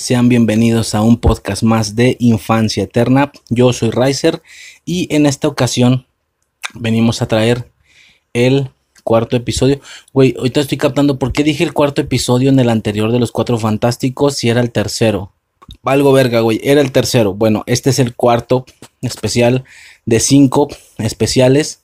Sean bienvenidos a un podcast más de Infancia Eterna. Yo soy Riser y en esta ocasión venimos a traer el cuarto episodio. Güey, ahorita estoy captando por qué dije el cuarto episodio en el anterior de los Cuatro Fantásticos si era el tercero. Valgo verga, güey, era el tercero. Bueno, este es el cuarto especial de cinco especiales.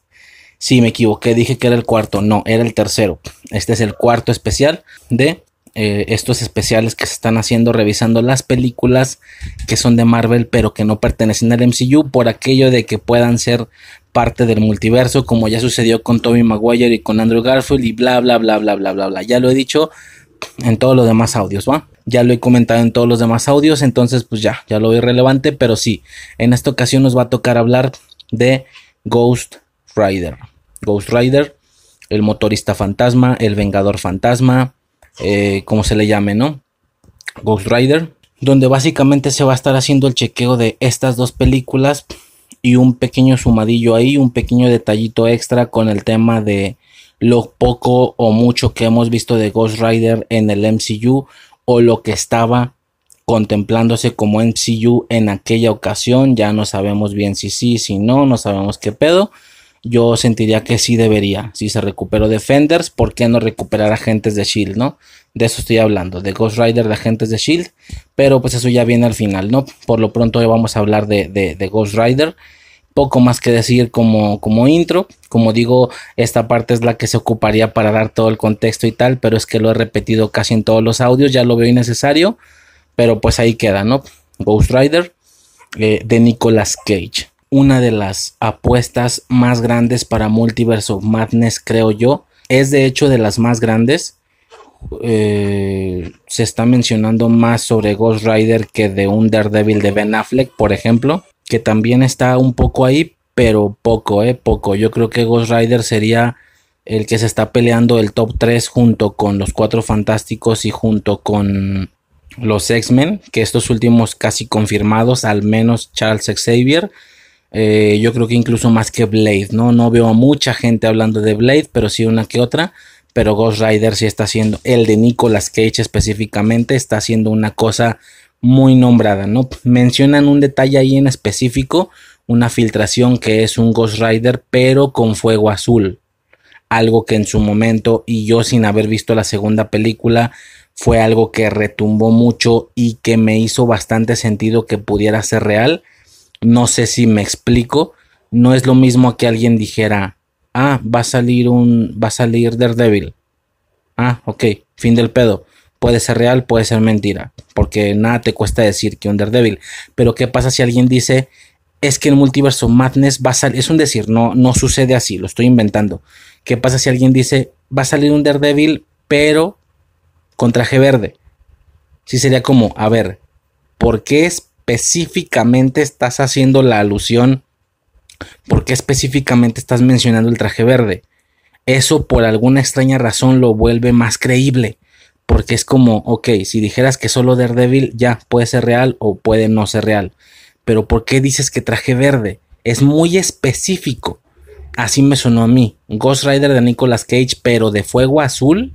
Sí, me equivoqué, dije que era el cuarto. No, era el tercero. Este es el cuarto especial de eh, estos especiales que se están haciendo revisando las películas que son de Marvel pero que no pertenecen al MCU por aquello de que puedan ser parte del multiverso como ya sucedió con Tobey Maguire y con Andrew Garfield y bla bla bla bla bla bla bla. Ya lo he dicho en todos los demás audios, ¿va? Ya lo he comentado en todos los demás audios, entonces pues ya, ya lo veo irrelevante, pero sí, en esta ocasión nos va a tocar hablar de Ghost Rider. Ghost Rider, el motorista fantasma, el vengador fantasma, eh, como se le llame, ¿no? Ghost Rider, donde básicamente se va a estar haciendo el chequeo de estas dos películas y un pequeño sumadillo ahí, un pequeño detallito extra con el tema de lo poco o mucho que hemos visto de Ghost Rider en el MCU o lo que estaba contemplándose como MCU en aquella ocasión. Ya no sabemos bien si sí, si no, no sabemos qué pedo. Yo sentiría que sí debería. Si se recuperó Defenders, ¿por qué no recuperar agentes de Shield, no? De eso estoy hablando, de Ghost Rider de agentes de Shield. Pero pues eso ya viene al final, ¿no? Por lo pronto hoy vamos a hablar de, de, Ghost Rider poco más que decir como, como intro. Como digo, esta parte es la que se ocuparía para dar todo el contexto y tal, pero es que lo he repetido casi en todos los audios, ya lo veo innecesario, pero pues ahí queda, ¿no? Ghost Rider eh, de Nicolas Cage. Una de las apuestas más grandes para Multiverse of Madness, creo yo. Es de hecho de las más grandes. Eh, se está mencionando más sobre Ghost Rider que de un Daredevil de Ben Affleck, por ejemplo que también está un poco ahí, pero poco, eh, poco. Yo creo que Ghost Rider sería el que se está peleando el top 3 junto con los Cuatro Fantásticos y junto con los X-Men, que estos últimos casi confirmados, al menos Charles Xavier. Eh, yo creo que incluso más que Blade, ¿no? No veo a mucha gente hablando de Blade, pero sí una que otra. Pero Ghost Rider sí está haciendo, el de Nicolas Cage específicamente, está haciendo una cosa muy nombrada, ¿no? Mencionan un detalle ahí en específico, una filtración que es un Ghost Rider, pero con fuego azul. Algo que en su momento, y yo sin haber visto la segunda película, fue algo que retumbó mucho y que me hizo bastante sentido que pudiera ser real. No sé si me explico. No es lo mismo que alguien dijera, ah, va a salir un, va a salir Daredevil. Ah, ok, fin del pedo puede ser real, puede ser mentira, porque nada te cuesta decir que un Daredevil. Pero ¿qué pasa si alguien dice es que el multiverso Madness va a salir? Es un decir, no, no sucede así, lo estoy inventando. ¿Qué pasa si alguien dice va a salir un Daredevil, pero con traje verde? Sí sería como, a ver, ¿por qué específicamente estás haciendo la alusión? ¿Por qué específicamente estás mencionando el traje verde? Eso por alguna extraña razón lo vuelve más creíble porque es como, ok, si dijeras que solo Daredevil ya puede ser real o puede no ser real, pero ¿por qué dices que traje verde? Es muy específico. Así me sonó a mí. Ghost Rider de Nicolas Cage, pero de fuego azul.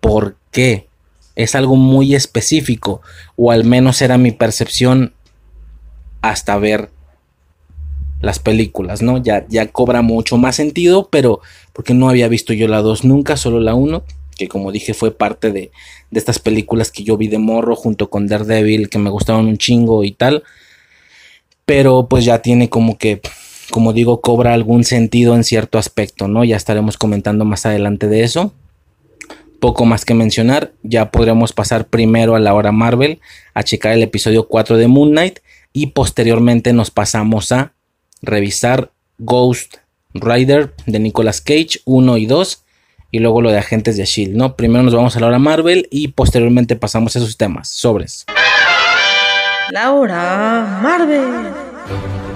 ¿Por qué? Es algo muy específico, o al menos era mi percepción hasta ver las películas, ¿no? Ya, ya cobra mucho más sentido, pero porque no había visto yo la 2 nunca, solo la 1 que como dije fue parte de, de estas películas que yo vi de morro junto con Daredevil, que me gustaban un chingo y tal. Pero pues ya tiene como que, como digo, cobra algún sentido en cierto aspecto, ¿no? Ya estaremos comentando más adelante de eso. Poco más que mencionar, ya podremos pasar primero a la hora Marvel, a checar el episodio 4 de Moon Knight y posteriormente nos pasamos a revisar Ghost Rider de Nicolas Cage 1 y 2 y luego lo de Agentes de Shield, ¿no? Primero nos vamos a la hora Marvel y posteriormente pasamos a esos temas, sobres. La hora Marvel.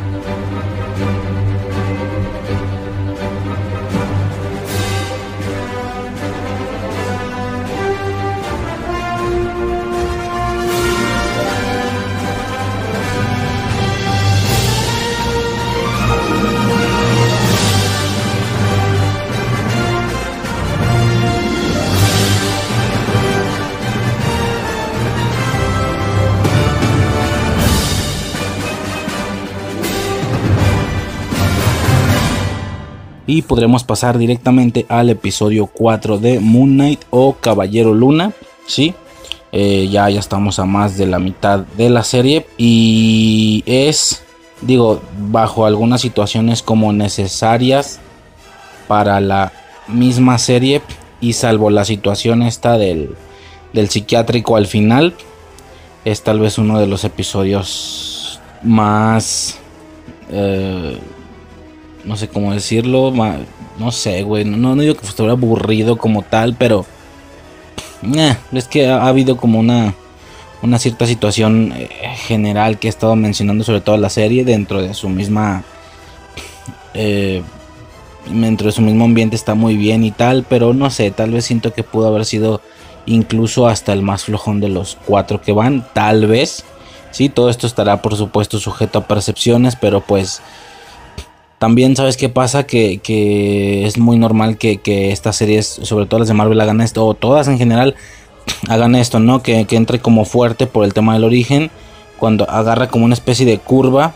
Y podremos pasar directamente al episodio 4 de Moon Knight o Caballero Luna, ¿sí? Eh, ya, ya estamos a más de la mitad de la serie y es, digo, bajo algunas situaciones como necesarias para la misma serie y salvo la situación esta del, del psiquiátrico al final, es tal vez uno de los episodios más... Eh, no sé cómo decirlo, no sé, güey, no, no digo que estuviera aburrido como tal, pero eh, es que ha, habido como una una cierta situación eh, general que he estado mencionando sobre todo la serie dentro de su misma eh, dentro de su mismo ambiente está muy bien y tal, pero no sé, tal vez siento que pudo haber sido incluso hasta el más flojón de los cuatro que van, tal vez. Sí, todo esto estará por supuesto sujeto a percepciones, pero pues también sabes qué pasa, que, es muy normal que, estas series, sobre todo las de Marvel, hagan esto, o todas en general, hagan esto, ¿no? Que, entre como fuerte por el tema del origen, cuando agarra como una especie de curva,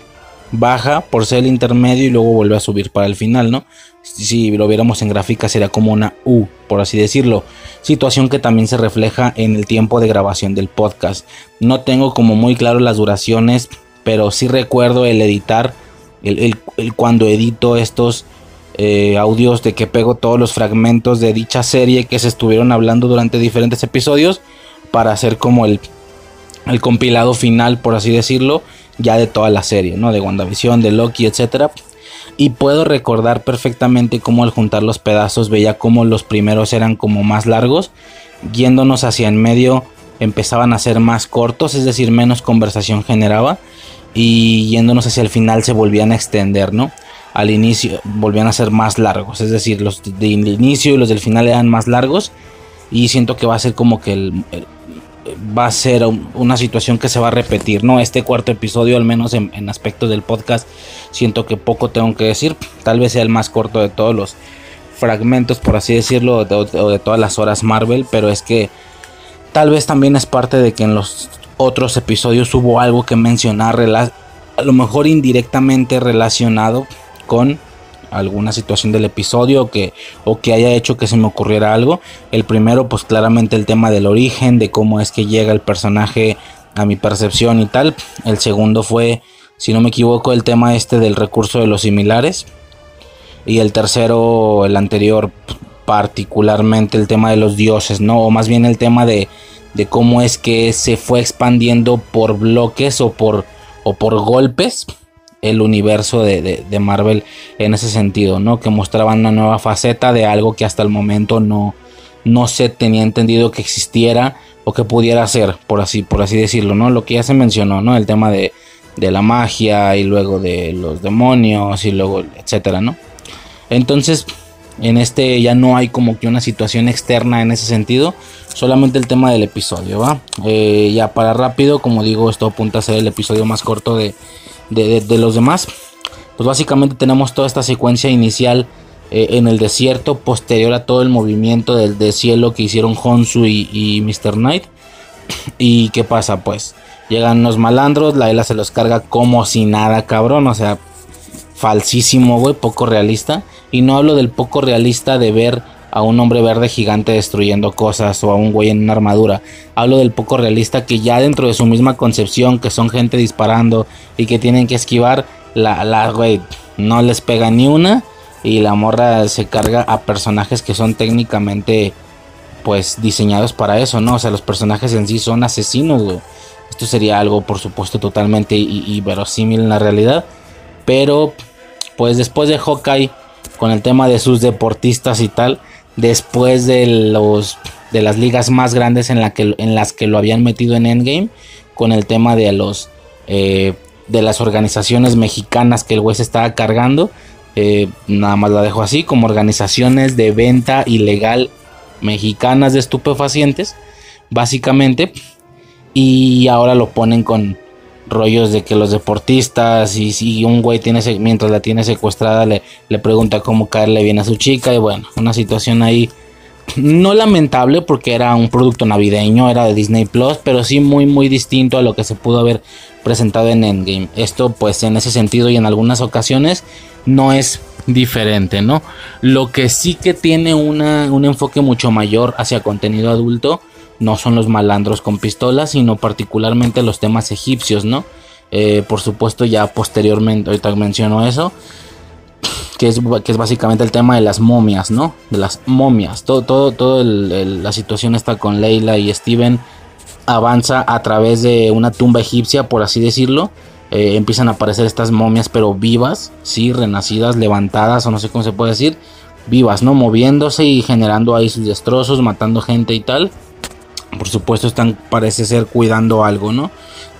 baja por ser el intermedio y luego vuelve a subir para el final, ¿no? Si lo viéramos en gráfica sería como una U, por así decirlo. Situación que también se refleja en el tiempo de grabación del podcast. No tengo como muy claro las duraciones, pero sí recuerdo el editar el, cuando edito estos eh, audios de que pego todos los fragmentos de dicha serie que se estuvieron hablando durante diferentes episodios para hacer como el, el compilado final, por así decirlo, ya de toda la serie, ¿no? De WandaVision, de Loki, etcétera. Y puedo recordar perfectamente cómo al juntar los pedazos veía como los primeros eran como más largos, yéndonos hacia en medio empezaban a ser más cortos, es decir, menos conversación generaba y yéndonos hacia el final se volvían a extender, ¿no? Al inicio volvían a ser más largos, es decir, los del inicio y los del final eran más largos y siento que va a ser como que el, va a ser una situación que se va a repetir, ¿no? Este cuarto episodio, al menos en, aspectos del podcast, siento que poco tengo que decir, tal vez sea el más corto de todos los fragmentos, por así decirlo, o de todas las horas Marvel, pero es que tal vez también es parte de que en los otros episodios hubo algo que mencionar, a lo mejor indirectamente relacionado con alguna situación del episodio que, o que haya hecho que se me ocurriera algo. El primero, pues claramente el tema del origen, de cómo es que llega el personaje a mi percepción y tal. El segundo fue, si no me equivoco, el tema este del recurso de los similares. Y el tercero, el anterior, particularmente el tema de los dioses, ¿no? O más bien el tema de de cómo es que se fue expandiendo por bloques o por, o por golpes el universo de, Marvel en ese sentido, ¿no? Que mostraban una nueva faceta de algo que hasta el momento no, no se tenía entendido que existiera o que pudiera ser, por así, por así decirlo, ¿no? Lo que ya se mencionó, ¿no? El tema de, de la magia y luego de los demonios y luego, etcétera, ¿no? Entonces, en este ya no hay como que una situación externa en ese sentido, solamente el tema del episodio, ¿va? Eh, ya para rápido, como digo, esto apunta a ser el episodio más corto de, los demás. Pues básicamente tenemos toda esta secuencia inicial eh, en el desierto, posterior a todo el movimiento del, cielo que hicieron Honsu y, y Mr. Knight. ¿Y qué pasa? Pues llegan los malandros, la Ela se los carga como si nada, cabrón, o sea, falsísimo, güey, poco realista. Y no hablo del poco realista de ver a un hombre verde gigante destruyendo cosas o a un güey en una armadura. Hablo del poco realista que ya dentro de su misma concepción, que son gente disparando y que tienen que esquivar, la, la güey no les pega ni una y la morra se carga a personajes que son técnicamente pues diseñados para eso, ¿no? O sea, los personajes en sí son asesinos, güey. Esto sería algo, por supuesto, totalmente y, en la realidad. Pero, pues después de Hawkeye, con el tema de sus deportistas y tal, después de los de las ligas más grandes en, que, en las que lo habían metido en Endgame, con el tema de los eh, de las organizaciones mexicanas que el güey se estaba cargando, eh, nada más la dejo así, como organizaciones de venta ilegal mexicanas de estupefacientes, básicamente, y ahora lo ponen con rollos de que los deportistas y si un güey tiene mientras la tiene secuestrada le, pregunta cómo caerle bien a su chica y bueno, una situación ahí no lamentable porque era un producto navideño, era de Disney Plus, pero sí muy muy distinto a lo que se pudo haber presentado en Endgame. Esto pues en ese sentido y en algunas ocasiones no es diferente, ¿no? Lo que sí que tiene una, un enfoque mucho mayor hacia contenido adulto no son los malandros con pistolas, sino particularmente los temas egipcios, ¿no? Eh, por supuesto, ya posteriormente, ahorita menciono eso, que es, que es básicamente el tema de las momias, ¿no? De las momias. Todo, todo, todo la situación está con Leila y Steven avanza a través de una tumba egipcia, por así decirlo. Eh, empiezan a aparecer estas momias, pero vivas, sí, renacidas, levantadas, o no sé cómo se puede decir, vivas, ¿no? Moviéndose y generando ahí sus destrozos, matando gente y tal. Por supuesto, están, parece ser, cuidando algo, ¿no?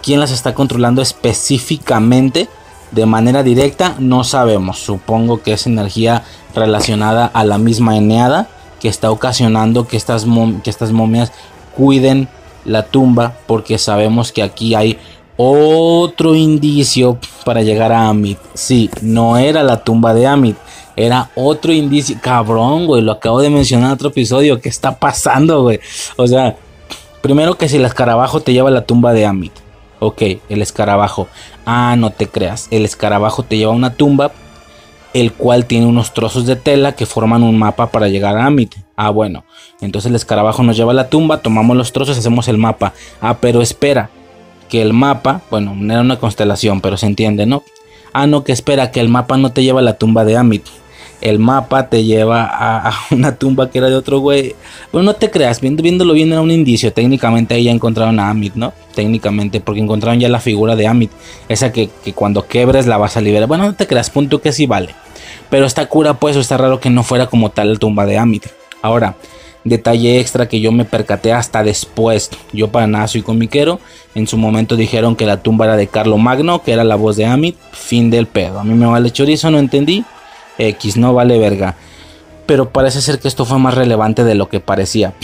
¿Quién las está controlando específicamente? De manera directa, no sabemos. Supongo que es energía relacionada a la misma eneada que está ocasionando que estas, que estas momias cuiden la tumba, porque sabemos que aquí hay otro indicio para llegar a Amit. Sí, no era la tumba de Amit. Era otro indicio. Cabrón, güey. Lo acabo de mencionar en otro episodio. ¿Qué está pasando, güey? O sea, primero que si el escarabajo te lleva a la tumba de Amit. Ok, el escarabajo. Ah, no te creas. El escarabajo te lleva a una tumba. El cual tiene unos trozos de tela que forman un mapa para llegar a Amit. Ah, bueno. Entonces el escarabajo nos lleva a la tumba. Tomamos los trozos, hacemos el mapa. Ah, pero espera que el mapa, bueno, no era una constelación, pero se entiende, ¿no? Ah, no, que espera, que el mapa no te lleva a la tumba de Amit. El mapa te lleva a, una tumba que era de otro güey. Bueno, no te creas, viendo, viéndolo bien era un indicio. Técnicamente ahí ya encontraron a Amit, ¿no? Técnicamente, porque encontraron ya la figura de Amit. Esa que, que cuando quebres la vas a liberar. Bueno, no te creas, punto que sí vale. Pero está cura, pues, está raro que no fuera como tal la tumba de Amit. Ahora, Detalle extra que yo me percaté hasta después. Yo para nada soy comiquero. En su momento dijeron que la tumba era de Carlo Magno, que era la voz de Amit. Fin del pedo. A mí me vale chorizo, no entendí. X, no vale verga. Pero parece ser que esto fue más relevante de lo que parecía.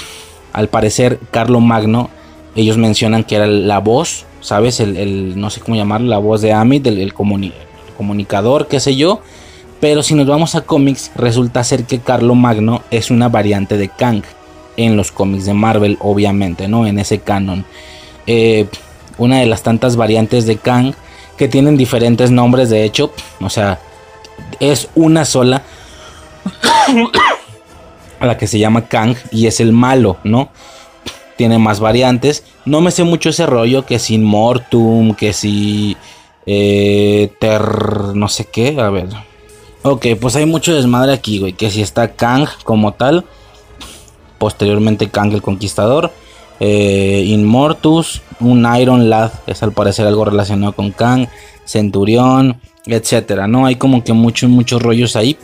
Al parecer, Carlo Magno, ellos mencionan que era la voz, ¿sabes? El, no sé cómo llamarlo, la voz de Amit, el, comunicador, qué sé yo pero si nos vamos a cómics, resulta ser que Carlo Magno es una variante de Kang en los cómics de Marvel, obviamente, ¿no? En ese canon. Eh, una de las tantas variantes de Kang que tienen diferentes nombres, de hecho, o sea, es una sola a la que se llama Kang y es el malo, ¿no? Tiene más variantes. No me sé mucho ese rollo que si Mortum, que si eh, Ter, no sé qué, a ver. Ok, pues hay mucho desmadre aquí, güey. Que si está Kang como tal. Posteriormente Kang el Conquistador. Eh, Inmortus. Un Iron Lad. Es al parecer algo relacionado con Kang. Centurión. Etcétera. No hay como que muchos, muchos rollos ahí.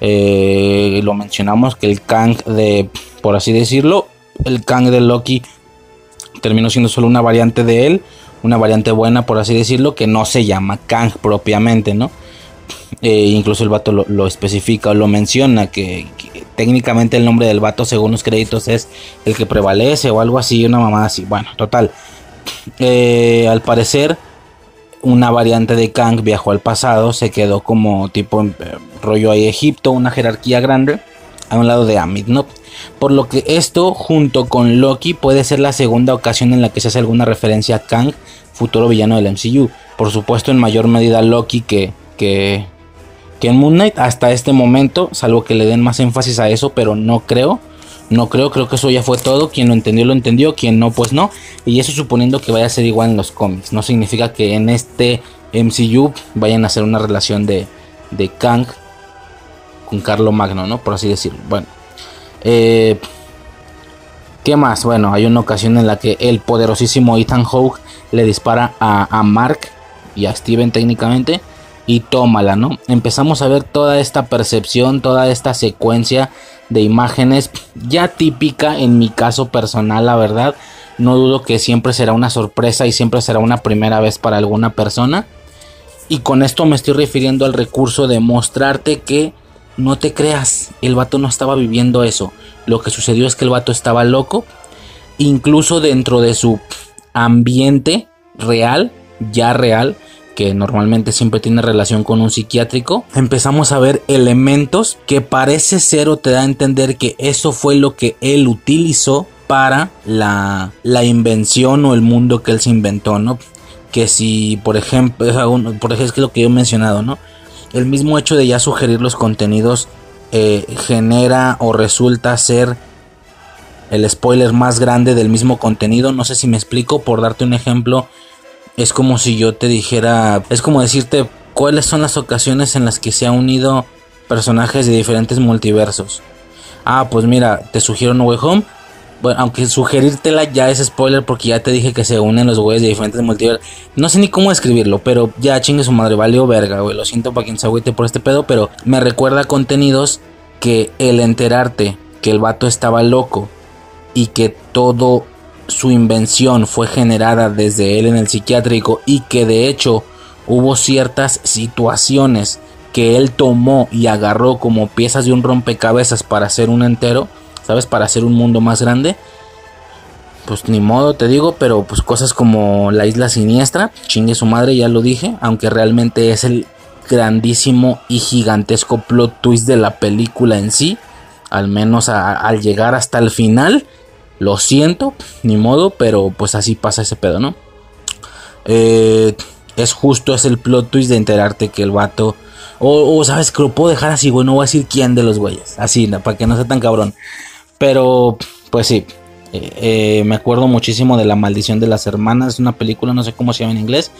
Eh, lo mencionamos que el Kang de. Por así decirlo. El Kang de Loki. Terminó siendo solo una variante de él. Una variante buena, por así decirlo. Que no se llama Kang propiamente, ¿no? Eh, incluso el vato lo, especifica o lo menciona, que, técnicamente el nombre del vato según los créditos es el que prevalece o algo así, una mamá así. Bueno, total. Eh, al parecer, una variante de Kang viajó al pasado, se quedó como tipo eh, rollo ahí Egipto, una jerarquía grande, a un lado de Amit, ¿no? Por lo que esto, junto con Loki, puede ser la segunda ocasión en la que se hace alguna referencia a Kang, futuro villano del MCU. Por supuesto, en mayor medida Loki que, que, que en Moon Knight hasta este momento, salvo que le den más énfasis a eso, pero no creo. No creo, creo que eso ya fue todo. Quien lo entendió, lo entendió. Quien no, pues no. Y eso suponiendo que vaya a ser igual en los cómics. No significa que en este MCU vayan a hacer una relación de, de Kang con Carlo Magno, ¿no? Por así decirlo. Bueno. Eh, ¿Qué más? Bueno, hay una ocasión en la que el poderosísimo Ethan Hawke le dispara a, a Mark y a Steven técnicamente y tómala, ¿no? Empezamos a ver toda esta percepción, toda esta secuencia de imágenes ya típica en mi caso personal, la verdad. No dudo que siempre será una sorpresa y siempre será una primera vez para alguna persona. Y con esto me estoy refiriendo al recurso de mostrarte que no te creas, el vato no estaba viviendo eso. Lo que sucedió es que el vato estaba loco. Incluso dentro de su ambiente real, ya real, que normalmente siempre tiene relación con un psiquiátrico, empezamos a ver elementos que parece ser o te da a entender que eso fue lo que él utilizó para la, la invención o el mundo que él se inventó, ¿no? Que si, por ejemplo, por ejemplo, es lo que yo he mencionado, ¿no? El mismo hecho de ya sugerir los contenidos eh, genera o resulta ser el spoiler más grande del mismo contenido. No sé si me explico, por darte un ejemplo, es como si yo te dijera, es como decirte cuáles son las ocasiones en las que se han unido personajes de diferentes multiversos. Ah, pues mira, te sugiero No Way Home. Bueno, aunque sugerírtela ya es spoiler porque ya te dije que se unen los güeyes de diferentes multiversos. No sé ni cómo escribirlo, pero ya chingue su madre, valió verga, güey. Lo siento para quien se agüite por este pedo, pero me recuerda contenidos que el enterarte que el vato estaba loco y que todo su invención fue generada desde él en el psiquiátrico y que de hecho hubo ciertas situaciones que él tomó y agarró como piezas de un rompecabezas para hacer un entero, ¿sabes? Para hacer un mundo más grande. Pues ni modo te digo, pero pues cosas como la isla siniestra, chingue su madre, ya lo dije, aunque realmente es el grandísimo y gigantesco plot twist de la película en sí, al menos al llegar hasta el final lo siento, ni modo, pero pues así pasa ese pedo, ¿no? Eh, es justo, es el plot twist de enterarte que el vato. O, sabes que lo puedo dejar así, güey. No voy a decir quién de los güeyes. Así, para que no sea tan cabrón. Pero, pues sí. Eh, eh, me acuerdo muchísimo de La Maldición de las Hermanas. Una película, no sé cómo se llama en inglés.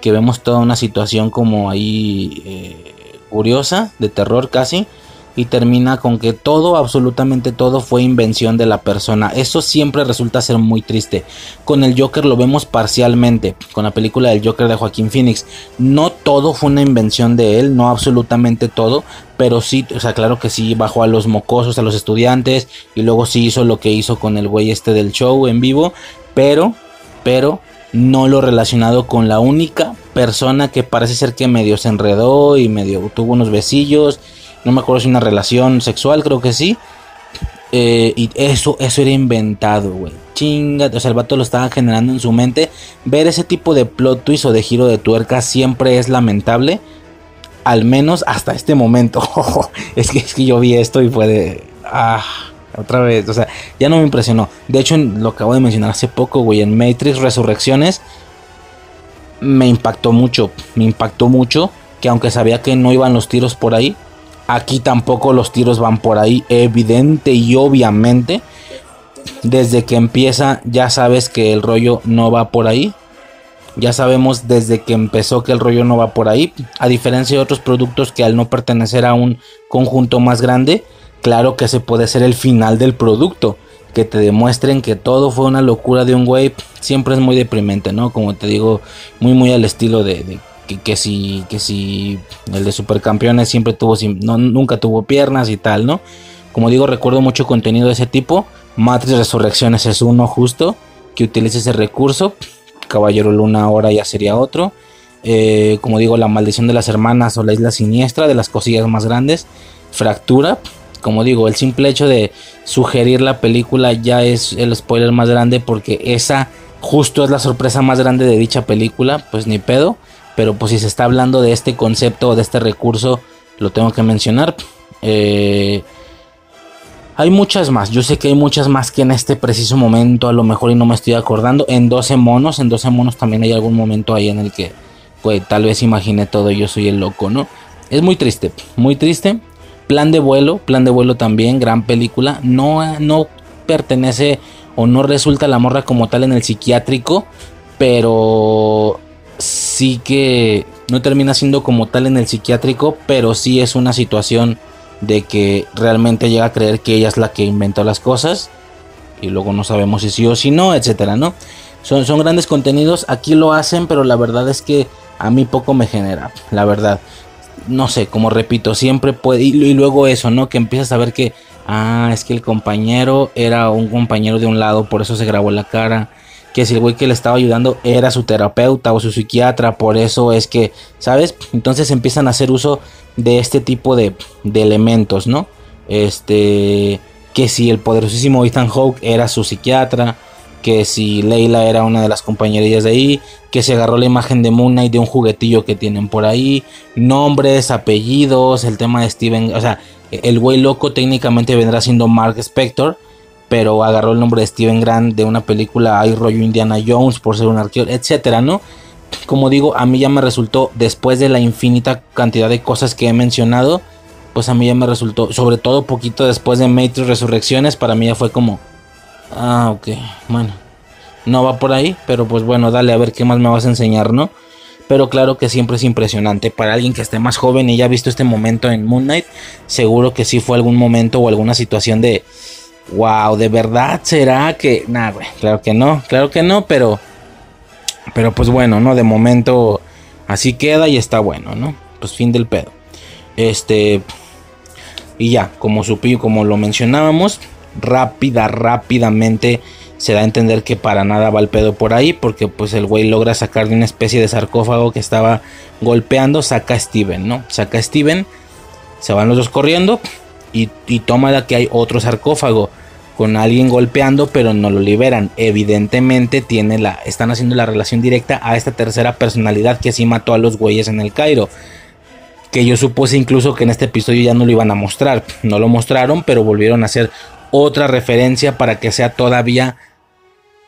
Que vemos toda una situación como ahí curiosa, de terror casi y termina con que todo, absolutamente todo fue invención de la persona. Eso siempre resulta ser muy triste. Con el Joker lo vemos parcialmente, con la película del Joker de Joaquín Phoenix. No todo fue una invención de él, no absolutamente todo, pero sí, o sea, claro que sí bajó a los mocosos, a los estudiantes y luego sí hizo lo que hizo con el güey este del show en vivo, pero, pero no lo relacionado con la única persona que parece ser que medio se enredó y medio tuvo unos besillos no me acuerdo si una relación sexual, creo que sí. Eh, y eso, eso era inventado, güey. Chinga, o sea, el vato lo estaba generando en su mente. Ver ese tipo de plot twist o de giro de tuerca siempre es lamentable. Al menos hasta este momento. es, que, es que yo vi esto y fue de. Ah, otra vez. O sea, ya no me impresionó. De hecho, lo acabo de mencionar hace poco, güey. En Matrix Resurrecciones. Me impactó mucho. Me impactó mucho. Que aunque sabía que no iban los tiros por ahí Aquí tampoco los tiros van por ahí, evidente y obviamente. Desde que empieza ya sabes que el rollo no va por ahí. Ya sabemos desde que empezó que el rollo no va por ahí. A diferencia de otros productos que al no pertenecer a un conjunto más grande, claro que se puede ser el final del producto. Que te demuestren que todo fue una locura de un güey. Siempre es muy deprimente, ¿no? Como te digo, muy muy al estilo de que, si, que si el de supercampeones siempre tuvo, no, nunca tuvo piernas y tal, ¿no? Como digo, recuerdo mucho contenido de ese tipo. Matrix Resurrecciones es uno justo que utiliza ese recurso. Caballero Luna ahora ya sería otro. Eh, como digo, La Maldición de las Hermanas o La Isla Siniestra, de las cosillas más grandes. Fractura. Como digo, el simple hecho de sugerir la película ya es el spoiler más grande porque esa justo es la sorpresa más grande de dicha película. Pues ni pedo. Pero pues si se está hablando de este concepto o de este recurso, lo tengo que mencionar. Eh, hay muchas más, yo sé que hay muchas más que en este preciso momento a lo mejor y no me estoy acordando. En 12 monos, en 12 monos también hay algún momento ahí en el que pues tal vez imaginé todo, yo soy el loco, ¿no? es muy triste, muy triste. Plan de vuelo, plan de vuelo también, gran película. No, no pertenece o no resulta la morra como tal en el psiquiátrico, pero sí que no termina siendo como tal en el psiquiátrico, pero sí es una situación de que realmente llega a creer que ella es la que inventó las cosas y luego no sabemos si sí o si no, etcétera, ¿no? Son, son grandes contenidos, aquí lo hacen, pero la verdad es que a mí poco me genera, la verdad. No sé, como repito, siempre puede. Y, luego eso, ¿no? Que empiezas a ver que. Ah, es que el compañero era un compañero de un lado, por eso se grabó la cara. Que si el güey que le estaba ayudando era su terapeuta o su psiquiatra, por eso es que, ¿sabes? Entonces empiezan a hacer uso de este tipo de, elementos, ¿no? Este. Que si el poderosísimo Ethan Hawke era su psiquiatra que si Leila era una de las compañerillas de ahí, que se agarró la imagen de Moon Knight de un juguetillo que tienen por ahí, nombres, apellidos, el tema de Steven, o sea, el güey loco técnicamente vendrá siendo Mark Spector, pero agarró el nombre de Steven Grant de una película Hay rollo Indiana Jones por ser un arqueólogo, etcétera, ¿no? Como digo, a mí ya me resultó después de la infinita cantidad de cosas que he mencionado, pues a mí ya me resultó, sobre todo poquito después de Matrix Resurrecciones, para mí ya fue como Ah, ok. Bueno. No va por ahí, pero pues bueno, dale a ver qué más me vas a enseñar, ¿no? Pero claro que siempre es impresionante. Para alguien que esté más joven y ya ha visto este momento en Moon Knight, seguro que sí fue algún momento o alguna situación de... Wow, ¿de verdad será que...? Nah, claro que no, claro que no, pero... Pero pues bueno, ¿no? De momento así queda y está bueno, ¿no? Pues fin del pedo. Este... Y ya, como supí, como lo mencionábamos, rápida, rápidamente se da a entender que para nada va el pedo por ahí, porque pues el güey logra sacar de una especie de sarcófago que estaba golpeando, saca a Steven, ¿no? Saca a Steven, se van los dos corriendo y, toma la que hay otro sarcófago con alguien golpeando, pero no lo liberan. Evidentemente tiene la, están haciendo la relación directa a esta tercera personalidad que sí mató a los güeyes en el Cairo. Que yo supuse incluso que en este episodio ya no lo iban a mostrar. No lo mostraron, pero volvieron a hacer otra referencia para que sea todavía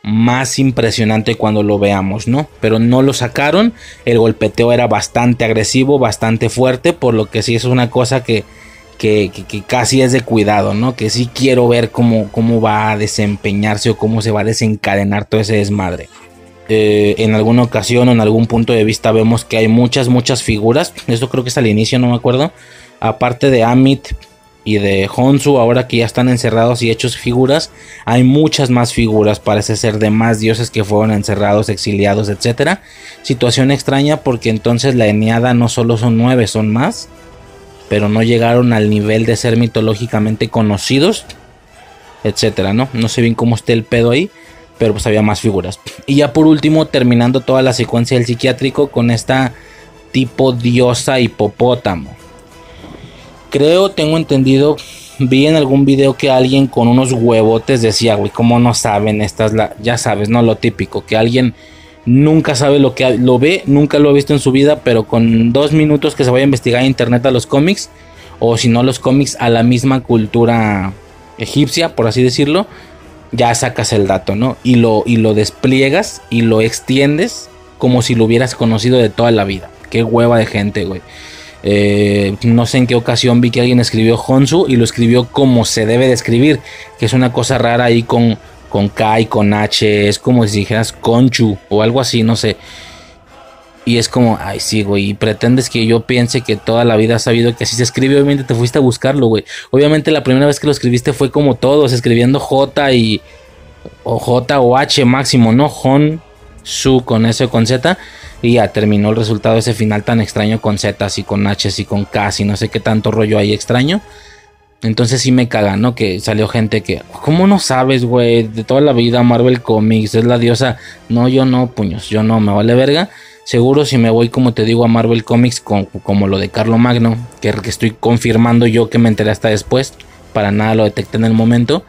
más impresionante cuando lo veamos, ¿no? Pero no lo sacaron, el golpeteo era bastante agresivo, bastante fuerte, por lo que sí es una cosa que, que, casi es de cuidado, ¿no? Que sí quiero ver cómo, cómo va a desempeñarse o cómo se va a desencadenar todo ese desmadre. Eh, en alguna ocasión o en algún punto de vista vemos que hay muchas, muchas figuras. Esto creo que es al inicio, no me acuerdo. Aparte de Amit, y de Honsu, ahora que ya están encerrados y hechos figuras, hay muchas más figuras, parece ser de más dioses que fueron encerrados, exiliados, etc. Situación extraña porque entonces la Eneada no solo son nueve, son más, pero no llegaron al nivel de ser mitológicamente conocidos, etc. ¿no? no sé bien cómo esté el pedo ahí, pero pues había más figuras. Y ya por último, terminando toda la secuencia del psiquiátrico con esta tipo diosa hipopótamo creo, tengo entendido, vi en algún video que alguien con unos huevotes decía, güey, ¿cómo no saben? Estas, la, ya sabes, ¿no? Lo típico, que alguien nunca sabe lo que lo ve, nunca lo ha visto en su vida, pero con dos minutos que se vaya a investigar en internet a los cómics, o si no los cómics a la misma cultura egipcia, por así decirlo, ya sacas el dato, ¿no? Y lo, y lo despliegas y lo extiendes como si lo hubieras conocido de toda la vida. Qué hueva de gente, güey. Eh, no sé en qué ocasión vi que alguien escribió Honsu y lo escribió como se debe de escribir, que es una cosa rara ahí con, con K y con H, es como si dijeras Conchu o algo así, no sé. Y es como, ay, sí, güey, y pretendes que yo piense que toda la vida has sabido que así se escribe, obviamente te fuiste a buscarlo, güey. Obviamente la primera vez que lo escribiste fue como todos, escribiendo J y... o J o H máximo, ¿no? Hon, Su con S con Z y ya terminó el resultado ese final tan extraño con Z y con H y con K y no sé qué tanto rollo hay extraño. Entonces sí me caga, ¿no? Que salió gente que, ¿cómo no sabes, güey? De toda la vida Marvel Comics es la diosa. No, yo no, puños, yo no, me vale verga. Seguro si me voy, como te digo, a Marvel Comics, como lo de Carlo Magno, que, que estoy confirmando yo que me enteré hasta después, para nada lo detecté en el momento.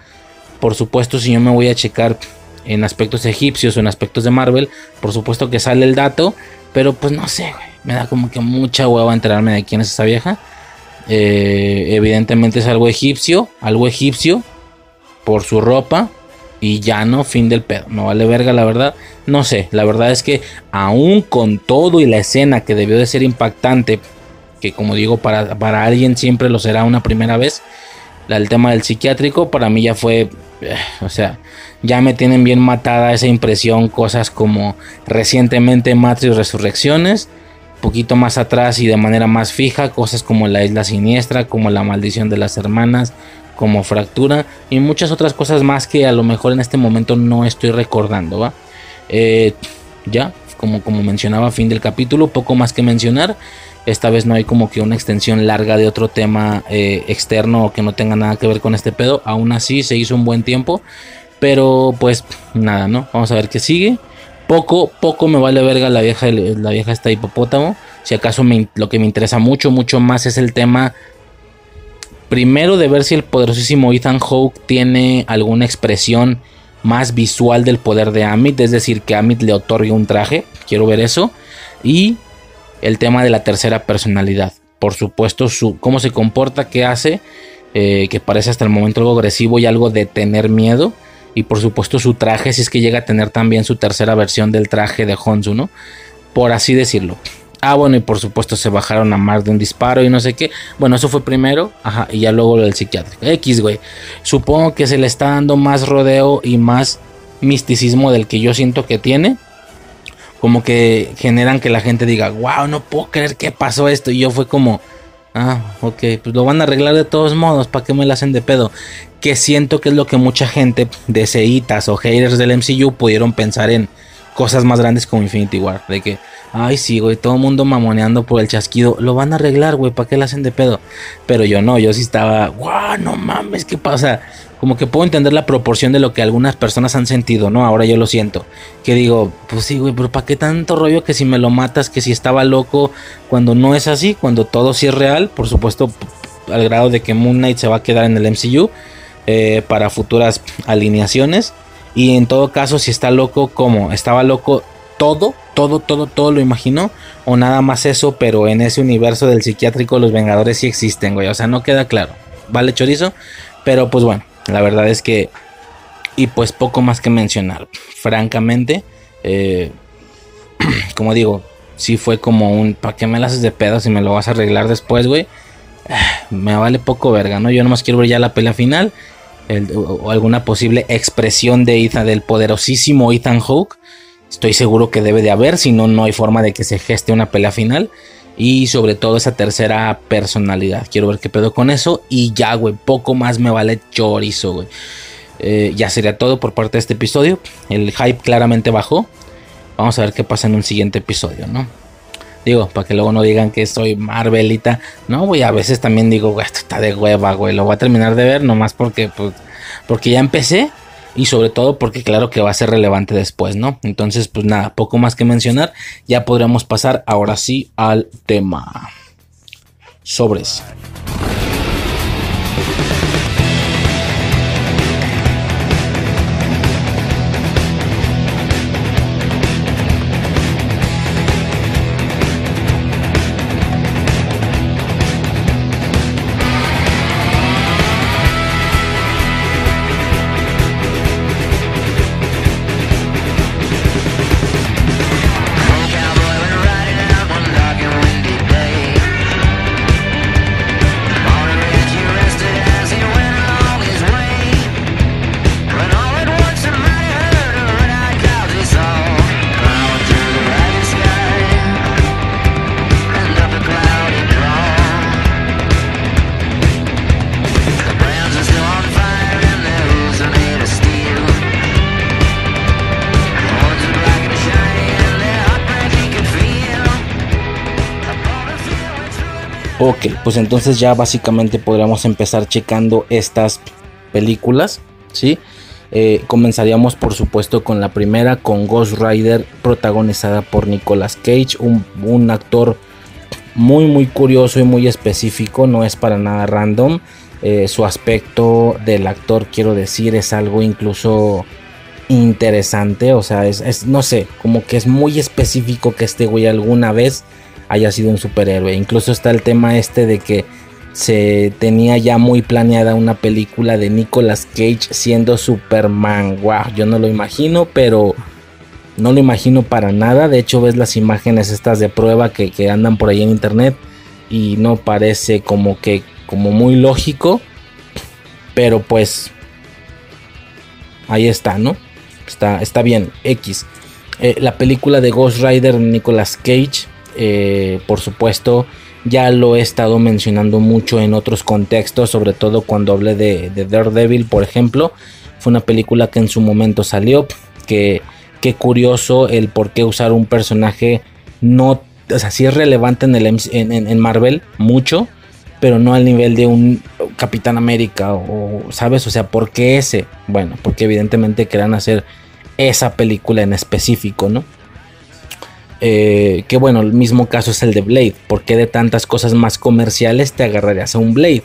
Por supuesto, si yo me voy a checar en aspectos egipcios o en aspectos de Marvel, por supuesto que sale el dato, pero pues no sé, me da como que mucha hueva enterarme de quién es esa vieja. Eh, evidentemente es algo egipcio, algo egipcio por su ropa y ya no, fin del pedo. No vale verga, la verdad. No sé, la verdad es que aún con todo y la escena que debió de ser impactante que como digo, para, para alguien siempre lo será una primera vez. El tema del psiquiátrico para mí ya fue, eh, o sea, ya me tienen bien matada esa impresión, cosas como recientemente Matrix Resurrecciones, poquito más atrás y de manera más fija, cosas como la isla siniestra, como la maldición de las hermanas, como fractura y muchas otras cosas más que a lo mejor en este momento no estoy recordando, ¿va? Eh, ya, como, como mencionaba, fin del capítulo, poco más que mencionar. Esta vez no hay como que una extensión larga de otro tema eh, externo o que no tenga nada que ver con este pedo. Aún así se hizo un buen tiempo. Pero pues nada, ¿no? Vamos a ver qué sigue. Poco, poco me vale verga la vieja, la vieja esta hipopótamo. Si acaso lo que me interesa mucho, mucho más es el tema. Primero de ver si el poderosísimo Ethan Hawke tiene alguna expresión más visual del poder de Amit. Es decir, que Amit le otorgue un traje. Quiero ver eso. Y el tema de la tercera personalidad. Por supuesto, su, cómo se comporta, qué hace, eh, que parece hasta el momento algo agresivo y algo de tener miedo. Y por supuesto su traje, si es que llega a tener también su tercera versión del traje de Honsu, ¿no? Por así decirlo. Ah, bueno, y por supuesto se bajaron a más de un disparo y no sé qué. Bueno, eso fue primero, ajá, y ya luego lo del psiquiátrico. X, güey. Supongo que se le está dando más rodeo y más misticismo del que yo siento que tiene como que generan que la gente diga, wow, no puedo creer que pasó esto. Y yo fue como, ah, ok, pues lo van a arreglar de todos modos, ¿para qué me la hacen de pedo? Que siento que es lo que mucha gente de ceitas o haters del MCU pudieron pensar en cosas más grandes como Infinity War. De que, ay, sí, güey, todo el mundo mamoneando por el chasquido. Lo van a arreglar, güey, ¿para qué la hacen de pedo? Pero yo no, yo sí estaba, wow, no mames, ¿qué pasa? Como que puedo entender la proporción de lo que algunas personas han sentido, ¿no? Ahora yo lo siento. Que digo, pues sí, güey, pero ¿para qué tanto rollo que si me lo matas, que si estaba loco, cuando no es así, cuando todo sí es real, por supuesto, al grado de que Moon Knight se va a quedar en el MCU eh, para futuras alineaciones. Y en todo caso, si está loco, ¿cómo? ¿Estaba loco todo? Todo, todo, todo lo imaginó. O nada más eso, pero en ese universo del psiquiátrico los Vengadores sí existen, güey. O sea, no queda claro. ¿Vale, chorizo? Pero pues bueno, la verdad es que... Y pues poco más que mencionar. Francamente, eh, como digo, si fue como un... ¿Para qué me la haces de pedo si me lo vas a arreglar después, güey? Me vale poco verga, ¿no? Yo nomás quiero ver ya la pelea final. o, alguna posible expresión de Ethan, del poderosísimo Ethan Hawke. Estoy seguro que debe de haber, si no, no hay forma de que se geste una pelea final. Y sobre todo esa tercera personalidad. Quiero ver qué pedo con eso. Y ya, güey, poco más me vale chorizo, güey. Eh, ya sería todo por parte de este episodio. El hype claramente bajó. Vamos a ver qué pasa en un siguiente episodio, ¿no? Digo, para que luego no digan que soy Marvelita. No, güey, a veces también digo, güey, esto está de hueva, güey. Lo voy a terminar de ver nomás porque, pues, porque ya empecé y sobre todo porque claro que va a ser relevante después, ¿no? Entonces, pues nada, poco más que mencionar, ya podríamos pasar ahora sí al tema. Sobres. Ok, pues entonces ya básicamente podríamos empezar checando estas películas, ¿sí? Eh, comenzaríamos por supuesto con la primera, con Ghost Rider, protagonizada por Nicolas Cage, un, actor muy muy curioso y muy específico, no es para nada random. Eh, su aspecto del actor, quiero decir, es algo incluso interesante, o sea, es, no sé, como que es muy específico que este güey alguna vez haya sido un superhéroe. Incluso está el tema este de que se tenía ya muy planeada una película de Nicolas Cage siendo Superman. Wow, yo no lo imagino, pero no lo imagino para nada. De hecho, ves las imágenes estas de prueba que, andan por ahí en internet. y no parece como que como muy lógico, pero pues ahí está, ¿no? Está, está bien, X. Eh, la película de Ghost Rider Nicolas Cage, eh, por supuesto, ya lo he estado mencionando mucho en otros contextos, sobre todo cuando hablé de, de Daredevil, por ejemplo. Fue una película que en su momento salió, que, qué curioso el por qué usar un personaje no, o sea, sí es relevante en, el, en, Marvel, mucho, pero no al nivel de un Capitán América o, ¿sabes? O sea, ¿por qué ese? Bueno, porque evidentemente querían hacer esa película en específico, ¿no? Eh, que bueno, el mismo caso es el de Blade. ¿Por qué de tantas cosas más comerciales te agarrarías a un Blade?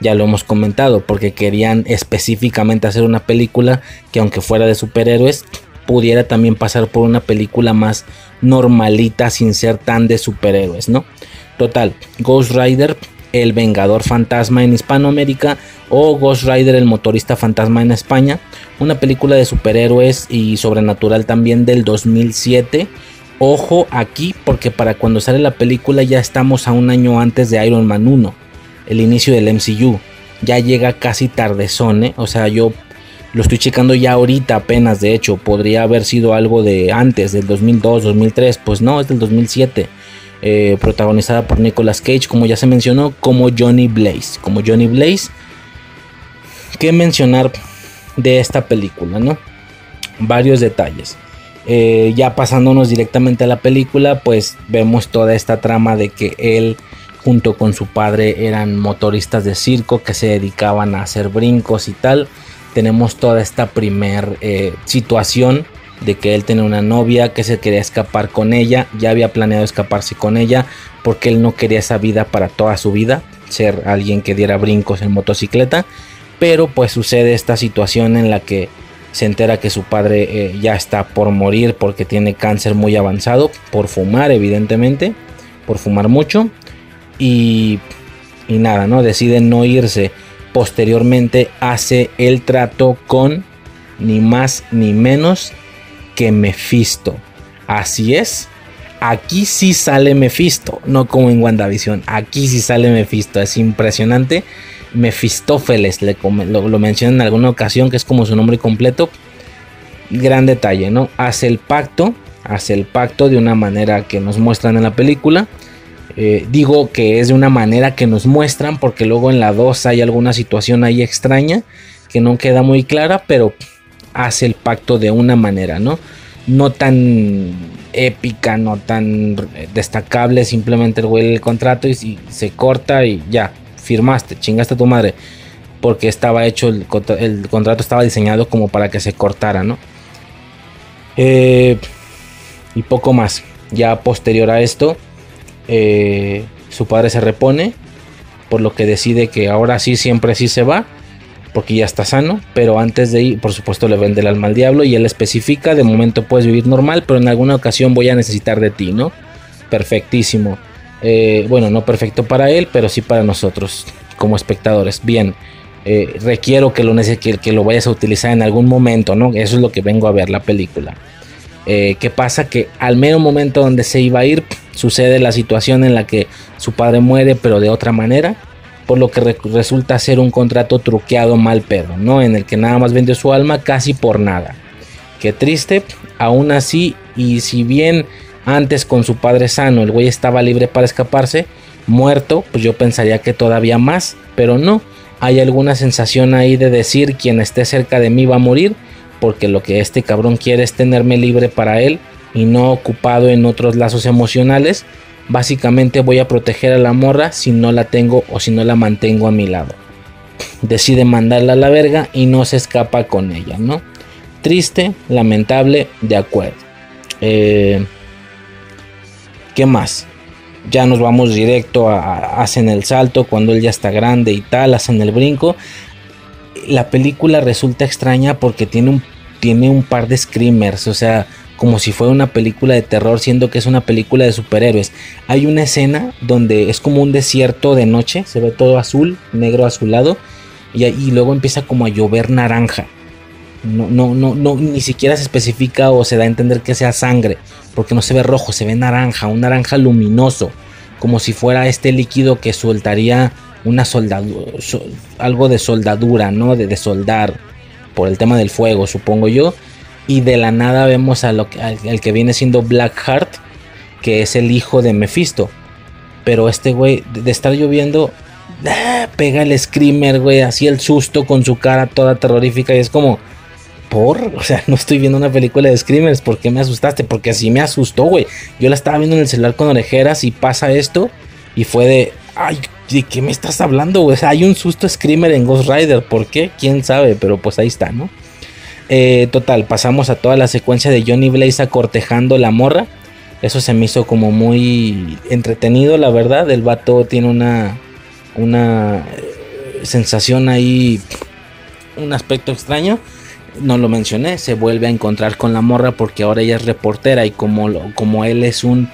Ya lo hemos comentado, porque querían específicamente hacer una película que aunque fuera de superhéroes, pudiera también pasar por una película más normalita sin ser tan de superhéroes, ¿no? Total, Ghost Rider, el Vengador Fantasma en Hispanoamérica o Ghost Rider, el motorista fantasma en España, una película de superhéroes y sobrenatural también del 2007. Ojo aquí porque para cuando sale la película ya estamos a un año antes de Iron Man 1, el inicio del MCU. Ya llega casi tardezón, o sea, yo lo estoy checando ya ahorita apenas, de hecho, podría haber sido algo de antes, del 2002, 2003, pues no, es del 2007. Eh, protagonizada por Nicolas Cage, como ya se mencionó, como Johnny Blaze. Como Johnny Blaze, ¿qué mencionar de esta película, no? Varios detalles. Eh, ya pasándonos directamente a la película, pues vemos toda esta trama de que él junto con su padre eran motoristas de circo que se dedicaban a hacer brincos y tal. Tenemos toda esta primer eh, situación de que él tiene una novia que se quería escapar con ella, ya había planeado escaparse con ella porque él no quería esa vida para toda su vida, ser alguien que diera brincos en motocicleta, pero pues sucede esta situación en la que se entera que su padre eh, ya está por morir porque tiene cáncer muy avanzado, por fumar evidentemente, por fumar mucho y, y nada, ¿no? Decide no irse posteriormente hace el trato con ni más ni menos que Mephisto. Así es. Aquí sí sale Mephisto, no como en WandaVision. Aquí sí sale Mephisto, es impresionante. Mefistófeles, le, lo, mencioné en alguna ocasión, que es como su nombre completo. Gran detalle, ¿no? Hace el pacto, hace el pacto de una manera que nos muestran en la película eh, digo que es de una manera que nos muestran porque luego en la 2 hay alguna situación ahí extraña que no queda muy clara, pero hace el pacto de una manera, ¿no? No tan épica, no tan destacable, simplemente el el contrato y, se corta y ya, firmaste, chingaste a tu madre, porque estaba hecho, el, contrato estaba diseñado como para que se cortara, ¿no? Eh, y poco más, ya posterior a esto, eh, su padre se repone, por lo que decide que ahora sí, siempre sí se va, porque ya está sano, pero antes de ir, por supuesto, le vende el alma al diablo y él especifica, de momento puedes vivir normal, pero en alguna ocasión voy a necesitar de ti, ¿no? Perfectísimo. Eh, bueno, no perfecto para él, pero sí para nosotros como espectadores. Bien, eh, requiero que lo, que, que lo vayas a utilizar en algún momento, ¿no? Eso es lo que vengo a ver la película. Eh, ¿Qué pasa? Que al mero momento donde se iba a ir, sucede la situación en la que su padre muere, pero de otra manera, por lo que resulta ser un contrato truqueado mal pedo, ¿no? En el que nada más vendió su alma casi por nada. Qué triste, aún así, y si bien antes con su padre sano el güey estaba libre para escaparse, muerto, pues yo pensaría que todavía más, pero no. Hay alguna sensación ahí de decir quien esté cerca de mí va a morir porque lo que este cabrón quiere es tenerme libre para él y no ocupado en otros lazos emocionales. Básicamente voy a proteger a la morra si no la tengo o si no la mantengo a mi lado. Decide mandarla a la verga y no se escapa con ella, ¿no? Triste, lamentable, de acuerdo. Eh, ¿Qué más? Ya nos vamos directo a, hacen el salto cuando él ya está grande y tal, hacen el brinco la película resulta extraña porque tiene un, tiene un par de screamers, o sea, como si fuera una película de terror, siendo que es una película de superhéroes. Hay una escena donde es como un desierto de noche, se ve todo azul, negro azulado, y, y luego empieza como a llover naranja. No, no, no, ni siquiera se especifica o se da a entender que sea sangre, porque no se ve rojo, se ve naranja, un naranja luminoso. como si fuera este líquido que soltaría una soldadura, algo de soldadura, ¿no? De, de, soldar por el tema del fuego, supongo yo. Y de la nada vemos al, que viene siendo Blackheart, que es el hijo de Mephisto. Pero este güey, de, de estar lloviendo, ¡ah! pega el screamer, güey, así el susto con su cara toda terrorífica. Y es como, O sea, no estoy viendo una película de screamers. ¿Por qué me asustaste? Porque así me asustó, güey. Yo la estaba viendo en el celular con orejeras y pasa esto. Y fue de, ay, ¿de qué me estás hablando, güey? O sea, hay un susto screamer en Ghost Rider. ¿Por qué? ¿Quién sabe? Pero pues ahí está, ¿no? Eh, total, pasamos a toda la secuencia de Johnny Blaze acortejando la morra. Eso se me hizo como muy entretenido, la verdad. El vato tiene una, una sensación ahí, un aspecto extraño. No lo mencioné, se vuelve a encontrar con la morra porque ahora ella es reportera y como, como él es un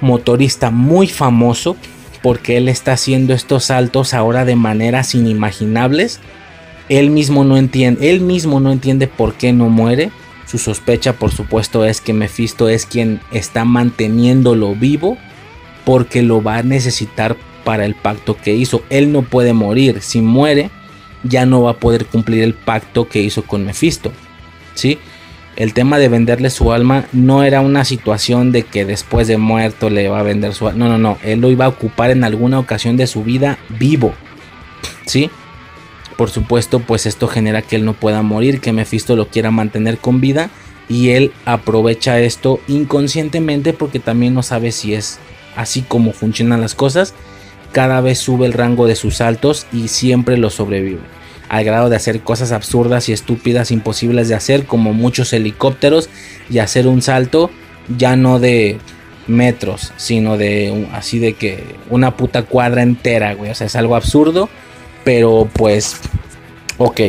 motorista muy famoso, porque él está haciendo estos saltos ahora de maneras inimaginables. Él mismo no entiende, él mismo no entiende por qué no muere. Su sospecha, por supuesto, es que Mephisto es quien está manteniéndolo vivo porque lo va a necesitar para el pacto que hizo. Él no puede morir. Si muere, ya no va a poder cumplir el pacto que hizo con Mephisto. ¿Sí? El tema de venderle su alma no era una situación de que después de muerto le va a vender su alma. No, no, no. Él lo iba a ocupar en alguna ocasión de su vida vivo. ¿Sí? Por supuesto, pues esto genera que él no pueda morir, que Mephisto lo quiera mantener con vida. Y él aprovecha esto inconscientemente porque también no sabe si es así como funcionan las cosas. Cada vez sube el rango de sus saltos y siempre lo sobrevive al grado de hacer cosas absurdas y estúpidas imposibles de hacer como muchos helicópteros y hacer un salto ya no de metros sino de así de que una puta cuadra entera güey. O sea es algo absurdo pero pues ok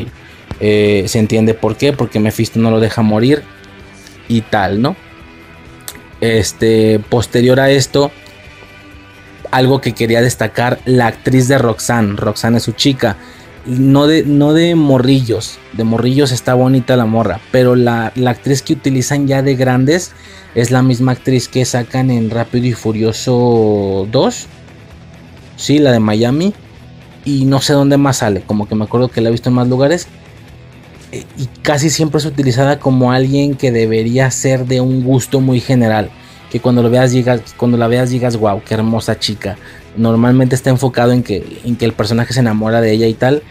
eh, se entiende por qué porque Mephisto no lo deja morir y tal no este posterior a esto algo que quería destacar la actriz de Roxanne. Roxanne es su chica. No de, no de morrillos, de morrillos está bonita la morra, pero la, la, actriz que utilizan ya de grandes es la misma actriz que sacan en Rápido y Furioso 2, sí, la de Miami, y no sé dónde más sale, como que me acuerdo que la he visto en más lugares, y casi siempre es utilizada como alguien que debería ser de un gusto muy general, que cuando lo veas digas, cuando la veas digas, wow, qué hermosa chica. Normalmente está enfocado en que, en que el personaje se enamora de ella y tal.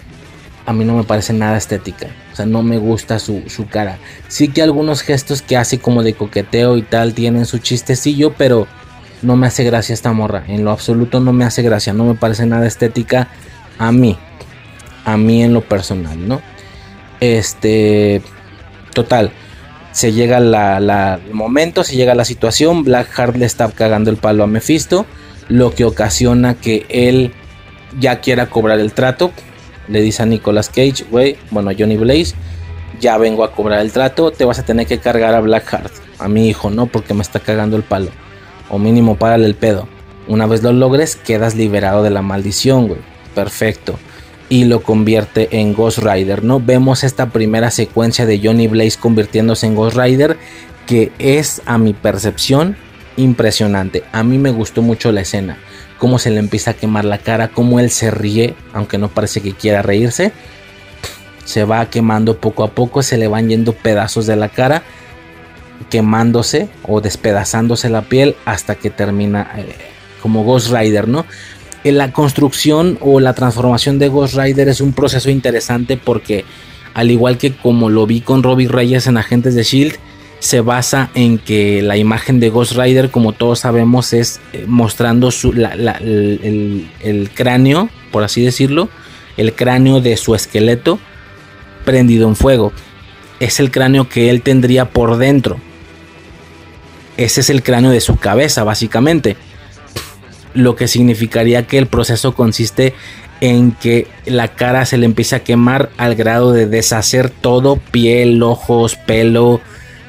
A mí no me parece nada estética. O sea, no me gusta su, su cara. Sí que algunos gestos que hace como de coqueteo y tal tienen su chistecillo, pero no me hace gracia esta morra. En lo absoluto no me hace gracia. No me parece nada estética a mí. A mí en lo personal, ¿no? Este. Total se llega la, el momento, se llega la situación, Blackheart le está cagando el palo a Mephisto, lo que ocasiona que él ya quiera cobrar el trato. Le dice a Nicolas Cage, güey, bueno, Johnny Blaze, ya vengo a cobrar el trato, te vas a tener que cargar a Blackheart, a mi hijo, ¿no? Porque me está cagando el palo. O mínimo, párale el pedo. Una vez lo logres, quedas liberado de la maldición, güey. Perfecto y lo convierte en Ghost Rider, ¿no? Vemos esta primera secuencia de Johnny Blaze convirtiéndose en Ghost Rider que es a mi percepción impresionante. A mí me gustó mucho la escena, cómo se le empieza a quemar la cara, cómo él se ríe, aunque no parece que quiera reírse. Se va quemando poco a poco, se le van yendo pedazos de la cara, quemándose o despedazándose la piel hasta que termina eh, como Ghost Rider, ¿no? La construcción o la transformación de Ghost Rider es un proceso interesante porque al igual que como lo vi con Robbie Reyes en Agentes de Shield, se basa en que la imagen de Ghost Rider, como todos sabemos, es eh, mostrando su, el, cráneo, por así decirlo, el cráneo de su esqueleto prendido en fuego. Es el cráneo que él tendría por dentro. Ese es el cráneo de su cabeza, básicamente lo que significaría que el proceso consiste en que la cara se le empieza a quemar al grado de deshacer todo, piel, ojos, pelo,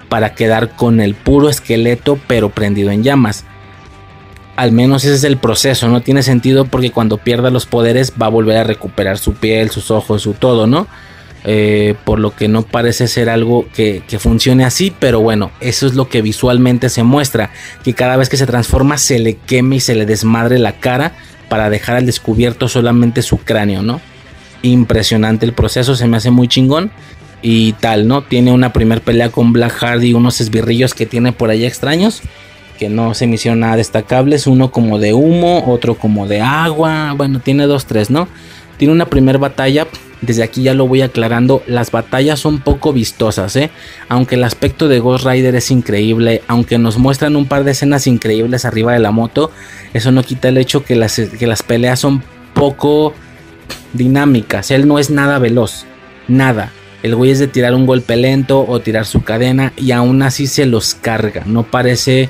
para quedar con el puro esqueleto pero prendido en llamas. Al menos ese es el proceso, no tiene sentido porque cuando pierda los poderes va a volver a recuperar su piel, sus ojos, su todo, ¿no? Eh, por lo que no parece ser algo que, funcione así, pero bueno, eso es lo que visualmente se muestra, que cada vez que se transforma se le queme y se le desmadre la cara para dejar al descubierto solamente su cráneo, ¿no? Impresionante el proceso, se me hace muy chingón y tal, ¿no? Tiene una primer pelea con Black Hardy, unos esbirrillos que tiene por ahí extraños, que no se me nada destacables, uno como de humo, otro como de agua, bueno, tiene dos, tres, ¿no? Tiene una primera batalla, desde aquí ya lo voy aclarando, las batallas son poco vistosas, ¿eh? Aunque el aspecto de Ghost Rider es increíble, aunque nos muestran un par de escenas increíbles arriba de la moto, eso no quita el hecho que las, que las peleas son poco dinámicas, él no es nada veloz, nada. El güey es de tirar un golpe lento o tirar su cadena y aún así se los carga. No parece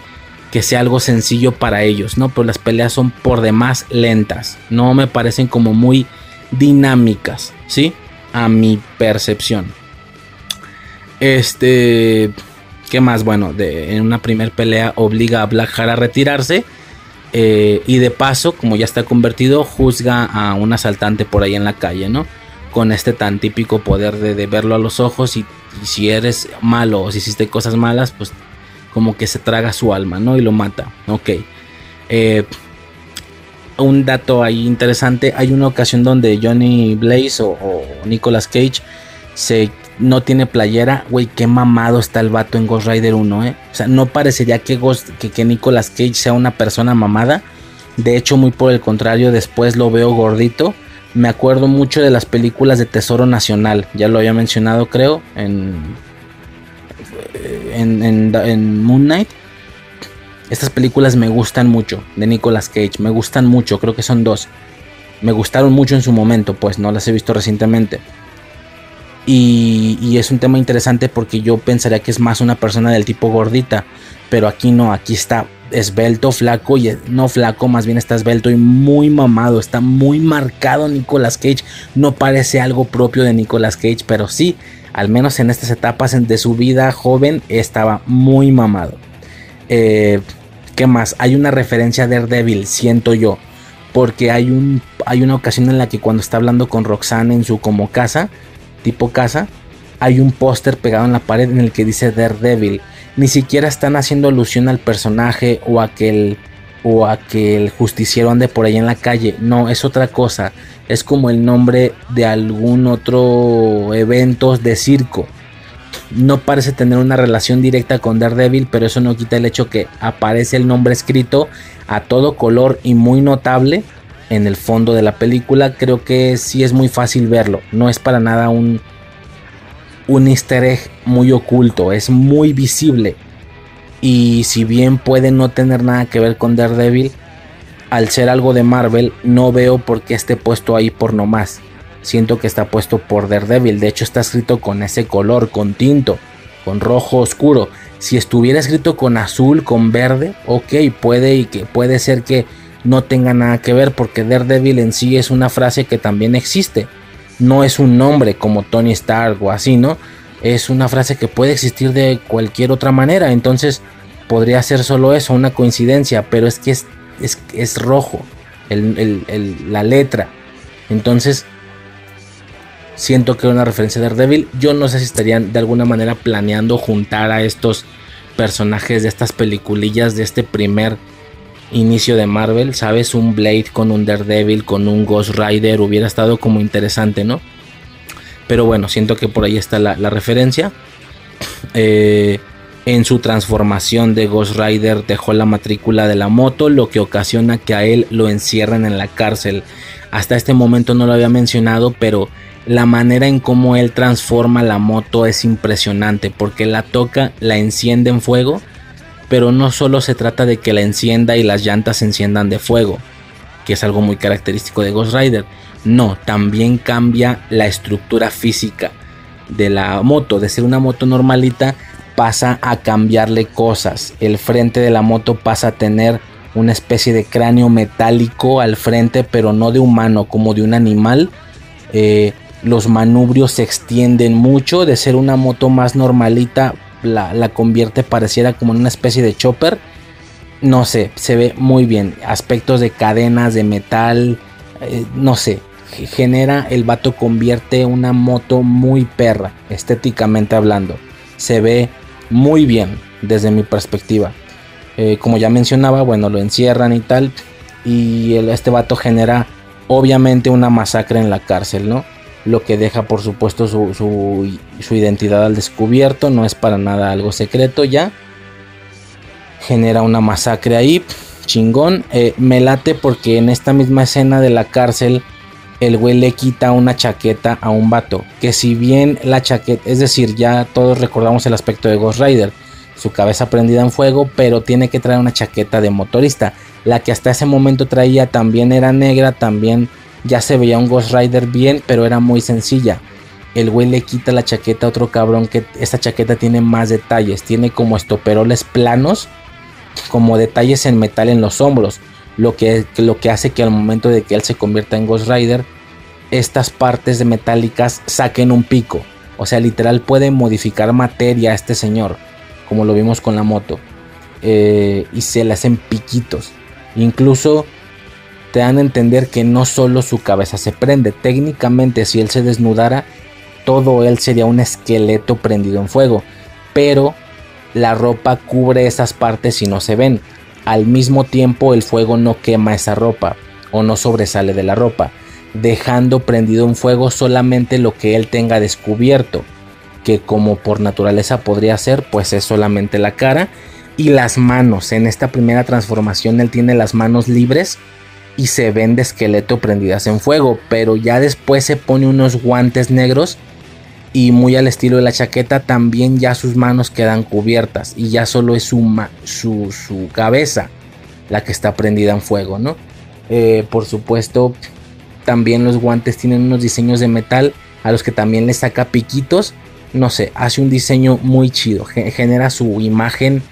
que sea algo sencillo para ellos, ¿no? Pero las peleas son por demás lentas. No me parecen como muy dinámicas, ¿sí? A mi percepción. Este... ¿Qué más? Bueno, de, en una primera pelea obliga a Black a retirarse. Eh, y de paso, como ya está convertido, juzga a un asaltante por ahí en la calle, ¿no? con este tan típico poder de, verlo a los ojos y, si eres malo o si hiciste cosas malas, pues como que se traga su alma, ¿no? Y lo mata. Ok. Eh, un dato ahí interesante, hay una ocasión donde Johnny Blaze o, Nicolas Cage se no tiene playera, güey, qué mamado está el vato en Ghost Rider 1, ¿eh? O sea, no parecería que, que, Nicolas Cage sea una persona mamada. De hecho, muy por el contrario, después lo veo gordito me acuerdo mucho de las películas de Tesoro Nacional, ya lo había mencionado creo en, en, Moon Knight. Estas películas me gustan mucho, de Nicolas Cage, me gustan mucho, creo que son dos. Me gustaron mucho en su momento, pues no las he visto recientemente. Y, es un tema interesante porque yo pensaría que es más una persona del tipo gordita, pero aquí no, aquí está esbelto, flaco y no flaco, más bien está esbelto y muy mamado, está muy marcado Nicolas Cage, no parece algo propio de Nicolas Cage, pero sí, al menos en estas etapas de su vida joven estaba muy mamado. Eh, ¿Qué más? Hay una referencia a Daredevil, siento yo, porque hay, un, hay una ocasión en la que cuando está hablando con Roxanne en su como casa, tipo casa, hay un póster pegado en la pared en el que dice Daredevil ni siquiera están haciendo alusión al personaje o a que el, o a que el justiciero ande por ahí en la calle. No, es otra cosa. Es como el nombre de algún otro evento de circo. No parece tener una relación directa con Daredevil, pero eso no quita el hecho que aparece el nombre escrito a todo color y muy notable en el fondo de la película. Creo que sí es muy fácil verlo. No es para nada un, un easter egg muy oculto, es muy visible. Y si bien puede no tener nada que ver con Daredevil, al ser algo de Marvel, no veo por qué esté puesto ahí por nomás. Siento que está puesto por Daredevil. De hecho, está escrito con ese color, con tinto, con rojo oscuro. Si estuviera escrito con azul, con verde, ok, puede y que puede ser que no tenga nada que ver, porque Daredevil en sí es una frase que también existe no es un nombre como Tony Stark o así, ¿no? Es una frase que puede existir de cualquier otra manera, entonces podría ser solo eso, una coincidencia, pero es que es, es, rojo la letra. Entonces, siento que es una referencia de Daredevil. Yo no sé si estarían de alguna manera planeando juntar a estos personajes de estas peliculillas de este primer inicio de Marvel, ¿sabes? Un Blade con un Daredevil, con un Ghost Rider, hubiera estado como interesante, ¿no? Pero bueno, siento que por ahí está la, referencia. Eh, en su transformación de Ghost Rider dejó la matrícula de la moto, lo que ocasiona que a él lo encierren en la cárcel. Hasta este momento no lo había mencionado, pero la manera en cómo él transforma la moto es impresionante, porque la toca, la enciende en fuego pero no solo se trata de que la encienda y las llantas se enciendan de fuego, que es algo muy característico de Ghost Rider. No, también cambia la estructura física de la moto. De ser una moto normalita pasa a cambiarle cosas. El frente de la moto pasa a tener una especie de cráneo metálico al frente, pero no de humano, como de un animal. Eh, los manubrios se extienden mucho. De ser una moto más normalita la, convierte pareciera como en una especie de chopper. No sé, se ve muy bien. Aspectos de cadenas, de metal, eh, no sé. genera, el vato convierte una moto muy perra, estéticamente hablando. Se ve muy bien desde mi perspectiva. Eh, como ya mencionaba, bueno, lo encierran y tal. Y este vato genera obviamente una masacre en la cárcel, ¿no? Lo que deja por supuesto su, su identidad al descubierto, no es para nada algo secreto ya. Genera una masacre ahí, chingón. Eh, me late porque en esta misma escena de la cárcel el güey le quita una chaqueta a un vato. Que si bien la chaqueta, es decir, ya todos recordamos el aspecto de Ghost Rider. Su cabeza prendida en fuego, pero tiene que traer una chaqueta de motorista. La que hasta ese momento traía también era negra, también ya se veía un Ghost Rider bien, pero era muy sencilla. El güey le quita la chaqueta a otro cabrón que esta chaqueta tiene más detalles. Tiene como estoperoles planos como detalles en metal en los hombros, lo que, lo que hace que al momento de que él se convierta en Ghost Rider, estas partes de metálicas saquen un pico. O sea, literal puede modificar materia a este señor, como lo vimos con la moto. Eh, y se le hacen piquitos. Incluso te dan a entender que no solo su cabeza se prende. Técnicamente, si él se desnudara, todo él sería un esqueleto prendido en fuego. Pero la ropa cubre esas partes y no se ven. Al mismo tiempo el fuego no quema esa ropa o no sobresale de la ropa, dejando prendido un fuego solamente lo que él tenga descubierto, que como por naturaleza podría ser, pues es solamente la cara y las manos. En esta primera transformación él tiene las manos libres y se ven de esqueleto prendidas en fuego, pero ya después se pone unos guantes negros y muy al estilo de la chaqueta también ya sus manos quedan cubiertas y ya solo es su, su, cabeza la que está prendida en fuego, ¿no? Eh, por supuesto, también los guantes tienen unos diseños de metal a los que también le saca piquitos. No sé, hace un diseño muy chido, genera su imagen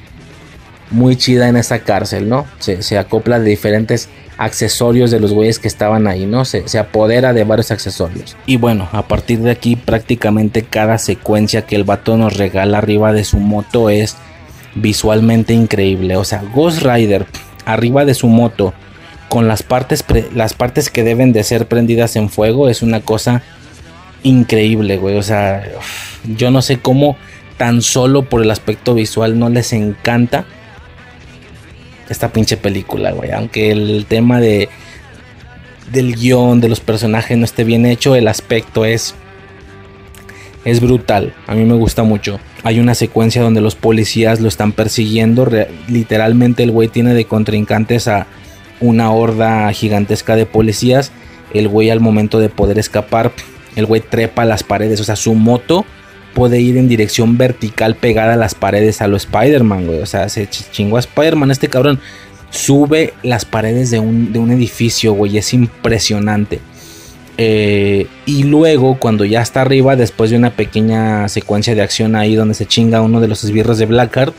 muy chida en esa cárcel, ¿no? Se acopla de diferentes accesorios de los güeyes que estaban ahí, ¿no? Se, se, apodera de varios accesorios. Y bueno, a partir de aquí prácticamente cada secuencia que el vato nos regala arriba de su moto es visualmente increíble. O sea, Ghost Rider arriba de su moto con las partes, las partes que deben de ser prendidas en fuego es una cosa increíble, güey. O sea, yo no sé cómo tan solo por el aspecto visual no les encanta esta pinche película, güey. Aunque el tema de del guion, de los personajes no esté bien hecho, el aspecto es es brutal. A mí me gusta mucho. Hay una secuencia donde los policías lo están persiguiendo. literalmente el güey tiene de contrincantes a una horda gigantesca de policías. El güey al momento de poder escapar, el güey trepa las paredes. O sea, su moto puede ir en dirección vertical pegada a las paredes a lo Spider-Man, güey. O sea, se chingó a Spider-Man. Este cabrón sube las paredes de un, de un edificio, güey. Es impresionante. Eh, y luego, cuando ya está arriba, después de una pequeña secuencia de acción ahí donde se chinga uno de los esbirros de Blackheart,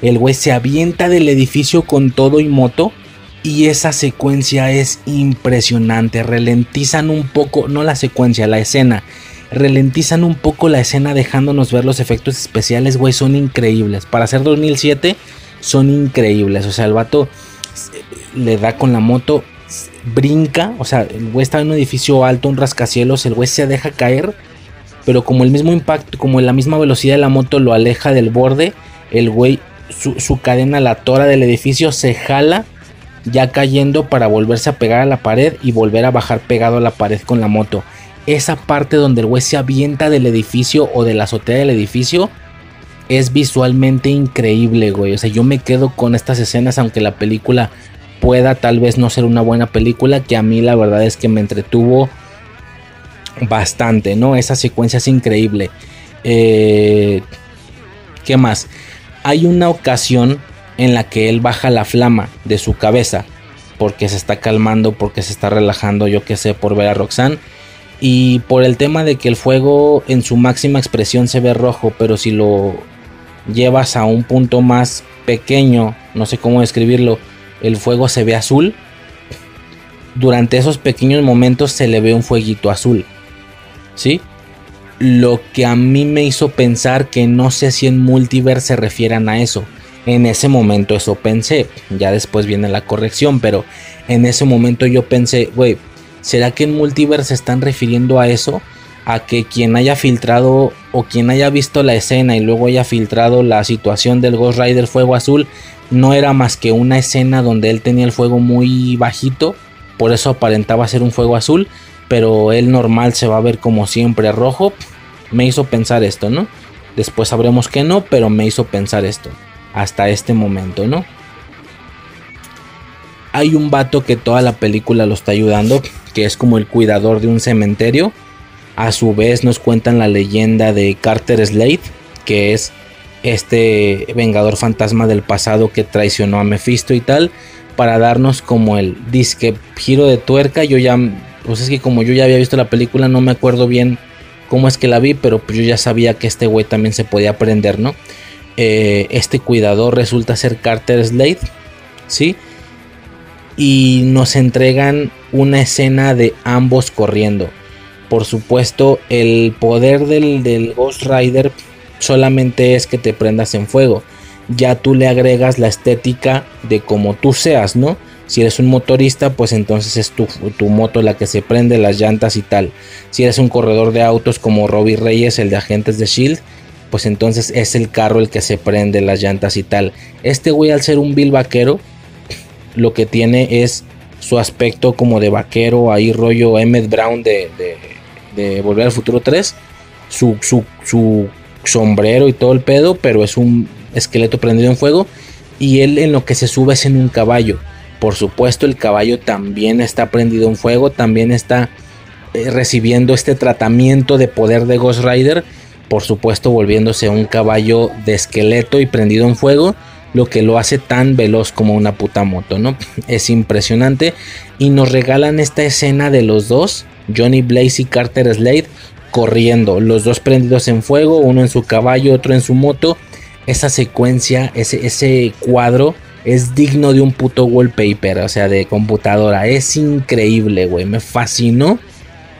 el güey se avienta del edificio con todo y moto. Y esa secuencia es impresionante. Ralentizan un poco, no la secuencia, la escena ralentizan un poco la escena dejándonos ver los efectos especiales, güey, son increíbles. Para hacer 2007 son increíbles. O sea, el vato le da con la moto, brinca, o sea, el güey está en un edificio alto, un rascacielos, el güey se deja caer, pero como el mismo impacto, como la misma velocidad de la moto lo aleja del borde, el güey, su, su cadena, la tora del edificio se jala ya cayendo para volverse a pegar a la pared y volver a bajar pegado a la pared con la moto esa parte donde el güey se avienta del edificio o de la azotea del edificio es visualmente increíble, güey. O sea, yo me quedo con estas escenas, aunque la película pueda tal vez no ser una buena película, que a mí la verdad es que me entretuvo bastante, ¿no? Esa secuencia es increíble. Eh, ¿Qué más? Hay una ocasión en la que él baja la flama de su cabeza porque se está calmando, porque se está relajando, yo qué sé, por ver a Roxanne y por el tema de que el fuego en su máxima expresión se ve rojo, pero si lo llevas a un punto más pequeño, no sé cómo describirlo, el fuego se ve azul. Durante esos pequeños momentos se le ve un fueguito azul. ¿Sí? Lo que a mí me hizo pensar que no sé si en multiverse se refieran a eso. En ese momento eso pensé. Ya después viene la corrección, pero en ese momento yo pensé, güey, ¿Será que en Multiverse se están refiriendo a eso? A que quien haya filtrado o quien haya visto la escena y luego haya filtrado la situación del Ghost Rider Fuego Azul no era más que una escena donde él tenía el fuego muy bajito, por eso aparentaba ser un fuego azul, pero él normal se va a ver como siempre rojo. Me hizo pensar esto, ¿no? Después sabremos que no, pero me hizo pensar esto. Hasta este momento, ¿no? Hay un vato que toda la película lo está ayudando, que es como el cuidador de un cementerio. A su vez nos cuentan la leyenda de Carter Slade, que es este vengador fantasma del pasado que traicionó a Mephisto y tal, para darnos como el disque giro de tuerca. Yo ya, pues es que como yo ya había visto la película, no me acuerdo bien cómo es que la vi, pero pues yo ya sabía que este güey también se podía aprender, ¿no? Eh, este cuidador resulta ser Carter Slade, ¿sí? Y nos entregan una escena de ambos corriendo. Por supuesto, el poder del, del Ghost Rider solamente es que te prendas en fuego. Ya tú le agregas la estética de como tú seas, ¿no? Si eres un motorista, pues entonces es tu, tu, moto la que se prende, las llantas y tal. Si eres un corredor de autos como Robbie Reyes, el de Agentes de Shield, pues entonces es el carro el que se prende, las llantas y tal. Este güey al ser un Bill vaquero, lo que tiene es su aspecto como de vaquero, ahí rollo Emmett Brown de, de, Volver al Futuro 3. Su, su, sombrero y todo el pedo, pero es un esqueleto prendido en fuego. Y él en lo que se sube es en un caballo. Por supuesto, el caballo también está prendido en fuego, también está eh, recibiendo este tratamiento de poder de Ghost Rider. Por supuesto, volviéndose un caballo de esqueleto y prendido en fuego, lo que lo hace tan veloz como una puta moto, ¿no? Es impresionante. Y nos regalan esta escena de los dos, Johnny Blaze y Carter Slade, corriendo, los dos prendidos en fuego, uno en su caballo, otro en su moto. Esa secuencia, ese, ese cuadro es digno de un puto wallpaper, o sea, de computadora. Es increíble, güey. Me fascinó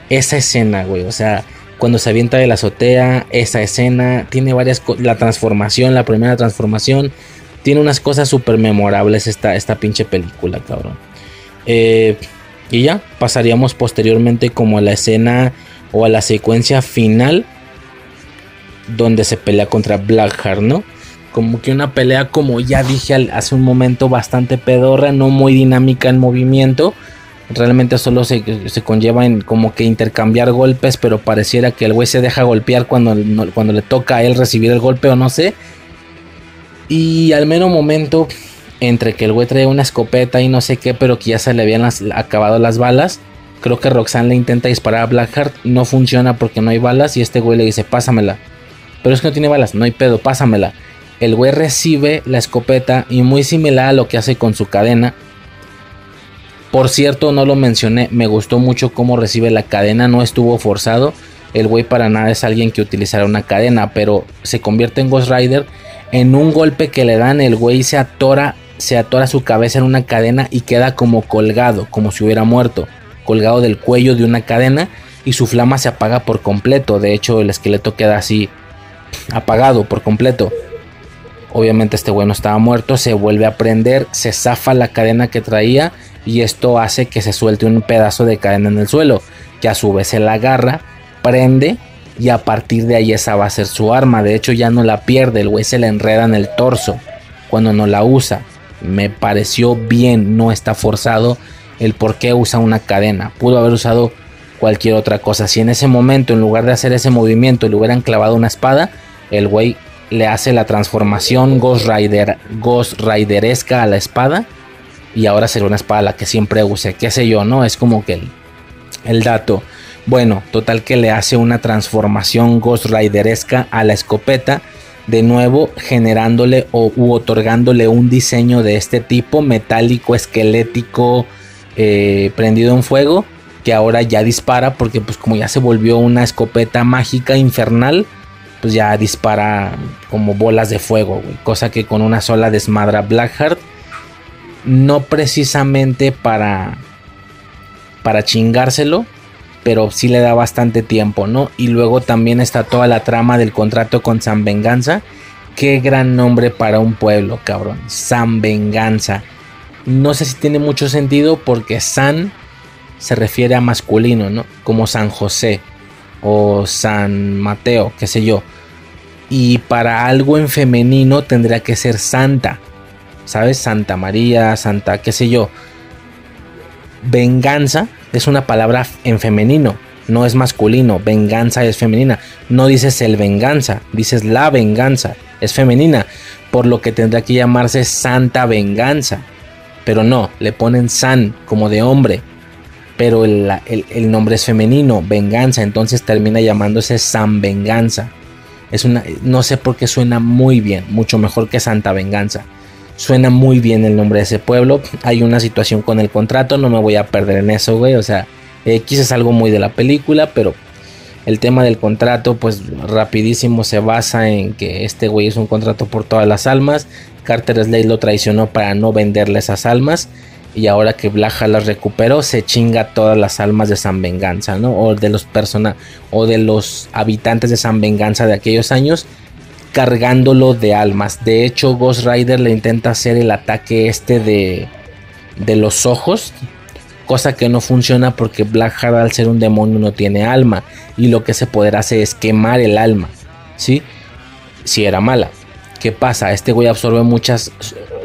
esa escena, güey. O sea, cuando se avienta de la azotea, esa escena tiene varias la transformación, la primera transformación, tiene unas cosas súper memorables esta, esta pinche película, cabrón. Eh, y ya, pasaríamos posteriormente como a la escena o a la secuencia final donde se pelea contra Blackheart, ¿no? como que una pelea, como ya dije hace un momento, bastante pedorra, no muy dinámica en movimiento. Realmente solo se, conlleva en como que intercambiar golpes, pero pareciera que el güey se deja golpear cuando, cuando le toca a él recibir el golpe o no sé. Y al menos momento, entre que el güey trae una escopeta y no sé qué, pero que ya se le habían acabado las balas, creo que Roxanne le intenta disparar a Blackheart, no funciona porque no hay balas y este güey le dice, pásamela. Pero es que no tiene balas, no hay pedo, pásamela el güey recibe la escopeta y muy similar a lo que hace con su cadena. Por cierto, no lo mencioné, me gustó mucho cómo recibe la cadena, no estuvo forzado. El güey para nada es alguien que utilizará una cadena, pero se convierte en Ghost Rider. En un golpe que le dan, el güey se atora, se atora su cabeza en una cadena y queda como colgado, como si hubiera muerto, colgado del cuello de una cadena y su flama se apaga por completo. De hecho, el esqueleto queda así apagado por completo. Obviamente este güey no estaba muerto, se vuelve a prender, se zafa la cadena que traía y esto hace que se suelte un pedazo de cadena en el suelo, que a su vez se la agarra, prende y a partir de ahí esa va a ser su arma. De hecho ya no la pierde, el güey se la enreda en el torso cuando no la usa. Me pareció bien, no está forzado el por qué usa una cadena. Pudo haber usado cualquier otra cosa. Si en ese momento, en lugar de hacer ese movimiento, le hubieran clavado una espada, el güey le hace la transformación Ghost Rider, Ghost Rideresca a la espada. Y ahora será una espada la que siempre use, qué sé yo, ¿no? Es como que el, dato. Bueno, total que le hace una transformación Ghost Rideresca a la escopeta. De nuevo generándole o u otorgándole un diseño de este tipo, metálico, esquelético, eh, prendido en fuego. Que ahora ya dispara porque pues como ya se volvió una escopeta mágica infernal pues ya dispara como bolas de fuego, cosa que con una sola desmadra Blackheart. No precisamente para para chingárselo, pero sí le da bastante tiempo, ¿no? Y luego también está toda la trama del contrato con San Venganza. Qué gran nombre para un pueblo, cabrón. San Venganza. No sé si tiene mucho sentido porque San se refiere a masculino, ¿no? Como San José o San Mateo, qué sé yo. Y para algo en femenino tendría que ser Santa, ¿sabes? Santa María, Santa, qué sé yo. Venganza es una palabra en femenino, no es masculino. Venganza es femenina. No dices el venganza, dices la venganza, es femenina. Por lo que tendrá que llamarse Santa Venganza. Pero no, le ponen San como de hombre. Pero el, nombre es femenino, venganza. Entonces termina llamándose San Venganza. Es una, no sé por qué suena muy bien, mucho mejor que Santa Venganza. Suena muy bien el nombre de ese pueblo. Hay una situación con el contrato, no me voy a perder en eso, güey. O sea, X es algo muy de la película, pero el tema del contrato, pues rapidísimo se basa en que este güey es un contrato por todas las almas. Carter Slade lo traicionó para no venderle esas almas. Y ahora que Blaja las recuperó, se chinga todas las almas de San Venganza, ¿no? O de los personas, o de los habitantes de San Venganza de aquellos años, cargándolo de almas. De hecho, Ghost Rider le intenta hacer el ataque este de, de los ojos, cosa que no funciona porque Blackheart al ser un demonio no tiene alma y lo que se poder hace es quemar el alma, ¿sí? Si era mala. ¿Qué pasa? Este güey absorbe muchas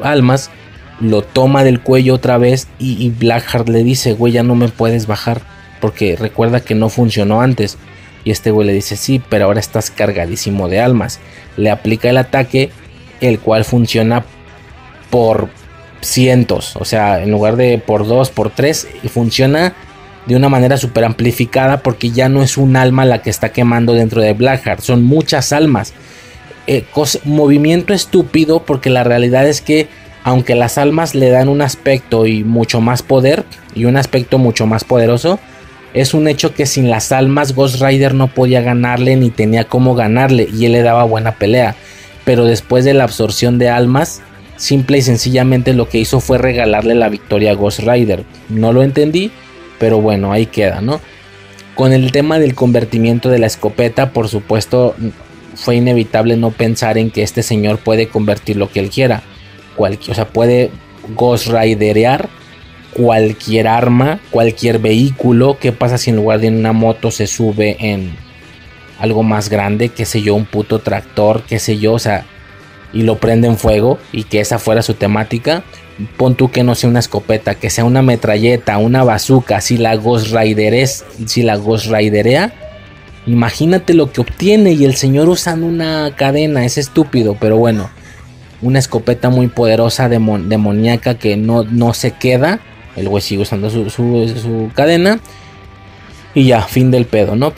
almas, lo toma del cuello otra vez y, y Blackheart le dice, güey, ya no me puedes bajar porque recuerda que no funcionó antes. Y este güey le dice, sí, pero ahora estás cargadísimo de almas. Le aplica el ataque, el cual funciona por cientos, o sea, en lugar de por dos, por tres, y funciona de una manera súper amplificada porque ya no es un alma la que está quemando dentro de Blackheart, son muchas almas. Eh, movimiento estúpido porque la realidad es que aunque las almas le dan un aspecto y mucho más poder y un aspecto mucho más poderoso, es un hecho que sin las almas Ghost Rider no podía ganarle ni tenía cómo ganarle y él le daba buena pelea. Pero después de la absorción de almas, simple y sencillamente lo que hizo fue regalarle la victoria a Ghost Rider. No lo entendí, pero bueno, ahí queda, ¿no? Con el tema del convertimiento de la escopeta, por supuesto, fue inevitable no pensar en que este señor puede convertir lo que él quiera. Cualquier, o sea, puede Ghost Riderear cualquier arma, cualquier vehículo. ¿Qué pasa si en lugar de una moto se sube en algo más grande? Qué sé yo, un puto tractor, qué sé yo, o sea, y lo prende en fuego y que esa fuera su temática. Pon tú que no sea una escopeta, que sea una metralleta, una bazooka, si la Ghost Rider es, si la Ghost Riderea. Imagínate lo que obtiene y el señor usando una cadena, es estúpido, pero bueno, una escopeta muy poderosa, demoníaca que no, no se queda. El güey sigue usando su, su cadena. Y ya, fin del pedo, ¿no?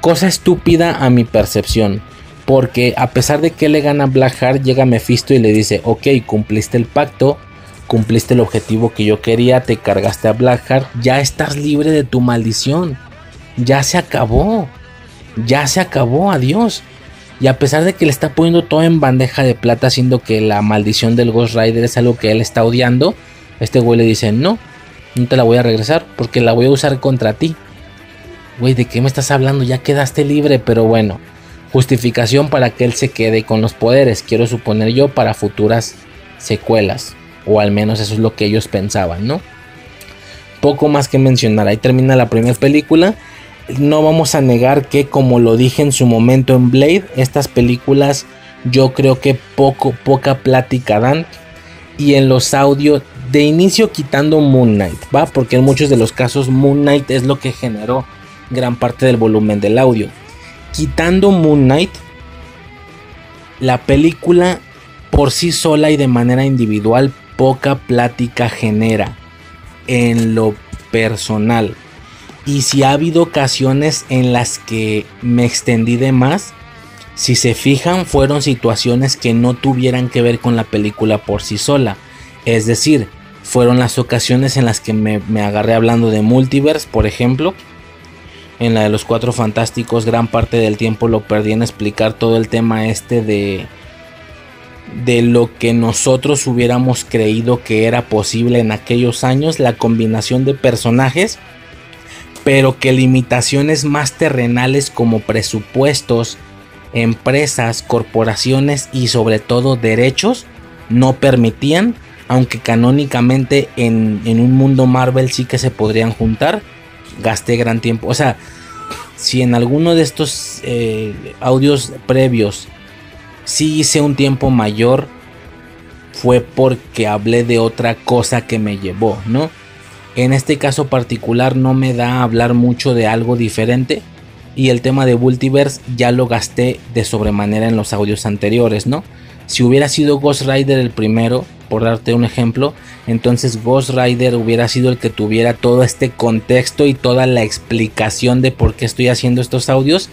Cosa estúpida a mi percepción. Porque a pesar de que le gana Blackheart, llega Mephisto y le dice, ok, cumpliste el pacto, cumpliste el objetivo que yo quería, te cargaste a Blackheart, ya estás libre de tu maldición. Ya se acabó. Ya se acabó, adiós. Y a pesar de que le está poniendo todo en bandeja de plata, haciendo que la maldición del Ghost Rider es algo que él está odiando, este güey le dice, no, no te la voy a regresar porque la voy a usar contra ti. Güey, ¿de qué me estás hablando? Ya quedaste libre, pero bueno justificación para que él se quede con los poderes, quiero suponer yo, para futuras secuelas. O al menos eso es lo que ellos pensaban, ¿no? Poco más que mencionar, ahí termina la primera película. No vamos a negar que como lo dije en su momento en Blade, estas películas yo creo que poco, poca plática dan. Y en los audios, de inicio quitando Moon Knight, ¿va? Porque en muchos de los casos Moon Knight es lo que generó gran parte del volumen del audio quitando Moon Knight, la película por sí sola y de manera individual poca plática genera en lo personal. Y si ha habido ocasiones en las que me extendí de más, si se fijan fueron situaciones que no tuvieran que ver con la película por sí sola. Es decir, fueron las ocasiones en las que me, me agarré hablando de multiverse, por ejemplo, en la de los cuatro fantásticos gran parte del tiempo lo perdí en explicar todo el tema este de de lo que nosotros hubiéramos creído que era posible en aquellos años, la combinación de personajes, pero que limitaciones más terrenales como presupuestos, empresas, corporaciones y sobre todo derechos no permitían aunque canónicamente en, un mundo Marvel sí que se podrían juntar, gasté gran tiempo. O sea, si en alguno de estos eh, audios previos sí hice un tiempo mayor, fue porque hablé de otra cosa que me llevó, ¿no? En este caso particular no me da hablar mucho de algo diferente y el tema de Multiverse ya lo gasté de sobremanera en los audios anteriores, ¿no? Si hubiera sido Ghost Rider el primero, por darte un ejemplo, entonces Ghost Rider hubiera sido el que tuviera todo este contexto y toda la explicación de por qué estoy haciendo estos audios.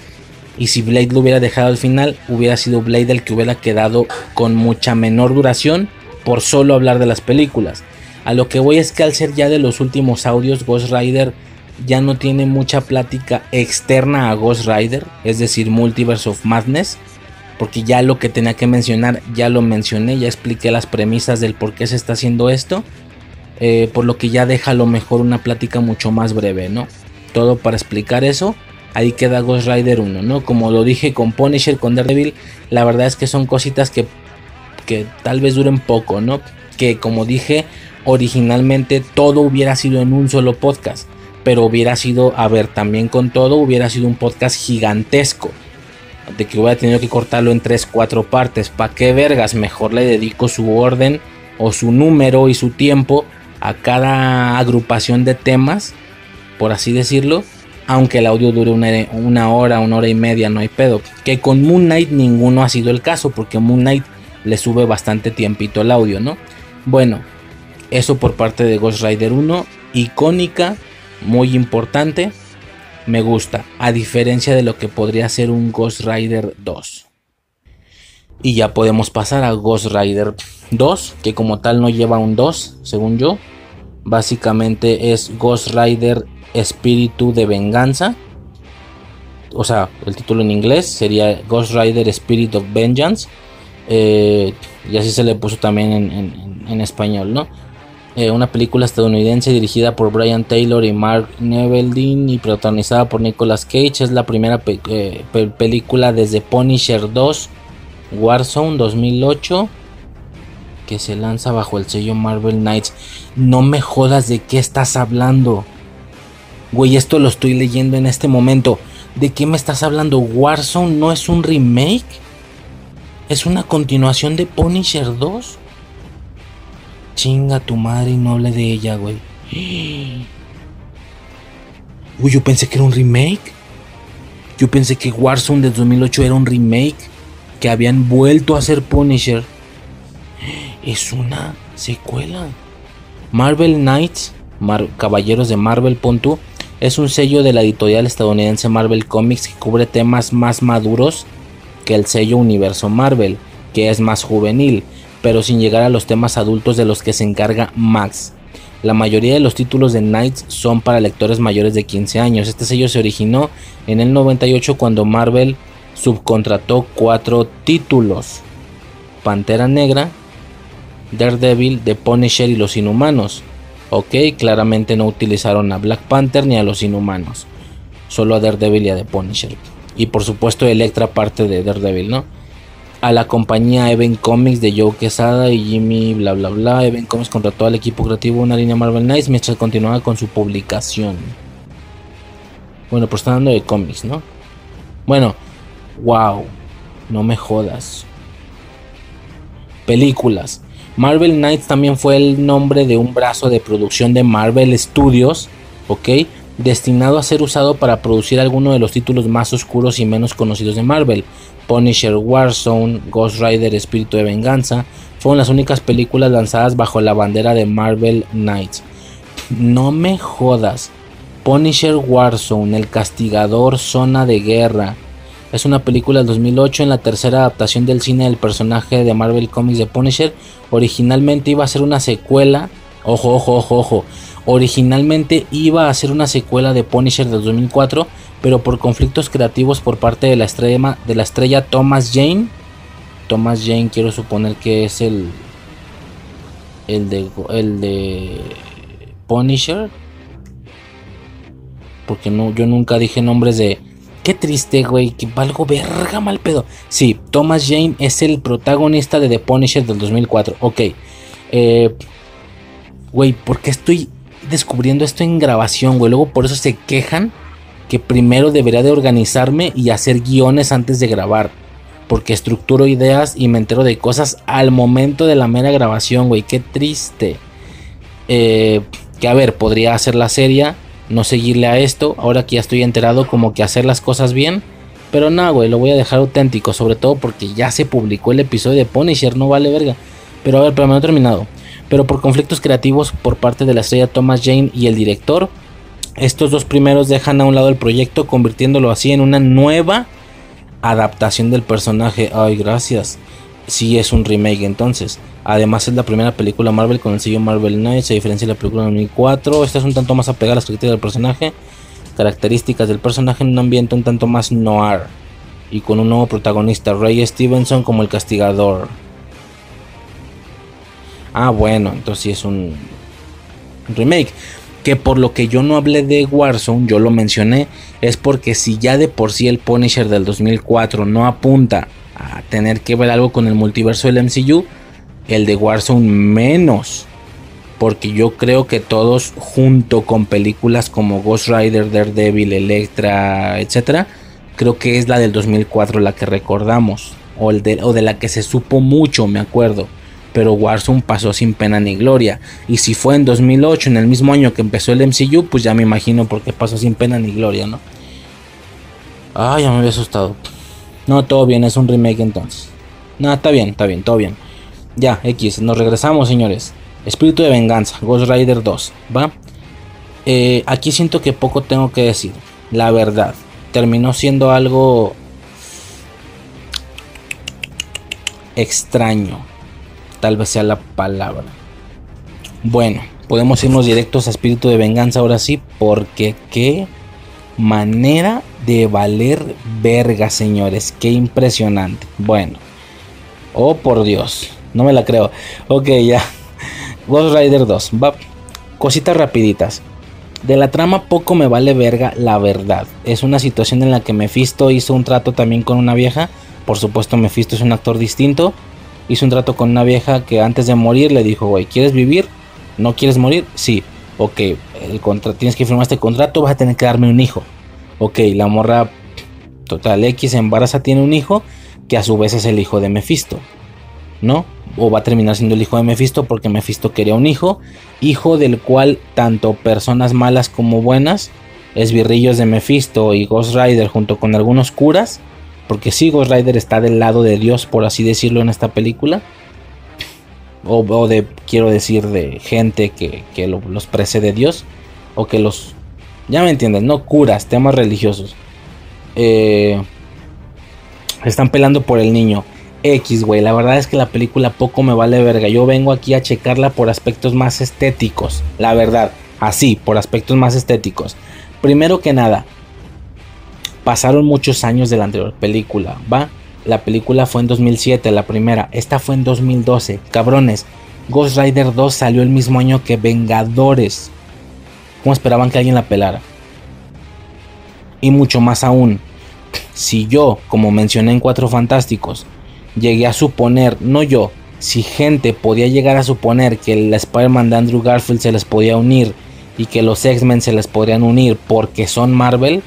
Y si Blade lo hubiera dejado al final, hubiera sido Blade el que hubiera quedado con mucha menor duración por solo hablar de las películas. A lo que voy es que al ser ya de los últimos audios, Ghost Rider ya no tiene mucha plática externa a Ghost Rider, es decir, Multiverse of Madness, porque ya lo que tenía que mencionar ya lo mencioné, ya expliqué las premisas del por qué se está haciendo esto, eh, por lo que ya deja a lo mejor una plática mucho más breve, ¿no? Todo para explicar eso. Ahí queda Ghost Rider 1, ¿no? Como lo dije con Punisher, con Daredevil, la verdad es que son cositas que, que tal vez duren poco, ¿no? Que como dije, originalmente todo hubiera sido en un solo podcast, pero hubiera sido, a ver, también con todo hubiera sido un podcast gigantesco, de que hubiera tenido que cortarlo en 3, 4 partes, ¿para qué vergas? Mejor le dedico su orden o su número y su tiempo a cada agrupación de temas, por así decirlo, aunque el audio dure una, una, hora, una hora y media, no hay pedo. Que con Moon Knight ninguno ha sido el caso, porque Moon Knight le sube bastante tiempito el audio, ¿no? Bueno, eso por parte de Ghost Rider 1, icónica, muy importante, me gusta, a diferencia de lo que podría ser un Ghost Rider 2. Y ya podemos pasar a Ghost Rider 2, que como tal no lleva un 2, según yo. Básicamente es Ghost Rider Espíritu de Venganza. O sea, el título en inglés sería Ghost Rider Spirit of Vengeance. Eh, y así se le puso también en, español, ¿no? Eh, una película estadounidense dirigida por Brian Taylor y Mark Neveldine y protagonizada por Nicolas Cage. Es la primera eh, pe película desde Punisher 2 Warzone 2008 que se lanza bajo el sello Marvel Knights. No me jodas de qué estás hablando. Güey, esto lo estoy leyendo en este momento. ¿De qué me estás hablando? Warzone no es un remake. Es una continuación de Punisher 2. Chinga tu madre y no hable de ella, güey. Uy, yo pensé que era un remake. Yo pensé que Warzone de 2008 era un remake. Que habían vuelto a hacer Punisher. Es una secuela. Marvel Knights, Caballeros de Marvel. Es un sello de la editorial estadounidense Marvel Comics que cubre temas más maduros que el sello Universo Marvel, que es más juvenil pero sin llegar a los temas adultos de los que se encarga Max. La mayoría de los títulos de Knights son para lectores mayores de 15 años. Este sello se originó en el 98 cuando Marvel subcontrató cuatro títulos. Pantera Negra, Daredevil, The Punisher y Los Inhumanos. Ok, claramente no utilizaron a Black Panther ni a Los Inhumanos. Solo a Daredevil y a The Punisher. Y por supuesto Electra parte de Daredevil, ¿no? A la compañía Even Comics de Joe Quesada y Jimmy bla bla bla. Even Comics contrató al equipo creativo una línea Marvel Knights mientras continuaba con su publicación. Bueno, pues está hablando de cómics, ¿no? Bueno, wow, no me jodas. Películas. Marvel Knights también fue el nombre de un brazo de producción de Marvel Studios, ¿ok? Destinado a ser usado para producir algunos de los títulos más oscuros y menos conocidos de Marvel. Punisher Warzone, Ghost Rider Espíritu de Venganza, fueron las únicas películas lanzadas bajo la bandera de Marvel Knights. No me jodas. Punisher Warzone, El Castigador, Zona de Guerra. Es una película del 2008 en la tercera adaptación del cine del personaje de Marvel Comics de Punisher. Originalmente iba a ser una secuela. Ojo, ojo, ojo, ojo. Originalmente iba a ser una secuela de Punisher del 2004 pero por conflictos creativos por parte de la estrella, de la estrella Thomas Jane. Thomas Jane quiero suponer que es el el de el de Punisher. Porque no yo nunca dije nombres de Qué triste, güey, que valgo verga mal pedo. Sí, Thomas Jane es el protagonista de The Punisher del 2004. Ok. Eh, güey, ¿por qué estoy descubriendo esto en grabación, güey? Luego por eso se quejan que primero debería de organizarme y hacer guiones antes de grabar. Porque estructuro ideas y me entero de cosas al momento de la mera grabación, güey. Qué triste. Eh, que a ver, podría hacer la serie, no seguirle a esto. Ahora que ya estoy enterado, como que hacer las cosas bien. Pero no, güey, lo voy a dejar auténtico. Sobre todo porque ya se publicó el episodio de Punisher, no vale verga. Pero a ver, pero me he terminado. Pero por conflictos creativos por parte de la estrella Thomas Jane y el director, estos dos primeros dejan a un lado el proyecto, convirtiéndolo así en una nueva adaptación del personaje. Ay, gracias. Sí, es un remake entonces. Además es la primera película Marvel con el sello Marvel Knights, a diferencia de la película de 2004. Esta es un tanto más apegada a las características del personaje. Características del personaje en un ambiente un tanto más noir. Y con un nuevo protagonista, Ray Stevenson como el castigador. Ah, bueno, entonces sí es un remake que por lo que yo no hablé de Warzone, yo lo mencioné, es porque si ya de por sí el Punisher del 2004 no apunta a tener que ver algo con el multiverso del MCU, el de Warzone menos. Porque yo creo que todos, junto con películas como Ghost Rider, Daredevil, Electra, etc., creo que es la del 2004 la que recordamos. O, el de, o de la que se supo mucho, me acuerdo pero Warzone pasó sin pena ni gloria. Y si fue en 2008, en el mismo año que empezó el MCU, pues ya me imagino por qué pasó sin pena ni gloria, ¿no? Ah, ya me había asustado. No, todo bien, es un remake entonces. No, está bien, está bien, todo bien. Ya, X, nos regresamos, señores. Espíritu de venganza, Ghost Rider 2, ¿va? Eh, aquí siento que poco tengo que decir. La verdad, terminó siendo algo extraño tal vez sea la palabra. Bueno, podemos irnos directos a espíritu de venganza ahora sí, porque qué manera de valer verga, señores, qué impresionante. Bueno, oh por Dios, no me la creo. Ok, ya. Ghost Rider 2, va. Cositas rapiditas. De la trama poco me vale verga, la verdad. Es una situación en la que Mephisto hizo un trato también con una vieja. Por supuesto, Mephisto es un actor distinto hizo un trato con una vieja que antes de morir le dijo, güey, ¿quieres vivir? ¿No quieres morir? Sí. Ok, el tienes que firmar este contrato, vas a tener que darme un hijo. Ok, la morra total X embaraza, tiene un hijo que a su vez es el hijo de Mephisto. ¿No? O va a terminar siendo el hijo de Mephisto porque Mephisto quería un hijo. Hijo del cual tanto personas malas como buenas, esbirrillos de Mephisto y Ghost Rider junto con algunos curas, porque si Ghost Rider está del lado de Dios, por así decirlo, en esta película. O, de, quiero decir, de gente que, los precede Dios. O que los... Ya me entienden, no curas, temas religiosos. Eh, están pelando por el niño. X, güey. La verdad es que la película poco me vale verga. Yo vengo aquí a checarla por aspectos más estéticos. La verdad. Así, por aspectos más estéticos. Primero que nada, Pasaron muchos años de la anterior película, ¿va? La película fue en 2007, la primera. Esta fue en 2012. Cabrones, Ghost Rider 2 salió el mismo año que Vengadores. ¿Cómo esperaban que alguien la pelara? Y mucho más aún, si yo, como mencioné en Cuatro Fantásticos, llegué a suponer, no yo, si gente podía llegar a suponer que el Spider-Man de Andrew Garfield se les podía unir y que los X-Men se les podrían unir porque son Marvel,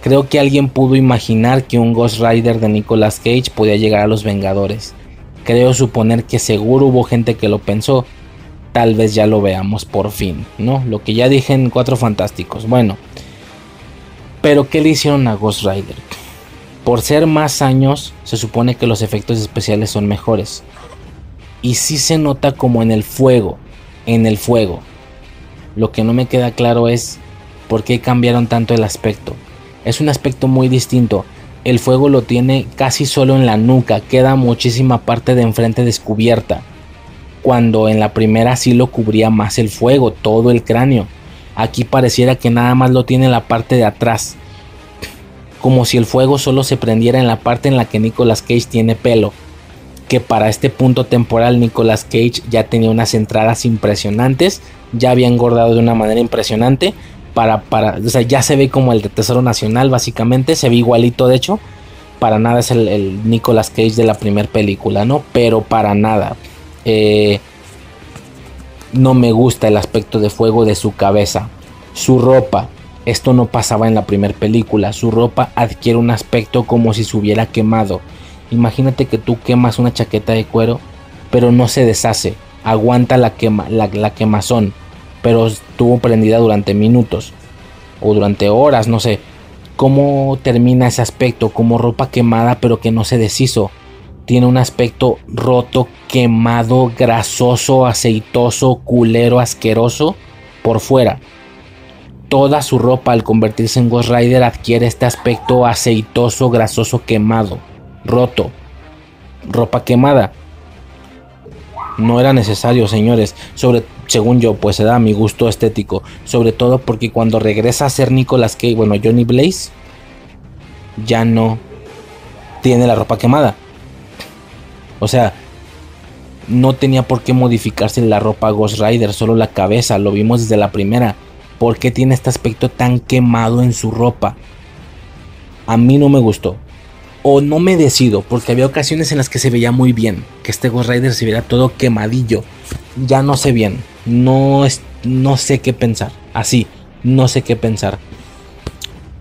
Creo que alguien pudo imaginar que un Ghost Rider de Nicolas Cage podía llegar a los Vengadores. Creo suponer que seguro hubo gente que lo pensó. Tal vez ya lo veamos por fin, ¿no? Lo que ya dije en Cuatro Fantásticos. Bueno. Pero ¿qué le hicieron a Ghost Rider? Por ser más años, se supone que los efectos especiales son mejores. Y sí se nota como en el fuego. En el fuego. Lo que no me queda claro es por qué cambiaron tanto el aspecto es un aspecto muy distinto. El fuego lo tiene casi solo en la nuca, queda muchísima parte de enfrente descubierta. Cuando en la primera sí lo cubría más el fuego, todo el cráneo. Aquí pareciera que nada más lo tiene en la parte de atrás. Como si el fuego solo se prendiera en la parte en la que Nicolas Cage tiene pelo. Que para este punto temporal Nicolas Cage ya tenía unas entradas impresionantes, ya había engordado de una manera impresionante, para, para, o sea, ya se ve como el de Tesoro Nacional, básicamente, se ve igualito, de hecho, para nada es el, Nicolas Cage de la primera película, ¿no? Pero para nada. Eh, No me gusta el aspecto de fuego de su cabeza. Su ropa. Esto no pasaba en la primera película. Su ropa adquiere un aspecto como si se hubiera quemado. Imagínate que tú quemas una chaqueta de cuero, pero no se deshace. Aguanta la, quema, la, la quemazón, pero estuvo prendida durante minutos o durante horas, no sé. ¿Cómo termina ese aspecto? Como ropa quemada, pero que no se deshizo tiene un aspecto roto, quemado, grasoso, aceitoso, culero, asqueroso por fuera. Toda su ropa al convertirse en Ghost Rider adquiere este aspecto aceitoso, grasoso, quemado, roto. Ropa quemada. No era necesario, señores. Sobre, según yo, pues se da mi gusto estético. Sobre todo porque cuando regresa a ser Nicolas Cage, bueno, Johnny Blaze, ya no tiene la ropa quemada o sea, no tenía por qué modificarse la ropa Ghost Rider, solo la cabeza, lo vimos desde la primera. ¿Por qué tiene este aspecto tan quemado en su ropa? A mí no me gustó. O no me decido, porque había ocasiones en las que se veía muy bien. Que este Ghost Rider se viera todo quemadillo. Ya no sé bien. No, no sé qué pensar. Así, no sé qué pensar.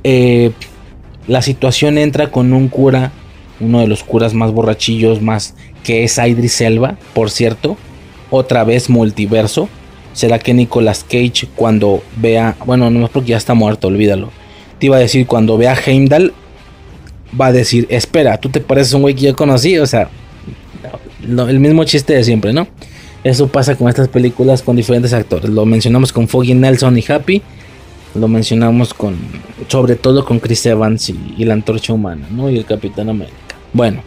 Eh, la situación entra con un cura uno de los curas más borrachillos, más que es Idris Elba, por cierto. Otra vez multiverso. ¿Será que Nicolas Cage cuando vea, bueno, no es porque ya está muerto, olvídalo. Te iba a decir, cuando vea Heimdall, va a decir, espera, tú te pareces un güey que yo conocí, o sea, el mismo chiste de siempre, ¿no? Eso pasa con estas películas con diferentes actores. Lo mencionamos con Foggy Nelson y Happy. Lo mencionamos con, sobre todo con Chris Evans y, y la Antorcha Humana, ¿no? Y el Capitán América. Bueno.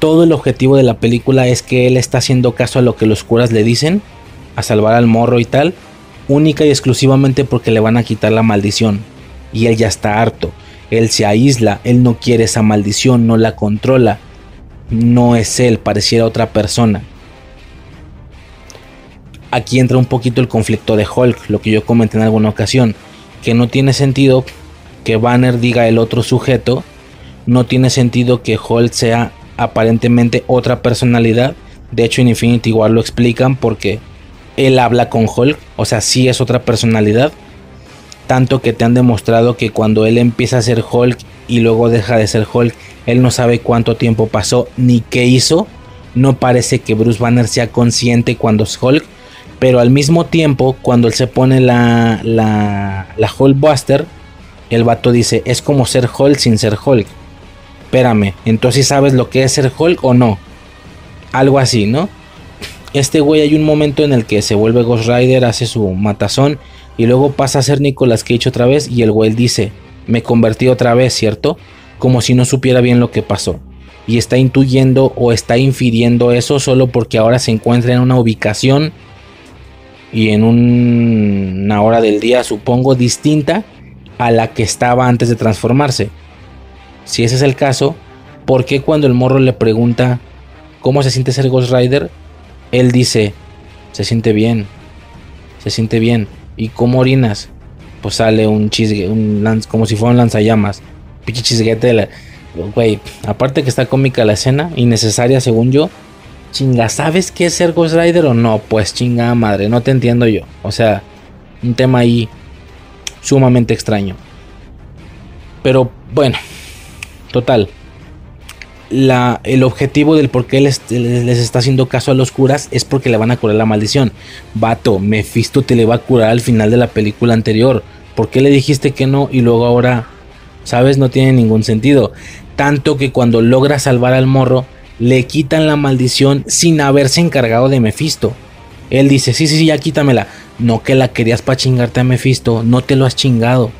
Todo el objetivo de la película es que él está haciendo caso a lo que los curas le dicen, a salvar al morro y tal, única y exclusivamente porque le van a quitar la maldición. Y él ya está harto. Él se aísla, él no quiere esa maldición, no la controla. No es él, pareciera otra persona. Aquí entra un poquito el conflicto de Hulk, lo que yo comenté en alguna ocasión, que no tiene sentido que Banner diga el otro sujeto, no tiene sentido que Hulk sea aparentemente otra personalidad. De hecho, en Infinity War lo explican porque él habla con Hulk, o sea, sí es otra personalidad. Tanto que te han demostrado que cuando él empieza a ser Hulk y luego deja de ser Hulk, él no sabe cuánto tiempo pasó ni qué hizo. No parece que Bruce Banner sea consciente cuando es Hulk, pero al mismo tiempo, cuando él se pone la, la, la Hulk Buster, el vato dice, es como ser Hulk sin ser Hulk. Espérame, entonces sabes lo que es ser Hulk o no. Algo así, ¿no? Este güey hay un momento en el que se vuelve Ghost Rider, hace su matazón y luego pasa a ser Nicolas Cage otra vez y el güey dice, me convertí otra vez, ¿cierto? Como si no supiera bien lo que pasó. Y está intuyendo o está infiriendo eso solo porque ahora se encuentra en una ubicación y en una hora del día, supongo, distinta a la que estaba antes de transformarse. Si ese es el caso, ¿por qué cuando el morro le pregunta cómo se siente ser Ghost Rider? Él dice, se siente bien, se siente bien. ¿Y cómo orinas? Pues sale un chisgue, un como si fuera un lanzallamas. Pinche chisguete de. Güey, aparte que está cómica la escena, innecesaria según yo. Chinga, ¿sabes qué es ser Ghost Rider o no? Pues chinga madre, no te entiendo yo. O sea, un tema ahí sumamente extraño. Pero bueno, total. El objetivo del por qué les, les, está haciendo caso a los curas es porque le van a curar la maldición. Vato, Mephisto te le va a curar al final de la película anterior. ¿Por qué le dijiste que no y luego ahora, sabes, no tiene ningún sentido? Tanto que cuando logra salvar al morro, le quitan la maldición sin haberse encargado de Mephisto. Él dice, sí, sí, sí, ya quítamela. No que la querías para chingarte a Mephisto, no te lo has chingado.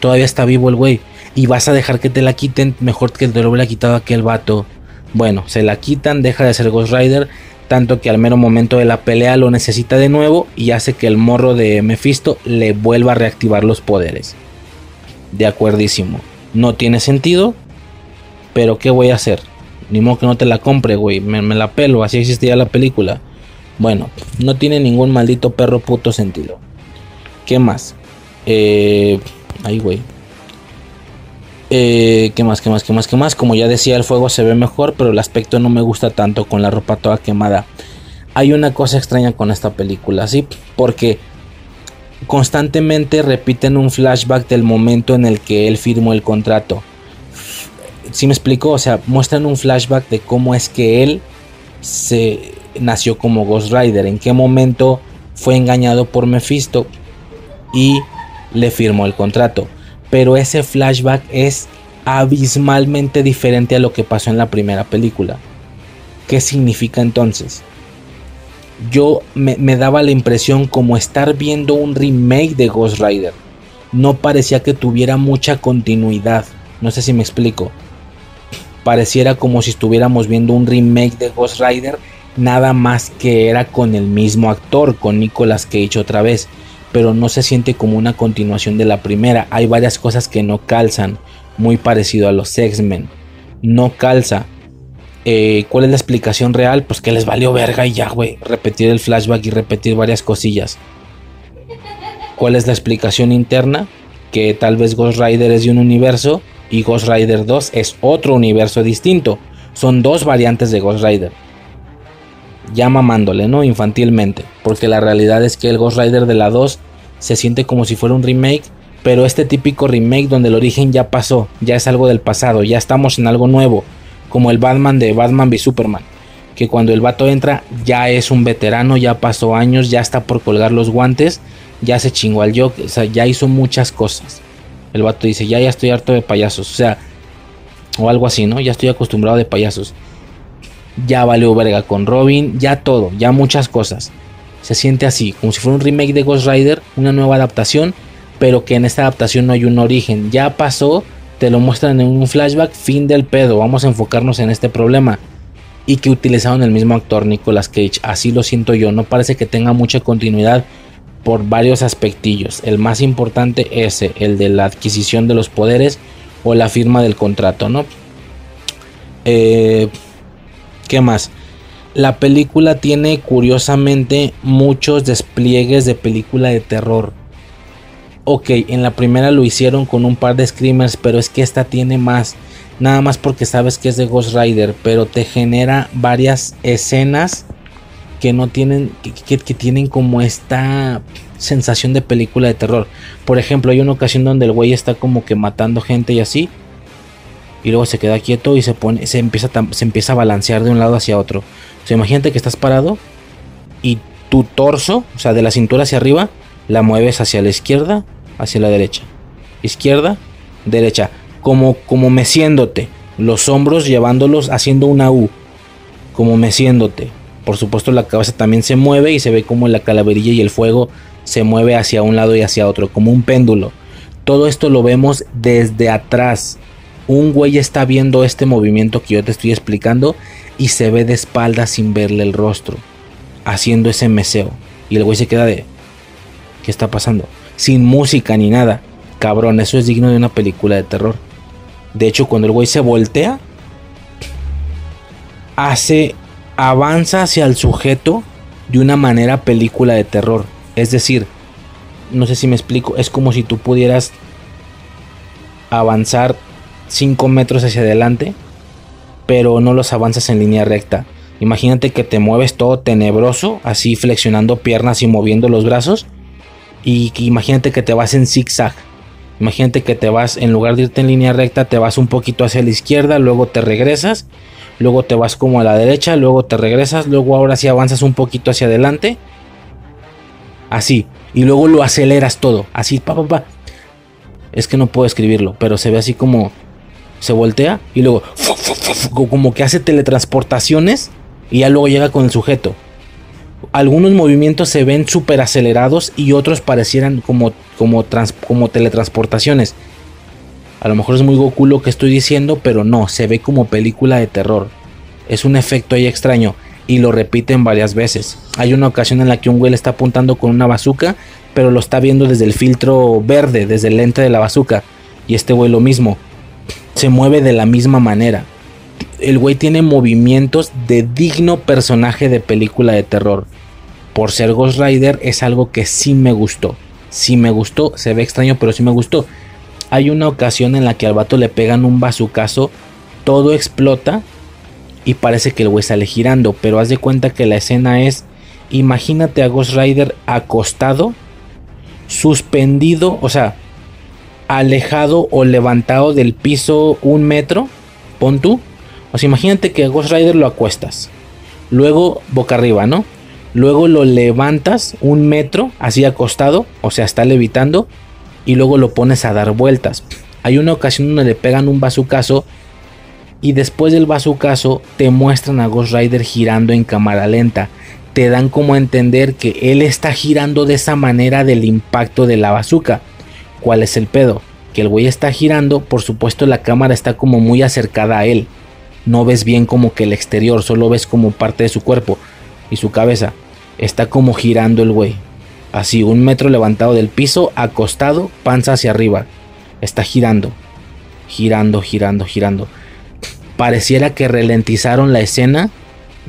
Todavía está vivo el güey. Y vas a dejar que te la quiten mejor que te lo hubiera quitado aquel vato. Bueno, se la quitan, deja de ser Ghost Rider. Tanto que al mero momento de la pelea lo necesita de nuevo y hace que el morro de Mephisto le vuelva a reactivar los poderes. De acuerdísimo. No tiene sentido. Pero ¿qué voy a hacer? Ni modo que no te la compre, güey. Me, la pelo. Así existía la película. Bueno, no tiene ningún maldito perro puto sentido. ¿Qué más? Eh, ay, güey. Eh, ¿Qué más? ¿Qué más? ¿Qué más? ¿Qué más? Como ya decía, el fuego se ve mejor, pero el aspecto no me gusta tanto con la ropa toda quemada. Hay una cosa extraña con esta película, ¿sí? Porque constantemente repiten un flashback del momento en el que él firmó el contrato. Si me explico? O sea, muestran un flashback de cómo es que él se nació como Ghost Rider, en qué momento fue engañado por Mephisto y le firmó el contrato. Pero ese flashback es abismalmente diferente a lo que pasó en la primera película. ¿Qué significa entonces? Yo me, daba la impresión como estar viendo un remake de Ghost Rider. No parecía que tuviera mucha continuidad. No sé si me explico. Pareciera como si estuviéramos viendo un remake de Ghost Rider. Nada más que era con el mismo actor, con Nicolas Cage otra vez pero no se siente como una continuación de la primera. Hay varias cosas que no calzan, muy parecido a los X-Men. No calza. Eh, ¿Cuál es la explicación real? Pues que les valió verga y ya, güey. Repetir el flashback y repetir varias cosillas. ¿Cuál es la explicación interna? Que tal vez Ghost Rider es de un universo y Ghost Rider 2 es otro universo distinto. Son dos variantes de Ghost Rider ya mamándole, ¿no? Infantilmente. Porque la realidad es que el Ghost Rider de la 2 se siente como si fuera un remake. Pero este típico remake donde el origen ya pasó, ya es algo del pasado, ya estamos en algo nuevo. Como el Batman de Batman v Superman. Que cuando el vato entra ya es un veterano, ya pasó años, ya está por colgar los guantes, ya se chingó al Joker, o sea, ya hizo muchas cosas. El vato dice, ya, ya estoy harto de payasos, o sea, o algo así, ¿no? Ya estoy acostumbrado de payasos ya valió verga con Robin, ya todo, ya muchas cosas. Se siente así, como si fuera un remake de Ghost Rider, una nueva adaptación, pero que en esta adaptación no hay un origen. Ya pasó, te lo muestran en un flashback, fin del pedo, vamos a enfocarnos en este problema. Y que utilizaron el mismo actor, Nicolas Cage, así lo siento yo, no parece que tenga mucha continuidad por varios aspectillos. El más importante es el de la adquisición de los poderes o la firma del contrato, ¿no? Eh, ¿Qué más? La película tiene curiosamente muchos despliegues de película de terror. Ok, en la primera lo hicieron con un par de screamers, pero es que esta tiene más. Nada más porque sabes que es de Ghost Rider, pero te genera varias escenas que no tienen, que, que tienen como esta sensación de película de terror. Por ejemplo, hay una ocasión donde el güey está como que matando gente y así y luego se queda quieto y se pone se empieza se empieza a balancear de un lado hacia otro. O imagínate que estás parado y tu torso, o sea, de la cintura hacia arriba, la mueves hacia la izquierda, hacia la derecha. Izquierda, derecha, como como meciéndote, los hombros llevándolos haciendo una U, como meciéndote. Por supuesto, la cabeza también se mueve y se ve como la calaverilla y el fuego se mueve hacia un lado y hacia otro, como un péndulo. Todo esto lo vemos desde atrás, un güey está viendo este movimiento que yo te estoy explicando y se ve de espaldas sin verle el rostro, haciendo ese meseo. Y el güey se queda de... ¿Qué está pasando? Sin música ni nada. Cabrón, eso es digno de una película de terror. De hecho, cuando el güey se voltea, hace... avanza hacia el sujeto de una manera película de terror. Es decir, no sé si me explico, es como si tú pudieras avanzar 5 metros hacia adelante, pero no los avanzas en línea recta. Imagínate que te mueves todo tenebroso, así flexionando piernas y moviendo los brazos. Y imagínate que te vas en zigzag. Imagínate que te vas, en lugar de irte en línea recta, te vas un poquito hacia la izquierda, luego te regresas, luego te vas como a la derecha, luego te regresas, luego ahora sí avanzas un poquito hacia adelante. Así. Y luego lo aceleras todo. Así, pa, pa, pa. Es que no puedo escribirlo, pero se ve así como se voltea y luego como que hace teletransportaciones y ya luego llega con el sujeto. Algunos movimientos se ven súper acelerados y otros parecieran como, como, como teletransportaciones. A lo mejor es muy Goku lo que estoy diciendo, pero no, se ve como película de terror. Es un efecto ahí extraño y lo repiten varias veces. Hay una ocasión en la que un güey le está apuntando con una bazooka, pero lo está viendo desde el filtro verde, desde el lente de la bazooka. Y este güey lo mismo se mueve de la misma manera. El güey tiene movimientos de digno personaje de película de terror. Por ser Ghost Rider es algo que sí me gustó. Sí me gustó, se ve extraño, pero sí me gustó. Hay una ocasión en la que al vato le pegan un bazucazo, todo explota y parece que el güey sale girando, pero haz de cuenta que la escena es, imagínate a Ghost Rider acostado, suspendido, o sea, alejado o levantado del piso un metro, pon tú, o sea, imagínate que a Ghost Rider lo acuestas, luego boca arriba, ¿no? Luego lo levantas un metro así acostado, o sea, está levitando, y luego lo pones a dar vueltas. Hay una ocasión donde le pegan un bazucazo y después del bazucazo te muestran a Ghost Rider girando en cámara lenta. Te dan como a entender que él está girando de esa manera del impacto de la bazuca. ¿Cuál es el pedo? Que el güey está girando, por supuesto la cámara está como muy acercada a él. No ves bien como que el exterior, solo ves como parte de su cuerpo y su cabeza. Está como girando el güey. Así, un metro levantado del piso, acostado, panza hacia arriba. Está girando. Girando, girando, girando. Pareciera que ralentizaron la escena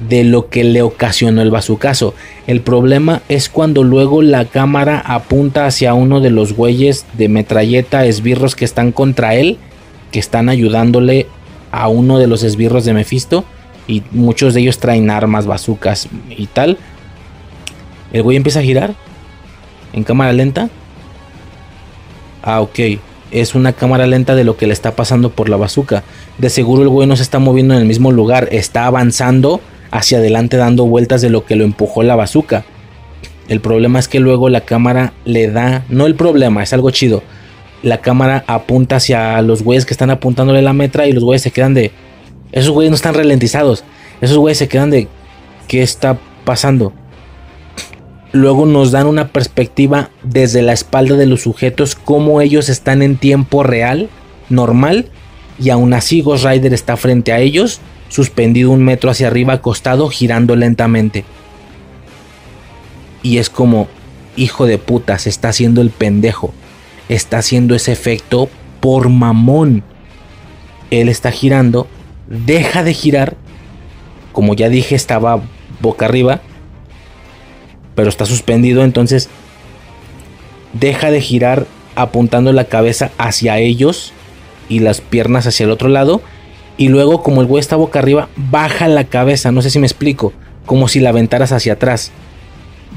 de lo que le ocasionó el bazucazo. El problema es cuando luego la cámara apunta hacia uno de los güeyes de metralleta esbirros que están contra él, que están ayudándole a uno de los esbirros de Mephisto y muchos de ellos traen armas, bazucas y tal. El güey empieza a girar en cámara lenta. Ah, ok. Es una cámara lenta de lo que le está pasando por la bazuca. De seguro el güey no se está moviendo en el mismo lugar. Está avanzando hacia adelante dando vueltas de lo que lo empujó la bazuca. El problema es que luego la cámara le da... No el problema, es algo chido. La cámara apunta hacia los güeyes que están apuntándole la metra y los güeyes se quedan de... Esos güeyes no están ralentizados. Esos güeyes se quedan de... ¿Qué está pasando? luego nos dan una perspectiva desde la espalda de los sujetos, cómo ellos están en tiempo real, normal, y aún así Ghost Rider está frente a ellos, suspendido un metro hacia arriba, acostado, girando lentamente. Y es como, hijo de puta, se está haciendo el pendejo. Está haciendo ese efecto por mamón. Él está girando, deja de girar. Como ya dije, estaba boca arriba pero está suspendido, entonces deja de girar apuntando la cabeza hacia ellos y las piernas hacia el otro lado. Y luego, como el güey está boca arriba, baja la cabeza, no sé si me explico, como si la aventaras hacia atrás,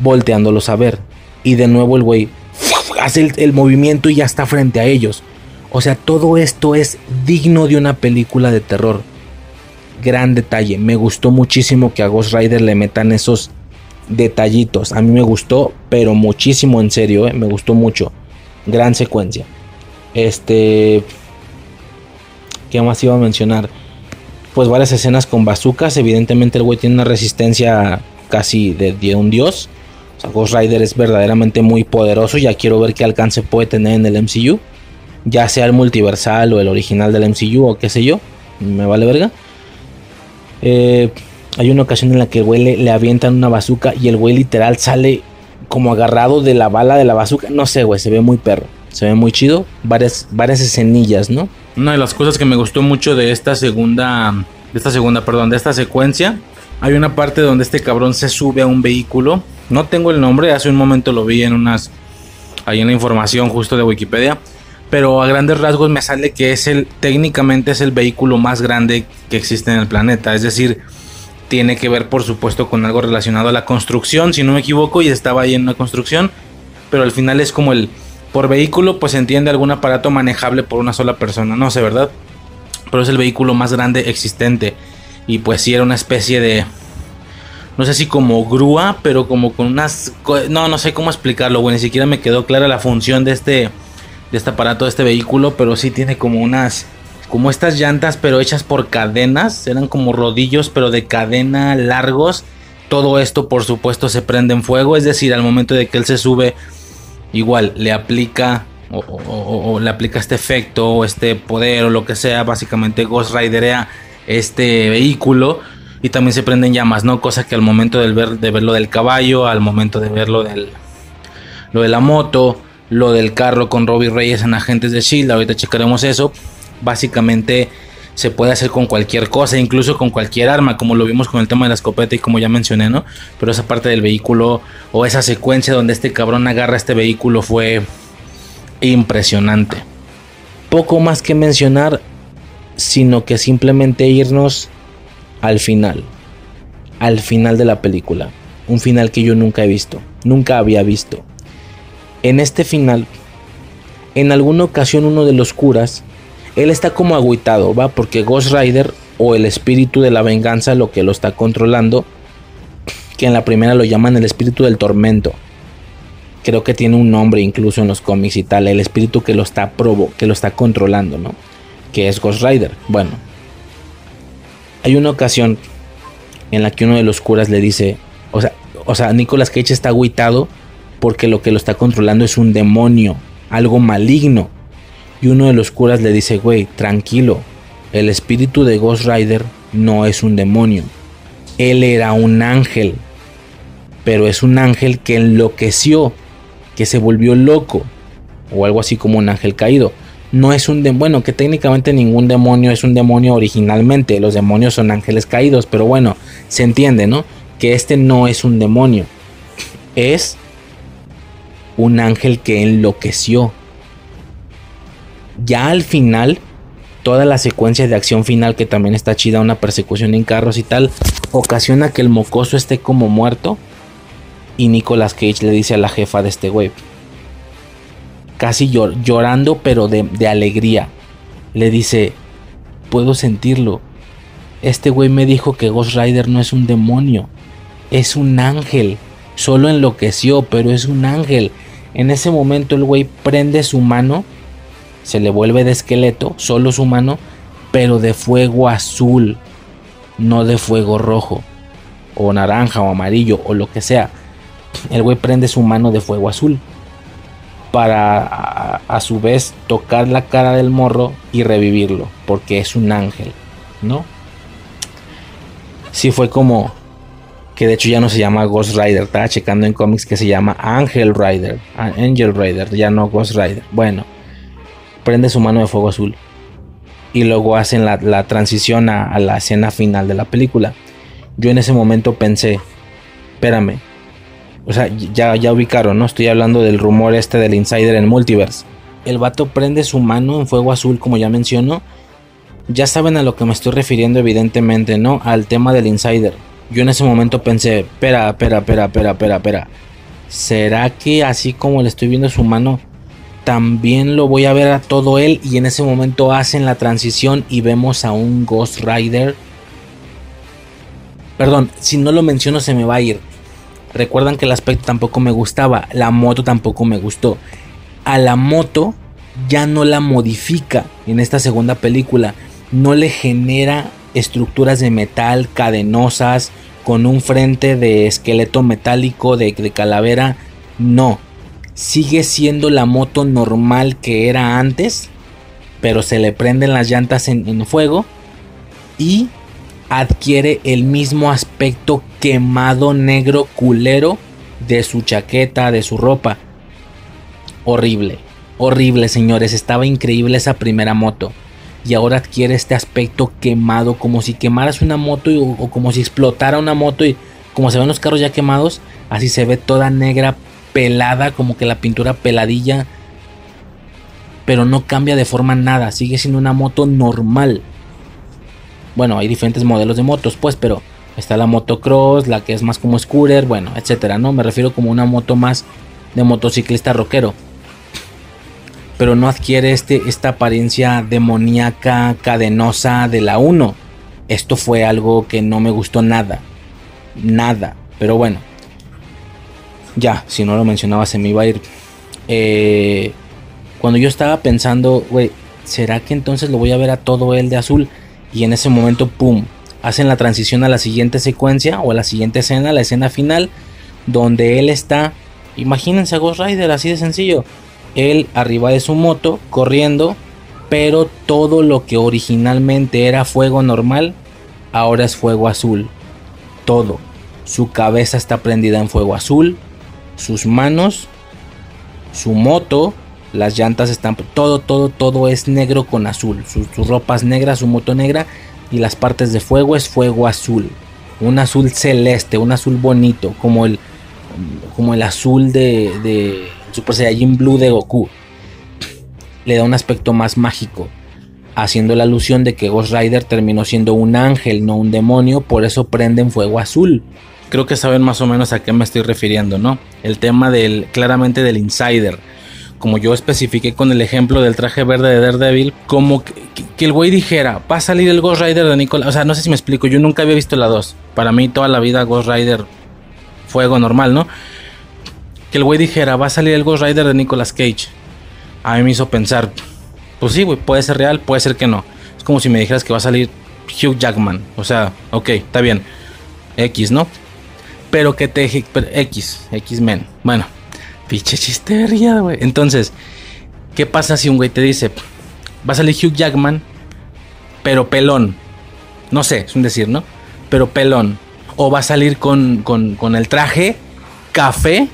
volteándolos a ver. Y de nuevo el güey hace el, movimiento y ya está frente a ellos. O sea, todo esto es digno de una película de terror. Gran detalle. Me gustó muchísimo que a Ghost Rider le metan esos detallitos. A mí me gustó, pero muchísimo en serio, ¿eh? me gustó mucho. Gran secuencia. Este. ¿Qué más iba a mencionar? Pues varias escenas con bazucas. Evidentemente el güey tiene una resistencia casi de, un dios. O sea, Ghost Rider es verdaderamente muy poderoso. Ya quiero ver qué alcance puede tener en el MCU. Ya sea el multiversal o el original del MCU o qué sé yo. Me vale verga. Eh, hay una ocasión en la que el güey le, avientan una bazuca y el güey literal sale como agarrado de la bala de la bazuca. No sé, güey, se ve muy perro. Se ve muy chido. Varias escenillas, ¿no? Una de las cosas que me gustó mucho de esta segunda. De esta segunda, perdón, de esta secuencia. Hay una parte donde este cabrón se sube a un vehículo. No tengo el nombre, hace un momento lo vi en unas. Ahí en la información justo de Wikipedia. Pero a grandes rasgos me sale que es el. Técnicamente es el vehículo más grande que existe en el planeta. Es decir, tiene que ver por supuesto con algo relacionado a la construcción, si no me equivoco, y estaba ahí en una construcción, pero al final es como el por vehículo, pues se entiende algún aparato manejable por una sola persona, no sé, ¿verdad? Pero es el vehículo más grande existente y pues sí era una especie de no sé si como grúa, pero como con unas no no sé cómo explicarlo, güey, ni siquiera me quedó clara la función de este de este aparato, de este vehículo, pero sí tiene como unas como estas llantas pero hechas por cadenas, eran como rodillos pero de cadena largos. Todo esto por supuesto se prende en fuego, es decir, al momento de que él se sube, igual le aplica o, le aplica este efecto o este poder o lo que sea, básicamente Ghost Riderea este vehículo y también se prenden llamas, ¿no? Cosa que al momento de, ver, de verlo del caballo, al momento de verlo del lo de la moto, lo del carro con Robbie Reyes en Agentes de Shield, ahorita checaremos eso básicamente se puede hacer con cualquier cosa, incluso con cualquier arma, como lo vimos con el tema de la escopeta y como ya mencioné, ¿no? Pero esa parte del vehículo o esa secuencia donde este cabrón agarra este vehículo fue impresionante. poco más que mencionar, sino que simplemente irnos al final, al final de la película, un final que yo nunca he visto, nunca había visto. En este final, en alguna ocasión uno de los curas, él está como agüitado, va, porque Ghost Rider o el espíritu de la venganza lo que lo está controlando, que en la primera lo llaman el espíritu del tormento. Creo que tiene un nombre incluso en los cómics y tal, el espíritu que lo está provo que lo está controlando, ¿no? Que es Ghost Rider. Bueno, hay una ocasión en la que uno de los curas le dice, o sea, o sea, Nicolas Cage está agüitado porque lo que lo está controlando es un demonio, algo maligno. Y uno de los curas le dice, güey, tranquilo, el espíritu de Ghost Rider no es un demonio. Él era un ángel. Pero es un ángel que enloqueció, que se volvió loco. O algo así como un ángel caído. No es un demonio, bueno, que técnicamente ningún demonio es un demonio originalmente. Los demonios son ángeles caídos. Pero bueno, se entiende, ¿no? Que este no es un demonio. Es un ángel que enloqueció. Ya al final toda la secuencia de acción final que también está chida, una persecución en carros y tal, ocasiona que el mocoso esté como muerto. Y Nicolas Cage le dice a la jefa de este güey, casi llorando pero de, de alegría, le dice, puedo sentirlo. Este güey me dijo que Ghost Rider no es un demonio, es un ángel. Solo enloqueció, pero es un ángel. En ese momento el güey prende su mano se le vuelve de esqueleto, solo su mano, pero de fuego azul, no de fuego rojo, o naranja, o amarillo, o lo que sea. El güey prende su mano de fuego azul para a, su vez tocar la cara del morro y revivirlo, porque es un ángel, ¿no? Sí fue como que de hecho ya no se llama Ghost Rider, estaba checando en cómics que se llama Angel Rider, Angel Rider, ya no Ghost Rider. Bueno, prende su mano de fuego azul. Y luego hacen la, transición a, la escena final de la película. Yo en ese momento pensé, espérame. O sea, ya, ya ubicaron, ¿no? Estoy hablando del rumor este del insider en Multiverse. El vato prende su mano en fuego azul, como ya menciono. Ya saben a lo que me estoy refiriendo, evidentemente, ¿no? Al tema del insider. Yo en ese momento pensé, espera, espera, espera, espera, espera, espera. ¿Será que así como le estoy viendo su mano, también lo voy a ver a todo él y en ese momento hacen la transición y vemos a un Ghost Rider. Perdón, si no lo menciono se me va a ir. Recuerdan que el aspecto tampoco me gustaba, la moto tampoco me gustó. A la moto ya no la modifica en esta segunda película, no le genera estructuras de metal cadenosas con un frente de esqueleto metálico de, de calavera, no sigue siendo la moto normal que era antes, pero se le prenden las llantas en, fuego y adquiere el mismo aspecto quemado negro culero de su chaqueta, de su ropa. Horrible, horrible señores, estaba increíble esa primera moto. Y ahora adquiere este aspecto quemado, como si quemaras una moto o como si explotara una moto y como se ven los carros ya quemados, así se ve toda negra, pelada, como que la pintura peladilla. Pero no cambia de forma nada, sigue siendo una moto normal. Bueno, hay diferentes modelos de motos, pues, pero está la motocross, la que es más como scooter, bueno, etcétera, ¿no? Me refiero como una moto más de motociclista rockero. Pero no adquiere este, esta apariencia demoníaca, cadenosa de la 1. Esto fue algo que no me gustó nada. Nada. Pero bueno, ya, si no lo mencionaba se me iba a ir. Eh, cuando yo estaba pensando, güey, ¿será que entonces lo voy a ver a todo él de azul? Y en ese momento, ¡pum! Hacen la transición a la siguiente secuencia o a la siguiente escena, la escena final, donde él está, imagínense a Ghost Rider, así de sencillo. Él arriba de su moto, corriendo, pero todo lo que originalmente era fuego normal, ahora es fuego azul. Todo. Su cabeza está prendida en fuego azul, sus manos, su moto, las llantas están, todo, todo, todo es negro con azul. Sus, ropas negras, su moto negra y las partes de fuego es fuego azul. Un azul celeste, un azul bonito, como el, como el azul de, de Super Saiyajin Blue de Goku. le da un aspecto más mágico, haciendo la alusión de que Ghost Rider terminó siendo un ángel, no un demonio, por eso prenden fuego azul. Creo que saben más o menos a qué me estoy refiriendo, ¿no? El tema del claramente del insider. Como yo especifiqué con el ejemplo del traje verde de Daredevil, como que, el güey dijera, va a salir el Ghost Rider de Nicolas. O sea, no sé si me explico, yo nunca había visto la 2. Para mí toda la vida Ghost Rider fuego normal, ¿no? Que el güey dijera, va a salir el Ghost Rider de Nicolas Cage. A mí me hizo pensar, pues sí, güey, puede ser real, puede ser que no. Es como si me dijeras que va a salir Hugh Jackman. O sea, ok, está bien. X, ¿no? Pero que te... X, X-Men. Bueno, pinche chistería, güey. Entonces, ¿qué pasa si un güey te dice, va a salir Hugh Jackman, pero pelón? No sé, es un decir, ¿no? Pero pelón. O va a salir con, con, con el traje café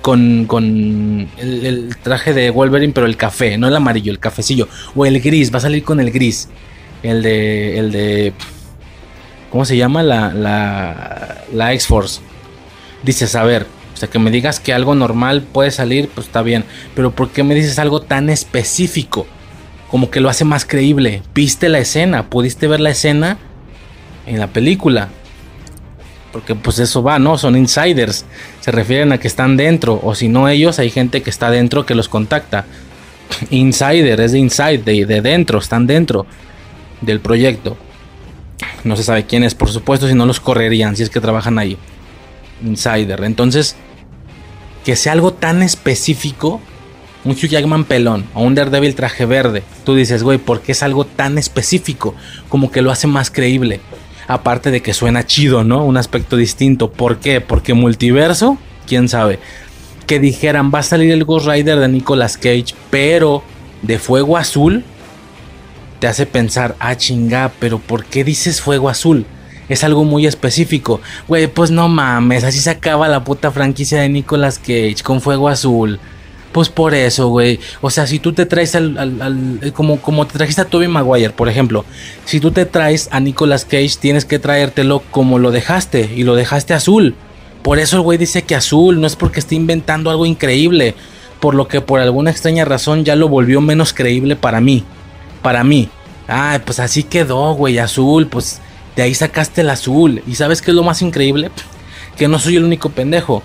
con, con el, el, traje de Wolverine, pero el café, no el amarillo, el cafecillo. O el gris, va a salir con el gris. El de. El de. ¿Cómo se llama? La, la, la X-Force. Dices, a ver, o sea, que me digas que algo normal puede salir, pues está bien. Pero ¿por qué me dices algo tan específico? Como que lo hace más creíble. ¿Viste la escena? ¿Pudiste ver la escena en la película? Porque pues eso va, ¿no? Son insiders. Se refieren a que están dentro. O si no ellos, hay gente que está dentro que los contacta. Insider, es de inside, de, de dentro, están dentro del proyecto. No se sabe quién es, por supuesto, si no los correrían, si es que trabajan ahí. Insider. Entonces, que sea algo tan específico, un Hugh Jackman pelón o un Daredevil traje verde, tú dices, güey, ¿por qué es algo tan específico? Como que lo hace más creíble. Aparte de que suena chido, ¿no? Un aspecto distinto. ¿Por qué? Porque multiverso, quién sabe. Que dijeran, va a salir el Ghost Rider de Nicolas Cage, pero de fuego azul, te hace pensar, ah, chinga, pero ¿por qué dices fuego azul? Es algo muy específico. Güey, pues no mames, así se acaba la puta franquicia de Nicolas Cage con fuego azul. Pues por eso, güey. O sea, si tú te traes al, al, al, como, como te trajiste a Toby Maguire, por ejemplo. Si tú te traes a Nicolas Cage, tienes que traértelo como lo dejaste. Y lo dejaste azul. Por eso el güey dice que azul. No es porque esté inventando algo increíble. Por lo que por alguna extraña razón ya lo volvió menos creíble para mí. Para mí. Ah, pues así quedó, güey. Azul. Pues de ahí sacaste el azul. ¿Y sabes qué es lo más increíble? Que no soy el único pendejo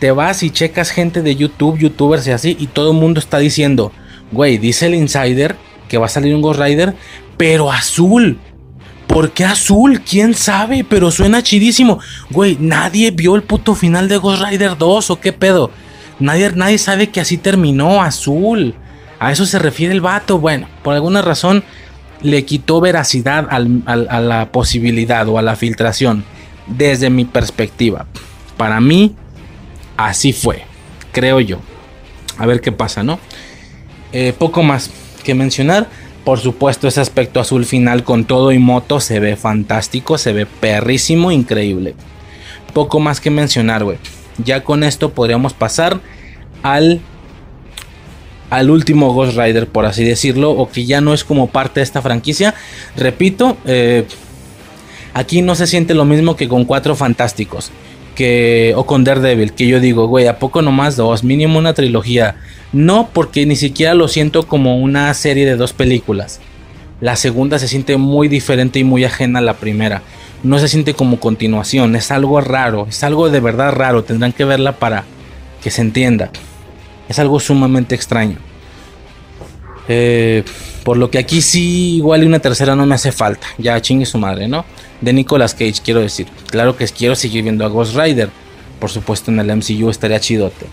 te vas y checas gente de YouTube, youtubers y así, y todo el mundo está diciendo, güey, dice el insider que va a salir un Ghost Rider, pero azul. ¿Por qué azul? ¿Quién sabe? Pero suena chidísimo. Güey, nadie vio el puto final de Ghost Rider 2 o qué pedo. Nadie, nadie sabe que así terminó, azul. A eso se refiere el vato. Bueno, por alguna razón le quitó veracidad a la posibilidad o a la filtración. Desde mi perspectiva. Para mí, así fue, creo yo. A ver qué pasa, ¿no? Eh, poco más que mencionar. Por supuesto, ese aspecto azul final con todo y moto se ve fantástico, se ve perrísimo, increíble. Poco más que mencionar, güey. Ya con esto podríamos pasar al al último Ghost Rider, por así decirlo, o que ya no es como parte de esta franquicia. Repito, eh, aquí no se siente lo mismo que con Cuatro Fantásticos que o con Daredevil, que yo digo, güey, a poco nomás dos, mínimo una trilogía. No, porque ni siquiera lo siento como una serie de dos películas. La segunda se siente muy diferente y muy ajena a la primera. No se siente como continuación, es algo raro, es algo de verdad raro, tendrán que verla para que se entienda. Es algo sumamente extraño. Eh, por lo que aquí sí, igual y una tercera no me hace falta. Ya chingue su madre, ¿no? De Nicolas Cage, quiero decir. Claro que quiero seguir viendo a Ghost Rider. Por supuesto, en el MCU estaría chidote.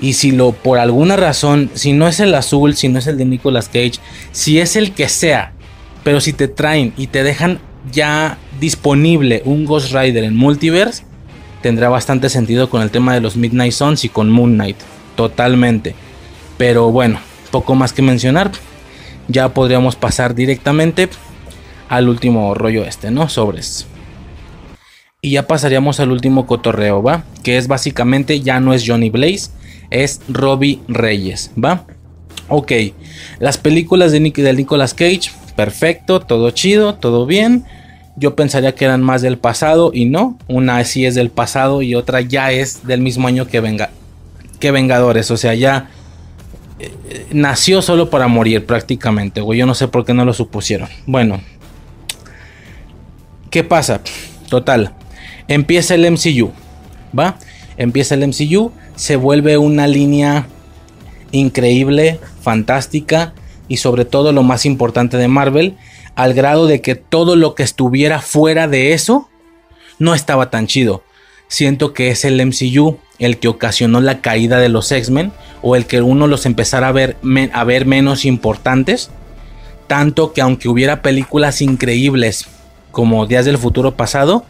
Y si lo, por alguna razón, si no es el azul, si no es el de Nicolas Cage, si es el que sea, pero si te traen y te dejan ya disponible un Ghost Rider en Multiverse, tendrá bastante sentido con el tema de los Midnight Suns y con Moon Knight. Totalmente. Pero bueno, poco más que mencionar. Ya podríamos pasar directamente al último rollo este, ¿no? Sobres. Y ya pasaríamos al último cotorreo, ¿va? Que es básicamente, ya no es Johnny Blaze, es Robbie Reyes, ¿va? Ok, las películas de, Nick, de Nicolas Cage, perfecto, todo chido, todo bien. Yo pensaría que eran más del pasado y no. Una sí es del pasado y otra ya es del mismo año que, venga, que Vengadores. O sea, ya nació solo para morir prácticamente, güey. Yo no sé por qué no lo supusieron. Bueno, ¿qué pasa? Total, empieza el MCU, ¿va? Empieza el MCU, se vuelve una línea increíble, fantástica y sobre todo lo más importante de Marvel, al grado de que todo lo que estuviera fuera de eso no estaba tan chido. Siento que es el MCU el que ocasionó la caída de los X-Men o el que uno los empezara a ver, a ver menos importantes. Tanto que aunque hubiera películas increíbles como Días del Futuro Pasado,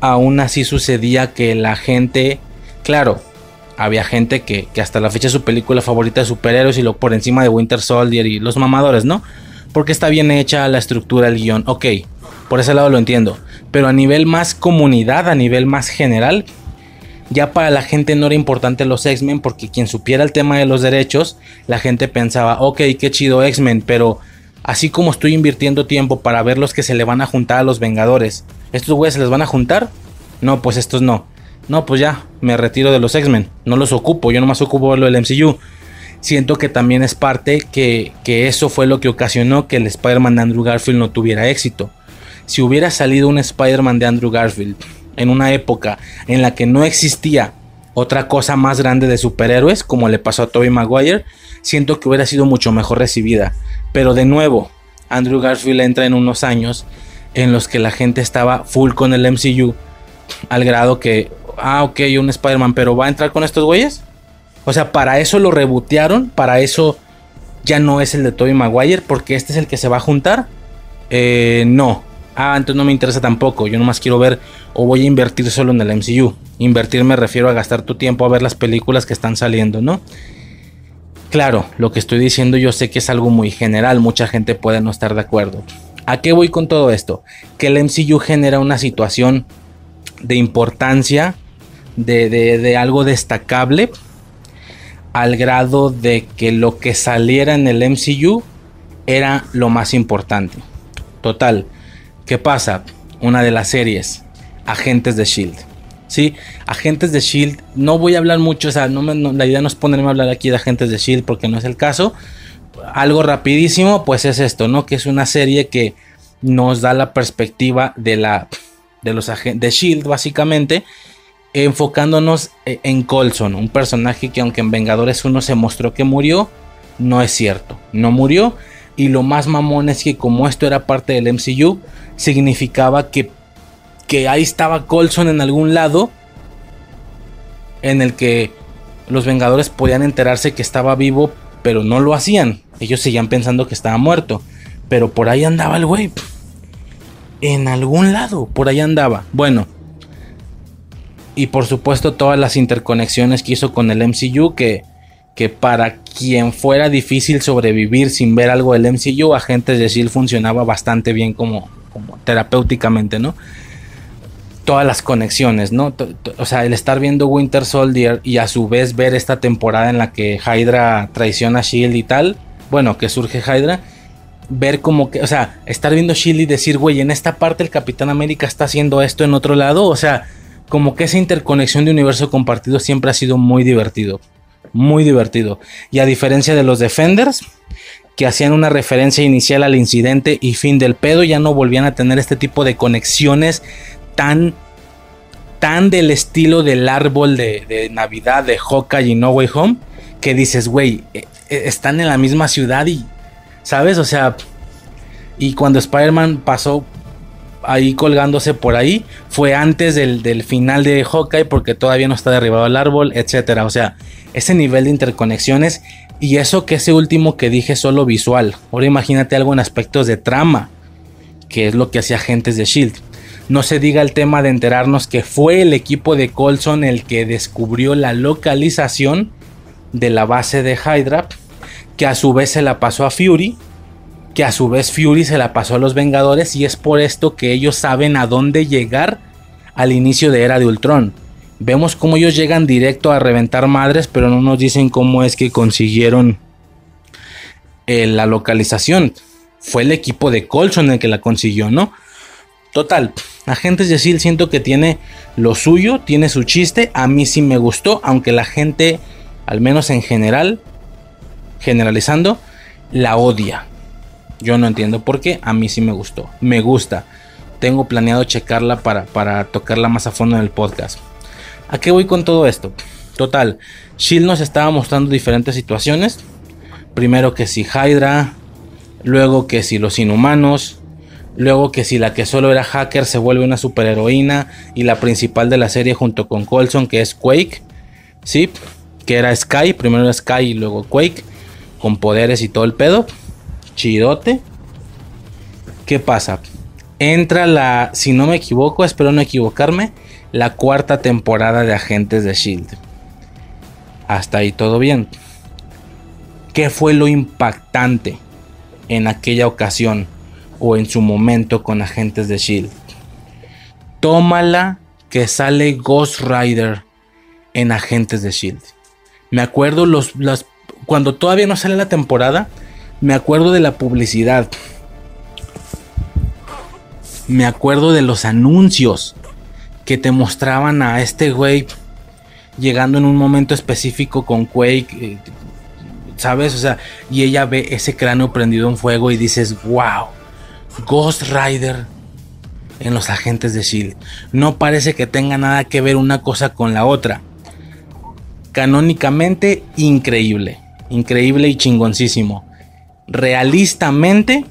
aún así sucedía que la gente, claro, había gente que, hasta la fecha su película favorita de superhéroes y lo por encima de Winter Soldier y los mamadores, ¿no? Porque está bien hecha la estructura, el guion, ok, por ese lado lo entiendo. Pero a nivel más comunidad, a nivel más general, ya para la gente no era importante los X-Men porque quien supiera el tema de los derechos, la gente pensaba, ok, qué chido X-Men, pero así como estoy invirtiendo tiempo para ver los que se le van a juntar a los Vengadores, ¿estos güeyes se les van a juntar? No, pues estos no. No, pues ya, me retiro de los X-Men, no los ocupo, yo nomás ocupo lo del MCU. Siento que también es parte que, que eso fue lo que ocasionó que el Spider-Man de Andrew Garfield no tuviera éxito. Si hubiera salido un Spider-Man de Andrew Garfield en una época en la que no existía otra cosa más grande de superhéroes, como le pasó a Tobey Maguire, siento que hubiera sido mucho mejor recibida. Pero de nuevo, Andrew Garfield entra en unos años en los que la gente estaba full con el MCU, al grado que, ah, ok, un Spider-Man, pero ¿va a entrar con estos güeyes? O sea, para eso lo rebotearon, para eso ya no es el de Tobey Maguire, porque este es el que se va a juntar. Eh, no, ah, entonces no me interesa tampoco, yo nomás quiero ver o voy a invertir solo en el MCU. Invertir me refiero a gastar tu tiempo a ver las películas que están saliendo, ¿no? Claro, lo que estoy diciendo yo sé que es algo muy general, mucha gente puede no estar de acuerdo. ¿A qué voy con todo esto? Que el MCU genera una situación de importancia, de, de algo destacable, al grado de que lo que saliera en el MCU era lo más importante. Total, ¿Qué pasa? Una de las series, Agentes de Shield. Sí, Agentes de Shield. No voy a hablar mucho, o sea, la idea no es ponerme a hablar aquí de Agentes de Shield porque no es el caso. Algo rapidísimo, pues es esto, ¿no? Que es una serie que nos da la perspectiva de la de los agentes de Shield básicamente enfocándonos e, en Colson, un personaje que aunque en Vengadores 1 se mostró que murió, no es cierto, no murió y lo más mamón es que como esto era parte del MCU, significaba que, que ahí estaba Colson en algún lado en el que los Vengadores podían enterarse que estaba vivo, pero no lo hacían. Ellos seguían pensando que estaba muerto. Pero por ahí andaba el güey. En algún lado, por ahí andaba. Bueno. Y por supuesto todas las interconexiones que hizo con el MCU que que para quien fuera difícil sobrevivir sin ver algo del MCU, Agentes de S.H.I.E.L.D. funcionaba bastante bien como, como terapéuticamente, ¿no? Todas las conexiones, ¿no? O sea, el estar viendo Winter Soldier y a su vez ver esta temporada en la que Hydra traiciona a Shield y tal, bueno, que surge Hydra, ver como que, o sea, estar viendo Shield y decir, güey, en esta parte el Capitán América está haciendo esto en otro lado, o sea, como que esa interconexión de universo compartido siempre ha sido muy divertido muy divertido. Y a diferencia de los Defenders, que hacían una referencia inicial al incidente y fin del pedo, ya no volvían a tener este tipo de conexiones tan, tan del estilo del árbol de, Navidad de Hawkeye y No Way Home, que dices, güey, e, e, están en la misma ciudad y, ¿sabes? O sea, y cuando Spider-Man pasó ahí colgándose por ahí, fue antes del, del final de Hawkeye porque todavía no está derribado el árbol, etcétera. O sea, ese nivel de interconexiones y eso que ese último que dije solo visual. Ahora imagínate algo en aspectos de trama, que es lo que hacía Agentes de Shield. No se diga el tema de enterarnos que fue el equipo de Colson el que descubrió la localización de la base de Hydra, que a su vez se la pasó a Fury, que a su vez Fury se la pasó a los Vengadores y es por esto que ellos saben a dónde llegar al inicio de Era de Ultron. Vemos cómo ellos llegan directo a reventar madres, pero no nos dicen cómo es que consiguieron eh, la localización. Fue el equipo de Colson el que la consiguió, ¿no? Total, Agentes de SEAL siento que tiene lo suyo, tiene su chiste. A mí sí me gustó, aunque la gente, al menos en general, generalizando, la odia. Yo no entiendo por qué, a mí sí me gustó, me gusta. Tengo planeado checarla para, para tocarla más a fondo en el podcast. ¿A qué voy con todo esto? Total, Shield nos estaba mostrando diferentes situaciones. Primero que si Hydra, luego que si los inhumanos, luego que si la que solo era hacker se vuelve una superheroína y la principal de la serie junto con Colson que es Quake, sí, que era Sky, primero Sky y luego Quake, con poderes y todo el pedo, chidote. ¿Qué pasa? Entra la, si no me equivoco, espero no equivocarme, la cuarta temporada de Agentes de Shield. Hasta ahí todo bien. ¿Qué fue lo impactante en aquella ocasión o en su momento con Agentes de Shield? Tómala que sale Ghost Rider en Agentes de Shield. Me acuerdo los, las, cuando todavía no sale la temporada, me acuerdo de la publicidad. Me acuerdo de los anuncios que te mostraban a este güey llegando en un momento específico con Quake, eh, ¿sabes? O sea, y ella ve ese cráneo prendido en fuego y dices, wow, Ghost Rider en los agentes de Shield. No parece que tenga nada que ver una cosa con la otra. Canónicamente, increíble, increíble y chingoncísimo. Realistamente,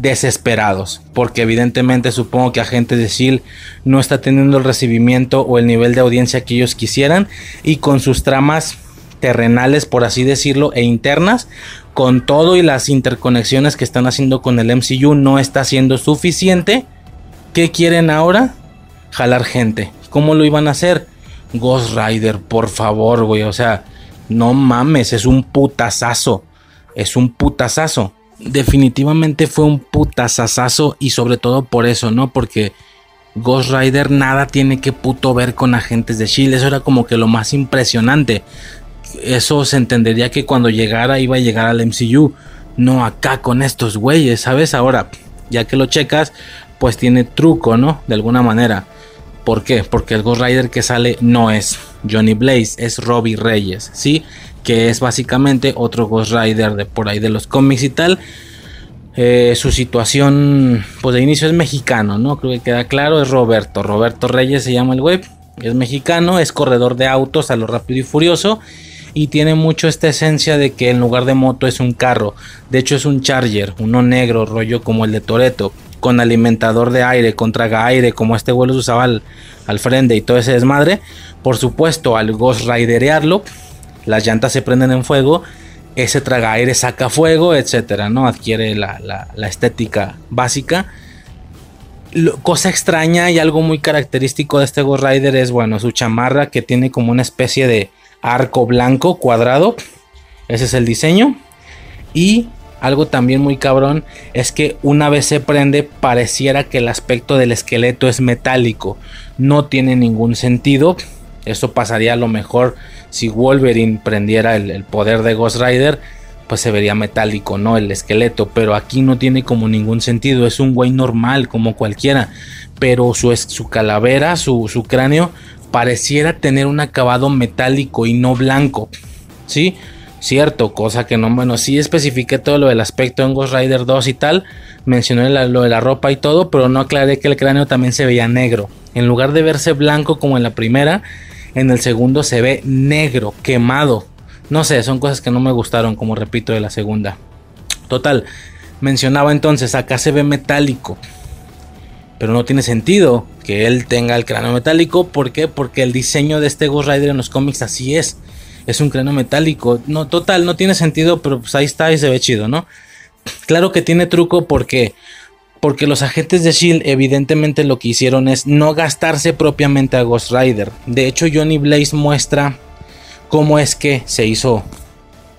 desesperados, porque evidentemente supongo que Agentes de Shield no está teniendo el recibimiento o el nivel de audiencia que ellos quisieran y con sus tramas terrenales, por así decirlo, e internas, con todo y las interconexiones que están haciendo con el MCU no está siendo suficiente. ¿Qué quieren ahora? Jalar gente. ¿Cómo lo iban a hacer? Ghost Rider, por favor, güey, o sea, no mames, es un putazazo. Es un putazazo definitivamente fue un putazazazo y sobre todo por eso, ¿no? Porque Ghost Rider nada tiene que puto ver con agentes de Shield, eso era como que lo más impresionante. Eso se entendería que cuando llegara iba a llegar al MCU, no acá con estos güeyes, ¿sabes? Ahora, ya que lo checas, pues tiene truco, ¿no? De alguna manera. ¿Por qué? Porque el Ghost Rider que sale no es Johnny Blaze, es Robbie Reyes, ¿sí? Que es básicamente otro Ghost Rider de por ahí de los cómics y tal. Eh, su situación, pues de inicio es mexicano, ¿no? Creo que queda claro, es Roberto. Roberto Reyes se llama el web, es mexicano, es corredor de autos a lo rápido y furioso. Y tiene mucho esta esencia de que en lugar de moto es un carro. De hecho es un Charger, uno negro, rollo como el de Toreto, con alimentador de aire, con traga aire, como este vuelo usaba al, al frente y todo ese desmadre. Por supuesto, al Ghost Riderearlo, las llantas se prenden en fuego, ese traga aire saca fuego, etcétera, ¿no? Adquiere la, estética básica. cosa extraña y algo muy característico de este Ghost Rider es, bueno, su chamarra que tiene como una especie de arco blanco cuadrado. Ese es el diseño. Y algo también muy cabrón es que una vez se prende pareciera que el aspecto del esqueleto es metálico. No tiene ningún sentido. Eso pasaría a lo mejor si Wolverine prendiera el, poder de Ghost Rider, pues se vería metálico, ¿no? El esqueleto, pero aquí no tiene como ningún sentido, es un güey normal como cualquiera, pero su, su calavera, su, su cráneo, pareciera tener un acabado metálico y no blanco, ¿sí? Cierto, cosa que no, bueno, sí especifiqué todo lo del aspecto en Ghost Rider 2 y tal, mencioné lo de la ropa y todo, pero no aclaré que el cráneo también se veía negro. En lugar de verse blanco como en la primera, en el segundo se ve negro, quemado. No sé, son cosas que no me gustaron, como repito, de la segunda. Total, mencionaba entonces, acá se ve metálico. Pero no tiene sentido que él tenga el cráneo metálico. ¿Por qué? Porque el diseño de este Ghost Rider en los cómics así es. Es un cráneo metálico. No, total, no tiene sentido, pero pues ahí está y se ve chido, ¿no? Claro que tiene truco porque porque los agentes de Shield evidentemente lo que hicieron es no gastarse propiamente a Ghost Rider. De hecho, Johnny Blaze muestra cómo es que se hizo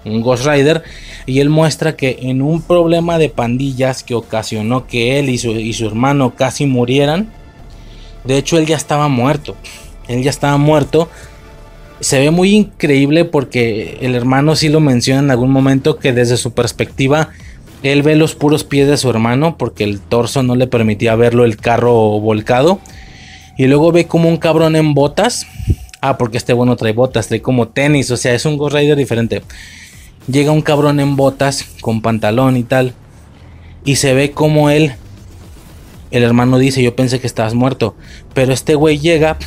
un Ghost Rider y él muestra que en un problema de pandillas que ocasionó que él y su, y su hermano casi murieran, de hecho él ya estaba muerto. Él ya estaba muerto. Se ve muy increíble porque el hermano sí lo menciona en algún momento que desde su perspectiva él ve los puros pies de su hermano porque el torso no le permitía verlo el carro volcado. Y luego ve como un cabrón en botas. Ah, porque este bueno trae botas, trae como tenis, o sea, es un Ghost Rider diferente. llega un cabrón en botas, con pantalón y tal, y se ve como él, el hermano dice, yo pensé que estabas muerto, pero este güey llega,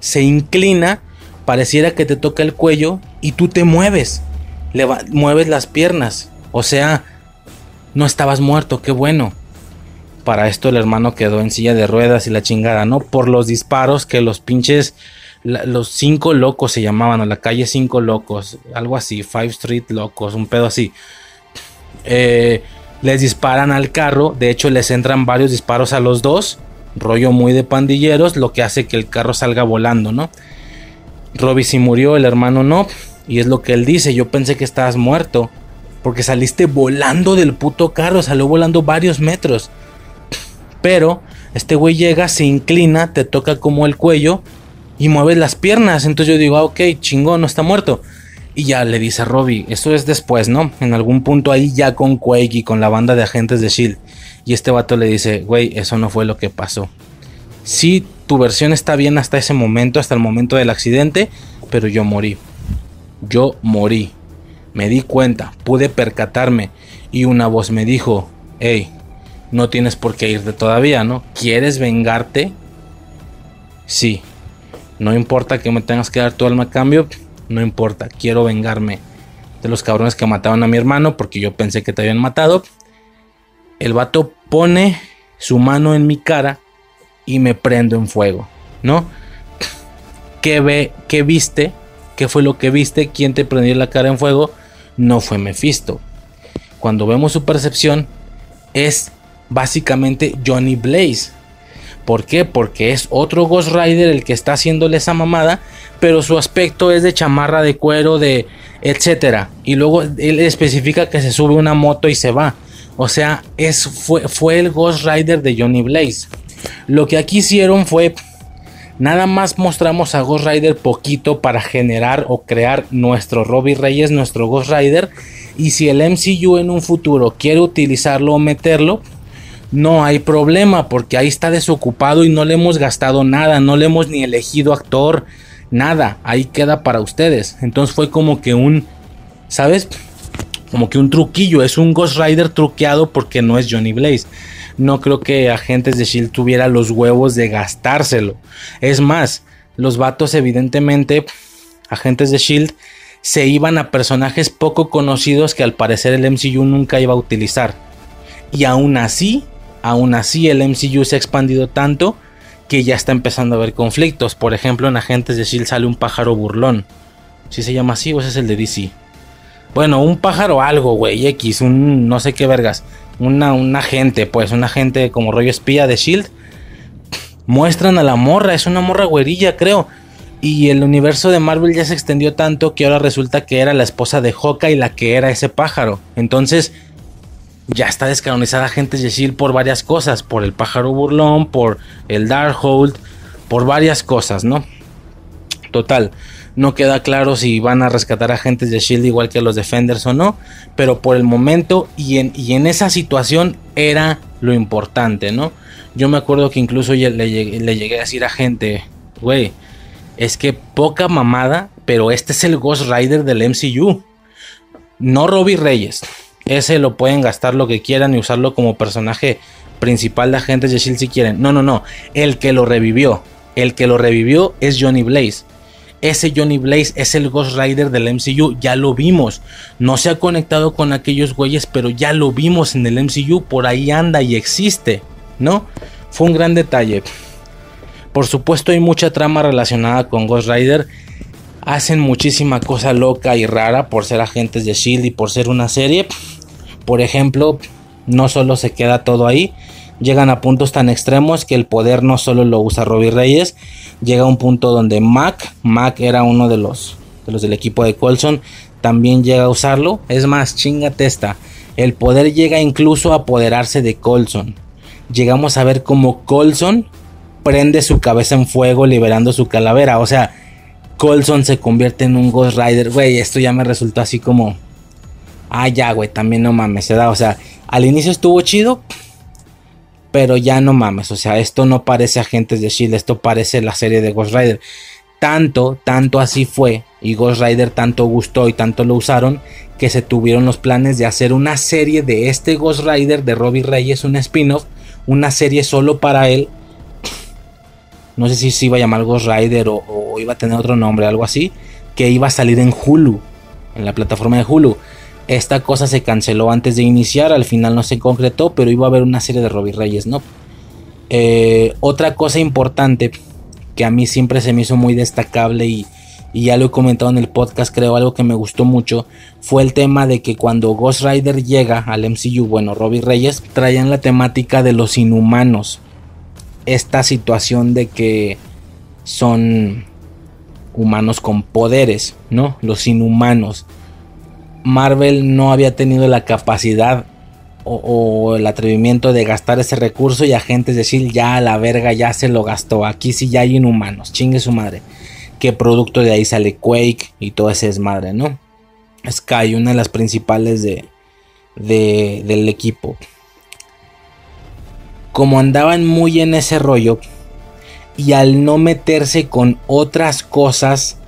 se inclina, pareciera que te toca el cuello y tú te mueves, le mueves las piernas, o sea, no estabas muerto, qué bueno. Para esto el hermano quedó en silla de ruedas y la chingada, ¿no? Por los disparos que los pinches los cinco locos se llamaban, o la calle cinco locos, algo así, Five Street locos, un pedo así. Eh, les disparan al carro, de hecho les entran varios disparos a los dos, rollo muy de pandilleros, lo que hace que el carro salga volando, ¿no? Robbie sí murió, el hermano no, y es lo que él dice, yo pensé que estabas muerto, porque saliste volando del puto carro, salió volando varios metros. Pero este güey llega, se inclina, te toca como el cuello y mueves las piernas. Entonces yo digo, ah, ok, chingón, no está muerto. Y ya le dice a Robbie, esto es después, ¿no? En algún punto ahí ya con Quake y con la banda de agentes de Shield. Y este vato le dice, güey, eso no fue lo que pasó. Sí, tu versión está bien hasta ese momento, hasta el momento del accidente, pero yo morí. Yo morí. Me di cuenta, pude percatarme y una voz me dijo, hey, no tienes por qué irte todavía, ¿no? ¿Quieres vengarte? Sí, no importa que me tengas que dar tu alma a cambio. No importa. Quiero vengarme de los cabrones que mataron a mi hermano. Porque yo pensé que te habían matado. El vato pone su mano en mi cara. Y me prendo en fuego. ¿No? ¿Qué ve? ¿Qué viste? ¿Qué fue lo que viste? ¿Quién te prendió la cara en fuego? No fue Mephisto. Cuando vemos su percepción. Es básicamente Johnny Blaze ¿Por qué? Porque es otro Ghost Rider el que está haciéndole esa mamada, pero su aspecto es de chamarra de cuero, de etcétera. Y luego él especifica que se sube una moto y se va. O sea, es, fue, fue el Ghost Rider de Johnny Blaze. Lo que aquí hicieron fue Nada más mostramos a Ghost Rider poquito para generar o crear nuestro Robbie Reyes, nuestro Ghost Rider. Y si el MCU en un futuro quiere utilizarlo o meterlo, no hay problema porque ahí está desocupado y no le hemos gastado nada, no le hemos ni elegido actor, nada, ahí queda para ustedes. Entonces fue como que un, ¿sabes? Como que un truquillo, es un Ghost Rider truqueado porque no es Johnny Blaze. No creo que Agentes de Shield tuviera los huevos de gastárselo. Es más, los vatos evidentemente, Agentes de Shield, se iban a personajes poco conocidos que al parecer el MCU nunca iba a utilizar. Y aún así, Aún así, el MCU se ha expandido tanto que ya está empezando a haber conflictos. Por ejemplo, en Agentes de Shield sale un pájaro burlón. Si se llama así o ese es el de DC. Bueno, un pájaro algo, güey, X, un no sé qué vergas. Una, un agente, pues, un agente como rollo espía de Shield. Muestran a la morra, es una morra güerilla, creo. Y el universo de Marvel ya se extendió tanto que ahora resulta que era la esposa de Hawkeye la que era ese pájaro. Entonces, ya está descanonizada Agentes de Shield por varias cosas, por el pájaro burlón, por el Darkhold, por varias cosas, ¿no? Total, no queda claro si van a rescatar agentes de Shield igual que los Defenders o no, pero por el momento y en, y en esa situación era lo importante, ¿no? Yo me acuerdo que incluso le, le llegué a decir a gente, güey, es que poca mamada, pero este es el Ghost Rider del MCU. No Robbie Reyes, ese lo pueden gastar lo que quieran y usarlo como personaje principal de Agentes de Shield si quieren. No, no, no. El que lo revivió. El que lo revivió es Johnny Blaze. Ese Johnny Blaze es el Ghost Rider del MCU. Ya lo vimos. No se ha conectado con aquellos güeyes, pero ya lo vimos en el MCU. Por ahí anda y existe. ¿No? Fue un gran detalle. Por supuesto hay mucha trama relacionada con Ghost Rider hacen muchísima cosa loca y rara por ser agentes de Shield y por ser una serie. Por ejemplo, no solo se queda todo ahí, llegan a puntos tan extremos que el poder no solo lo usa Robbie Reyes, llega a un punto donde Mac, Mac era uno de los, de los del equipo de Colson, también llega a usarlo. Es más, chingate esta. El poder llega incluso a apoderarse de Colson. Llegamos a ver cómo Colson prende su cabeza en fuego liberando su calavera. O sea, Colson se convierte en un Ghost Rider, güey, esto ya me resultó así como... Ah, ya, güey, también no mames, se da, o sea, al inicio estuvo chido, pero ya no mames, o sea, esto no parece Agentes de Shield, esto parece la serie de Ghost Rider. Tanto, tanto así fue, y Ghost Rider tanto gustó y tanto lo usaron, que se tuvieron los planes de hacer una serie de este Ghost Rider de Robbie Reyes, un spin-off, una serie solo para él. No sé si se iba a llamar Ghost Rider o, o iba a tener otro nombre, algo así, que iba a salir en Hulu, en la plataforma de Hulu. Esta cosa se canceló antes de iniciar, al final no se concretó, pero iba a haber una serie de Robbie Reyes, ¿no? Eh, otra cosa importante que a mí siempre se me hizo muy destacable y, y ya lo he comentado en el podcast, creo algo que me gustó mucho, fue el tema de que cuando Ghost Rider llega al MCU, bueno, Robbie Reyes, traían la temática de los inhumanos. Esta situación de que son humanos con poderes, ¿no? Los inhumanos. Marvel no había tenido la capacidad o, el atrevimiento de gastar ese recurso y agentes decir ya a la verga ya se lo gastó. Aquí sí ya hay inhumanos, chingue su madre. Que producto de ahí sale Quake y todo ese desmadre, ¿no? Sky, una de las principales de, de, del equipo. Como andaban muy en ese rollo y al no meterse con otras cosas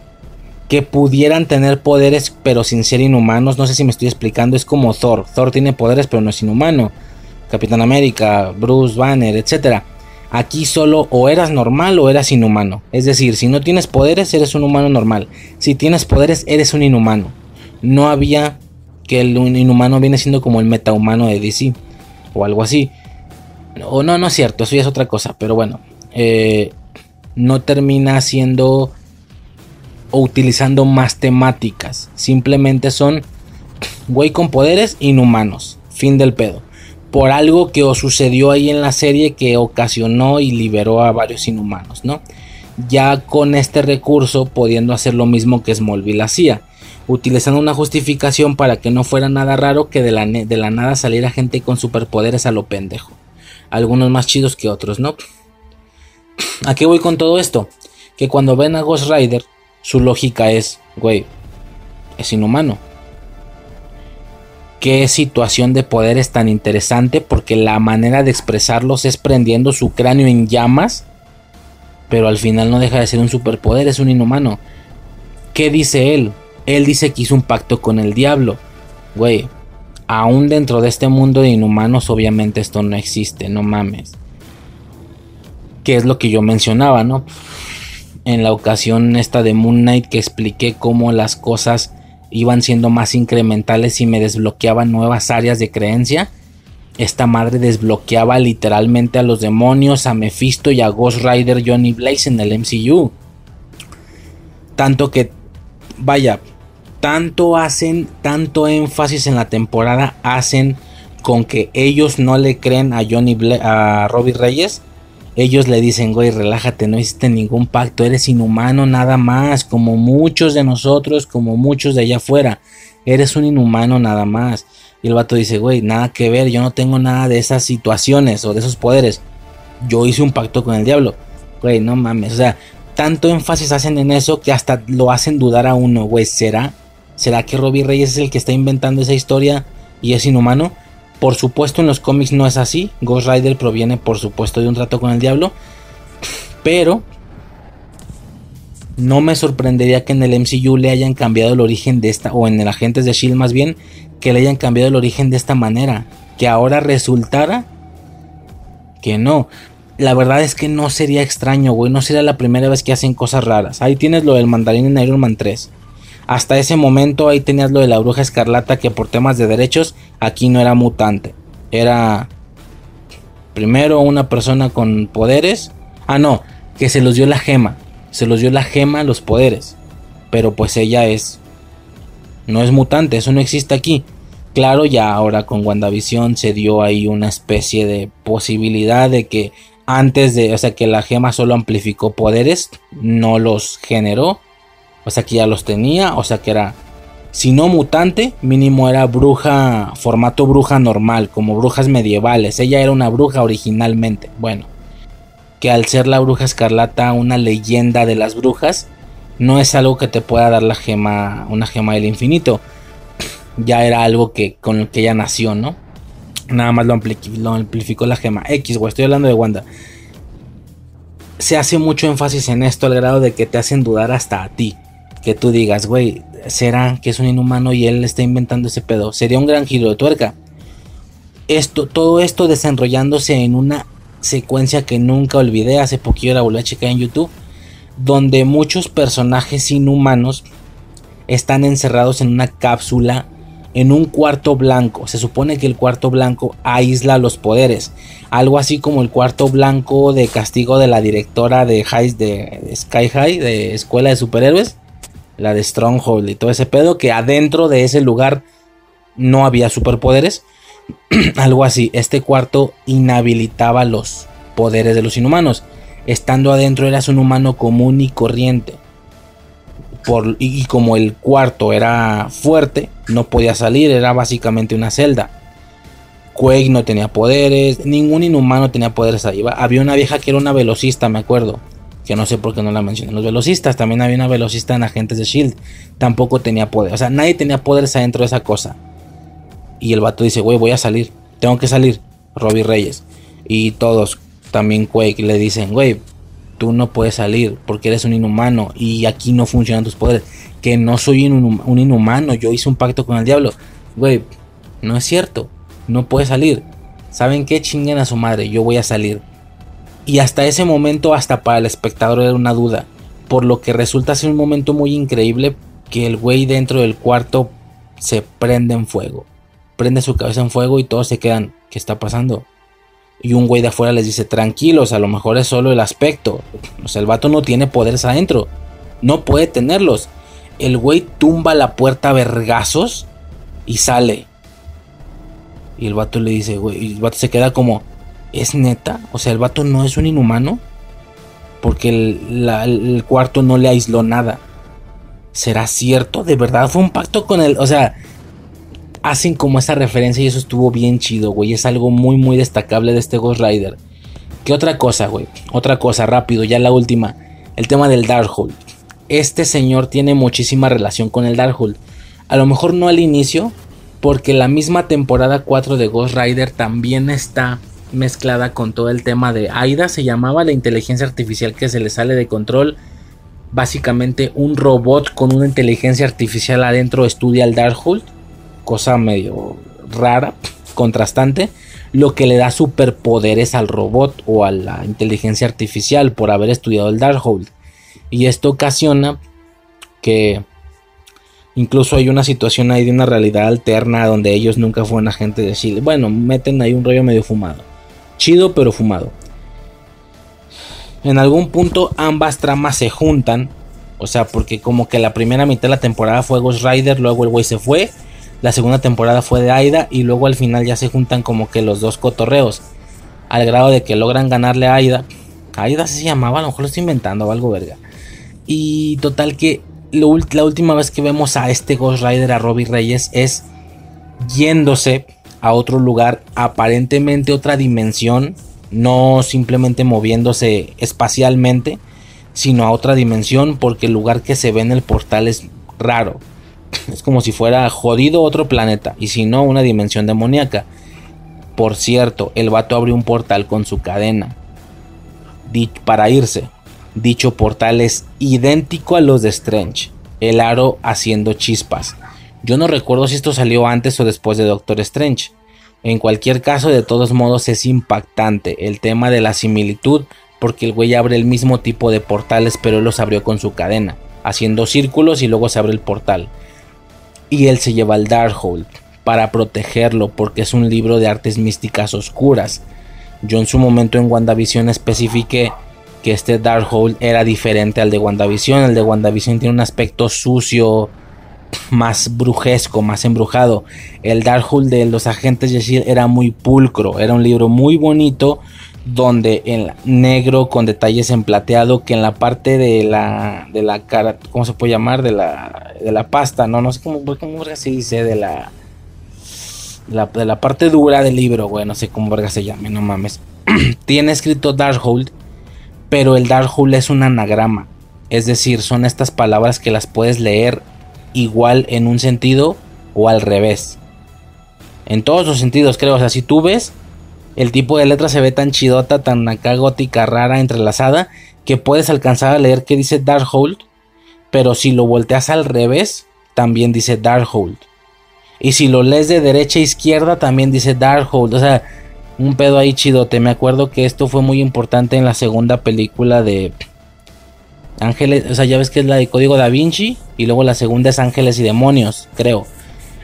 que pudieran tener poderes pero sin ser inhumanos. No sé si me estoy explicando. Es como Thor. Thor tiene poderes pero no es inhumano. Capitán América, Bruce Banner, etc. Aquí solo o eras normal o eras inhumano. Es decir, si no tienes poderes eres un humano normal. Si tienes poderes eres un inhumano. No había que el inhumano viene siendo como el metahumano de DC. O algo así. O no, no es cierto. Eso ya es otra cosa. Pero bueno. Eh, no termina siendo o utilizando más temáticas. Simplemente son güey con poderes inhumanos. Fin del pedo. Por algo que os sucedió ahí en la serie que ocasionó y liberó a varios inhumanos, ¿no? Ya con este recurso pudiendo hacer lo mismo que Smallville hacía. Utilizando una justificación para que no fuera nada raro que de la, de la nada saliera gente con superpoderes a lo pendejo. Algunos más chidos que otros, ¿no? ¿A qué voy con todo esto? Que cuando ven a Ghost Rider su lógica es, güey, es inhumano. Qué situación de poder es tan interesante porque la manera de expresarlos es prendiendo su cráneo en llamas, pero al final no deja de ser un superpoder, es un inhumano. ¿Qué dice él? Él dice que hizo un pacto con el diablo. Güey, aún dentro de este mundo de inhumanos obviamente esto no existe, no mames. ¿Qué es lo que yo mencionaba, no? En la ocasión esta de Moon Knight que expliqué cómo las cosas iban siendo más incrementales y me desbloqueaban nuevas áreas de creencia. Esta madre desbloqueaba literalmente a los demonios, a Mephisto y a Ghost Rider Johnny Blaze en el MCU. Tanto que, vaya, tanto hacen, tanto énfasis en la temporada hacen con que ellos no le creen a Johnny a Robbie Reyes ellos le dicen, güey, relájate, no hiciste ningún pacto, eres inhumano nada más, como muchos de nosotros, como muchos de allá afuera. Eres un inhumano nada más. Y el vato dice, güey, nada que ver, yo no tengo nada de esas situaciones o de esos poderes. Yo hice un pacto con el diablo. Güey, no mames, o sea, tanto énfasis hacen en eso que hasta lo hacen dudar a uno, güey, ¿será? ¿Será que Robbie Reyes es el que está inventando esa historia y es inhumano? Por supuesto en los cómics no es así. Ghost Rider proviene por supuesto de un trato con el diablo. Pero no me sorprendería que en el MCU le hayan cambiado el origen de esta, o en el Agentes de Shield más bien, que le hayan cambiado el origen de esta manera. Que ahora resultara que no. La verdad es que no sería extraño, güey. No sería la primera vez que hacen cosas raras. Ahí tienes lo del mandarín en Iron Man 3. Hasta ese momento ahí tenías lo de la bruja escarlata que por temas de derechos aquí no era mutante. Era primero una persona con poderes. Ah, no, que se los dio la gema. Se los dio la gema los poderes. Pero pues ella es... No es mutante, eso no existe aquí. Claro, ya ahora con WandaVision se dio ahí una especie de posibilidad de que antes de, o sea, que la gema solo amplificó poderes, no los generó o sea que ya los tenía, o sea que era, si no mutante, mínimo era bruja, formato bruja normal, como brujas medievales. Ella era una bruja originalmente. Bueno, que al ser la bruja escarlata una leyenda de las brujas, no es algo que te pueda dar la gema, una gema del infinito. Ya era algo que con el que ella nació, ¿no? Nada más lo, amplificó, lo amplificó la gema X, güey. Estoy hablando de Wanda se hace mucho énfasis en esto al grado de que te hacen dudar hasta a ti. Que tú digas, güey, ¿será que es un inhumano y él está inventando ese pedo? Sería un gran giro de tuerca. Esto, todo esto desenrollándose en una secuencia que nunca olvidé, hace poquito la volví a checar en YouTube, donde muchos personajes inhumanos están encerrados en una cápsula en un cuarto blanco. Se supone que el cuarto blanco aísla los poderes. Algo así como el cuarto blanco de castigo de la directora de, High, de, Sky High, de Escuela de Superhéroes. La de Stronghold y todo ese pedo. Que adentro de ese lugar no había superpoderes. Algo así. Este cuarto inhabilitaba los poderes de los inhumanos. Estando adentro eras un humano común y corriente y, como el cuarto era fuerte, no podía salir, era básicamente una celda. Quake no tenía poderes, ningún inhumano tenía poderes ahí. Había una vieja que era una velocista, me acuerdo. Que no sé por qué no la mencioné. Los velocistas, también había una velocista en Agentes de Shield. Tampoco tenía poder. O sea, nadie tenía poderes adentro de esa cosa. Y el vato dice, güey, voy a salir. Tengo que salir. Robbie Reyes. Y todos, también Quake, le dicen, güey, tú no puedes salir porque eres un inhumano y aquí no funcionan tus poderes. Que no soy un, inhumano, yo hice un pacto con el diablo. Güey, no es cierto, no puedes salir. ¿Saben qué? Chinguen a su madre, yo voy a salir. Y hasta ese momento, hasta para el espectador era una duda. Por lo que resulta ser un momento muy increíble que el güey dentro del cuarto se prende en fuego. Prende su cabeza en fuego y todos se quedan. ¿Qué está pasando? Y un güey de afuera les dice, tranquilos, a lo mejor es solo el aspecto. O sea, el vato no tiene poderes adentro. No puede tenerlos. El güey tumba la puerta a vergazos y sale. Y el vato le dice, güey, y el vato se queda como, ¿es neta? O sea, el vato no es un inhumano. Porque el, cuarto no le aisló nada. ¿Será cierto? ¿De verdad fue un pacto con él? O sea, hacen como esa referencia y eso estuvo bien chido, güey. Es algo muy, muy destacable de este Ghost Rider. ¿Qué otra cosa, güey? Otra cosa, rápido, ya la última. El tema del Darkhold. Este señor tiene muchísima relación con el Darkhold. A lo mejor no al inicio, porque la misma temporada 4 de Ghost Rider también está mezclada con todo el tema de AIDA, se llamaba la inteligencia artificial que se le sale de control. Básicamente un robot con una inteligencia artificial adentro estudia el Darkhold cosa medio rara, contrastante, lo que le da superpoderes al robot o a la inteligencia artificial por haber estudiado el Darkhold. Y esto ocasiona que incluso hay una situación ahí de una realidad alterna donde ellos nunca fueron agentes de Chile. Bueno, meten ahí un rollo medio fumado. Chido pero fumado. En algún punto ambas tramas se juntan. O sea, porque como que la primera mitad de la temporada fue Ghost Rider, luego el güey se fue la segunda temporada fue de Aida y luego al final ya se juntan como que los dos cotorreos. Al grado de que logran ganarle a Aida. Aida se llamaba, a lo mejor lo estoy inventando algo verga. Y total que la última vez que vemos a este Ghost Rider, a Robbie Reyes, es yéndose a otro lugar, aparentemente otra dimensión, no simplemente moviéndose espacialmente, sino a otra dimensión, porque el lugar que se ve en el portal es raro. Es como si fuera jodido otro planeta y si no una dimensión demoníaca. Por cierto, el vato abrió un portal con su cadena para irse. Dicho portal es idéntico a los de Strange, el aro haciendo chispas. Yo no recuerdo si esto salió antes o después de Doctor Strange. En cualquier caso, de todos modos es impactante el tema de la similitud porque el güey abre el mismo tipo de portales pero él los abrió con su cadena, haciendo círculos y luego se abre el portal y él se lleva al Darkhold para protegerlo porque es un libro de artes místicas oscuras. Yo en su momento en WandaVision especifiqué que este Darkhold era diferente al de WandaVision. El de WandaVision tiene un aspecto sucio, más brujesco, más embrujado. El Darkhold de los agentes de Shield era muy pulcro, era un libro muy bonito donde en negro con detalles en plateado que en la parte de la de la cara cómo se puede llamar de la de la pasta no no sé cómo cómo se dice de la, de la parte dura del libro güey no sé cómo verga se llame no mames. Tiene escrito Darkhold pero el Darkhold es un anagrama. Es decir son estas palabras que las puedes leer igual en un sentido o al revés en todos los sentidos creo o sea si tú ves el tipo de letra se ve tan chidota, tan acá gótica, rara, entrelazada, que puedes alcanzar a leer que dice Darkhold, pero si lo volteas al revés, también dice Darkhold. Y si lo lees de derecha a izquierda, también dice Darkhold. O sea, un pedo ahí chidote. Me acuerdo que esto fue muy importante en la segunda película de Ángeles. O sea, ya ves que es la de Código Da Vinci. Y luego la segunda es Ángeles y Demonios, creo.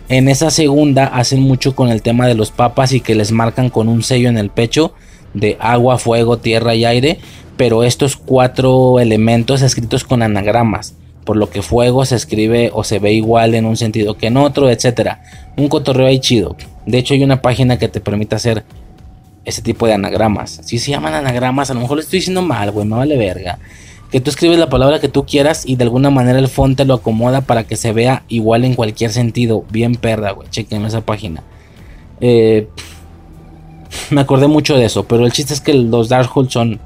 En esa segunda hacen mucho con el tema de los papas y que les marcan con un sello en el pecho de agua, fuego, tierra y aire. Pero estos cuatro elementos escritos con anagramas por lo que fuego se escribe o se ve igual en un sentido que en otro, etcétera. Un cotorreo ahí chido. De hecho, hay una página que te permite hacer ese tipo de anagramas. Si se llaman anagramas, a lo mejor lo estoy diciendo mal, güey, me vale verga. Que tú escribes la palabra que tú quieras y de alguna manera el fonte lo acomoda para que se vea igual en cualquier sentido. Bien perda, güey. Chequen esa página. Eh, me acordé mucho de eso, pero el chiste es que los Darkhold son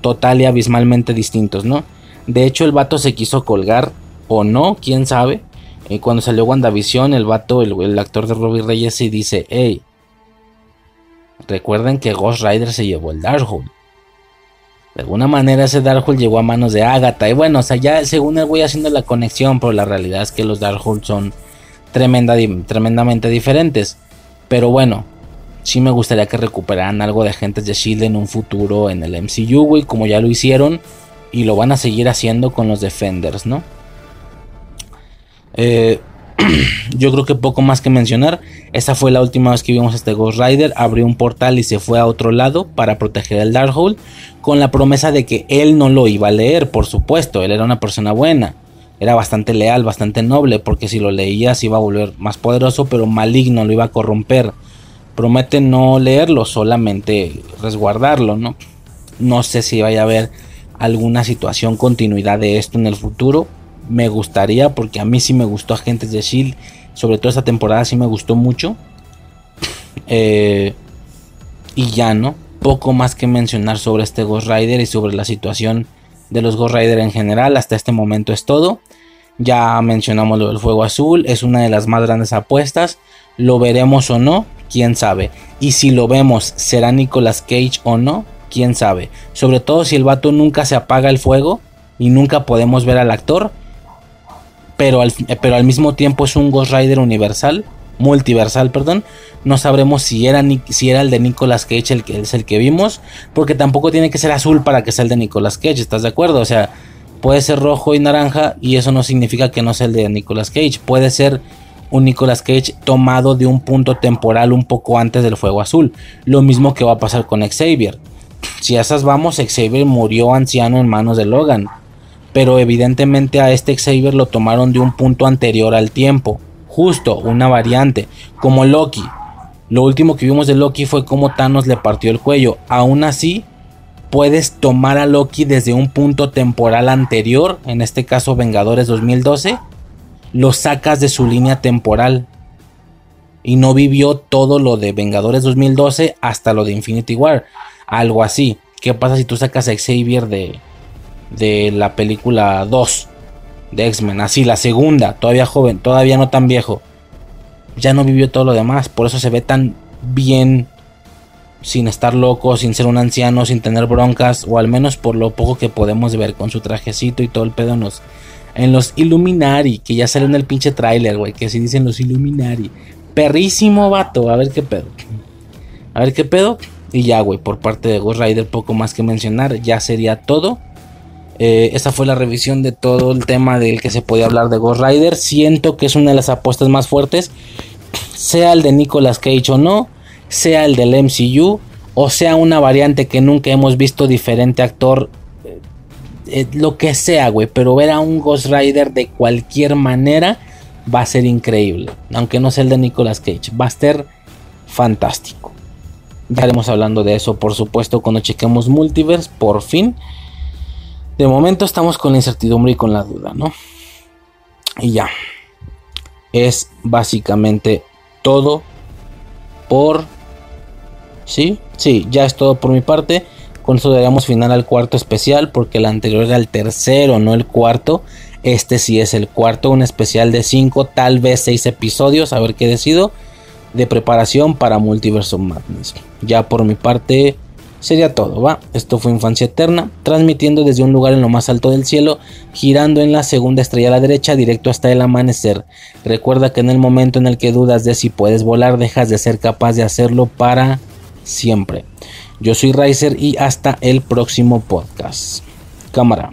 total y abismalmente distintos, ¿no? De hecho, el vato se quiso colgar o no, quién sabe. Y cuando salió WandaVision, el vato, el, actor de Robbie Reyes, y dice: Hey, recuerden que Ghost Rider se llevó el Darkhold. De alguna manera ese Darkhold llegó a manos de Agatha. Y bueno, o sea, ya según el voy haciendo la conexión, pero la realidad es que los Darkhold son tremenda, tremendamente diferentes. Pero bueno, sí me gustaría que recuperaran algo de agentes de Shield en un futuro en el MCU, güey, como ya lo hicieron y lo van a seguir haciendo con los Defenders, ¿no? Eh, yo creo que poco más que mencionar. Esa fue la última vez que vimos a este Ghost Rider. Abrió un portal y se fue a otro lado para proteger el Darkhold. Con la promesa de que él no lo iba a leer, por supuesto. Él era una persona buena. Era bastante leal, bastante noble. Porque si lo leía se iba a volver más poderoso. Pero maligno lo iba a corromper. Promete no leerlo, solamente resguardarlo, ¿no? No sé si vaya a haber alguna situación, continuidad de esto en el futuro. Me gustaría, porque a mí sí me gustó Agentes de Shield, sobre todo esta temporada sí me gustó mucho. Eh, y ya, ¿no? Poco más que mencionar sobre este Ghost Rider y sobre la situación de los Ghost Rider en general. Hasta este momento es todo. Ya mencionamos lo del fuego azul, es una de las más grandes apuestas. Lo veremos o no, quién sabe. Y si lo vemos, será Nicolas Cage o no, quién sabe. Sobre todo si el vato nunca se apaga el fuego y nunca podemos ver al actor. Pero al, pero al mismo tiempo es un Ghost Rider universal, multiversal, perdón. No sabremos si era, si era el de Nicolas Cage el que es el que vimos. Porque tampoco tiene que ser azul para que sea el de Nicolas Cage, ¿estás de acuerdo? O sea, puede ser rojo y naranja y eso no significa que no sea el de Nicolas Cage. Puede ser un Nicolas Cage tomado de un punto temporal un poco antes del fuego azul. Lo mismo que va a pasar con Xavier. Si a esas vamos, Xavier murió anciano en manos de Logan. Pero evidentemente a este Xavier lo tomaron de un punto anterior al tiempo. Justo, una variante. Como Loki. Lo último que vimos de Loki fue cómo Thanos le partió el cuello. Aún así, puedes tomar a Loki desde un punto temporal anterior. En este caso, Vengadores 2012. Lo sacas de su línea temporal y no vivió todo lo de Vengadores 2012 hasta lo de Infinity War algo así. ¿Qué pasa si tú sacas a Xavier de, de la película 2 de X-Men? Así, la segunda, todavía joven, todavía no tan viejo. Ya no vivió todo lo demás, por eso se ve tan bien sin estar loco, sin ser un anciano, sin tener broncas, o al menos por lo poco que podemos ver con su trajecito y todo el pedo en los, en los Illuminari, que ya salió en el pinche trailer, güey, que así dicen los Illuminari. Perrísimo vato, a ver qué pedo. A ver qué pedo. Y ya, güey, por parte de Ghost Rider, poco más que mencionar, ya sería todo. Eh, esta fue la revisión de todo el tema del que se podía hablar de Ghost Rider. Siento que es una de las apuestas más fuertes, sea el de Nicolas Cage o no, sea el del MCU, o sea una variante que nunca hemos visto, diferente actor, eh, eh, lo que sea, güey. Pero ver a un Ghost Rider de cualquier manera va a ser increíble, aunque no sea el de Nicolas Cage, va a ser fantástico. Ya estaremos hablando de eso, por supuesto, cuando chequemos Multiverse, por fin. De momento estamos con la incertidumbre y con la duda, ¿no? Y ya. Es básicamente todo por... ¿Sí? Sí, ya es todo por mi parte. Con eso daríamos final al cuarto especial, porque el anterior era el tercero, no el cuarto. Este sí es el cuarto, un especial de cinco, tal vez seis episodios, a ver qué decido de preparación para Multiverse Madness. Ya por mi parte sería todo, ¿va? Esto fue Infancia Eterna, transmitiendo desde un lugar en lo más alto del cielo, girando en la segunda estrella a la derecha, directo hasta el amanecer. Recuerda que en el momento en el que dudas de si puedes volar, dejas de ser capaz de hacerlo para siempre. Yo soy Riser y hasta el próximo podcast. Cámara.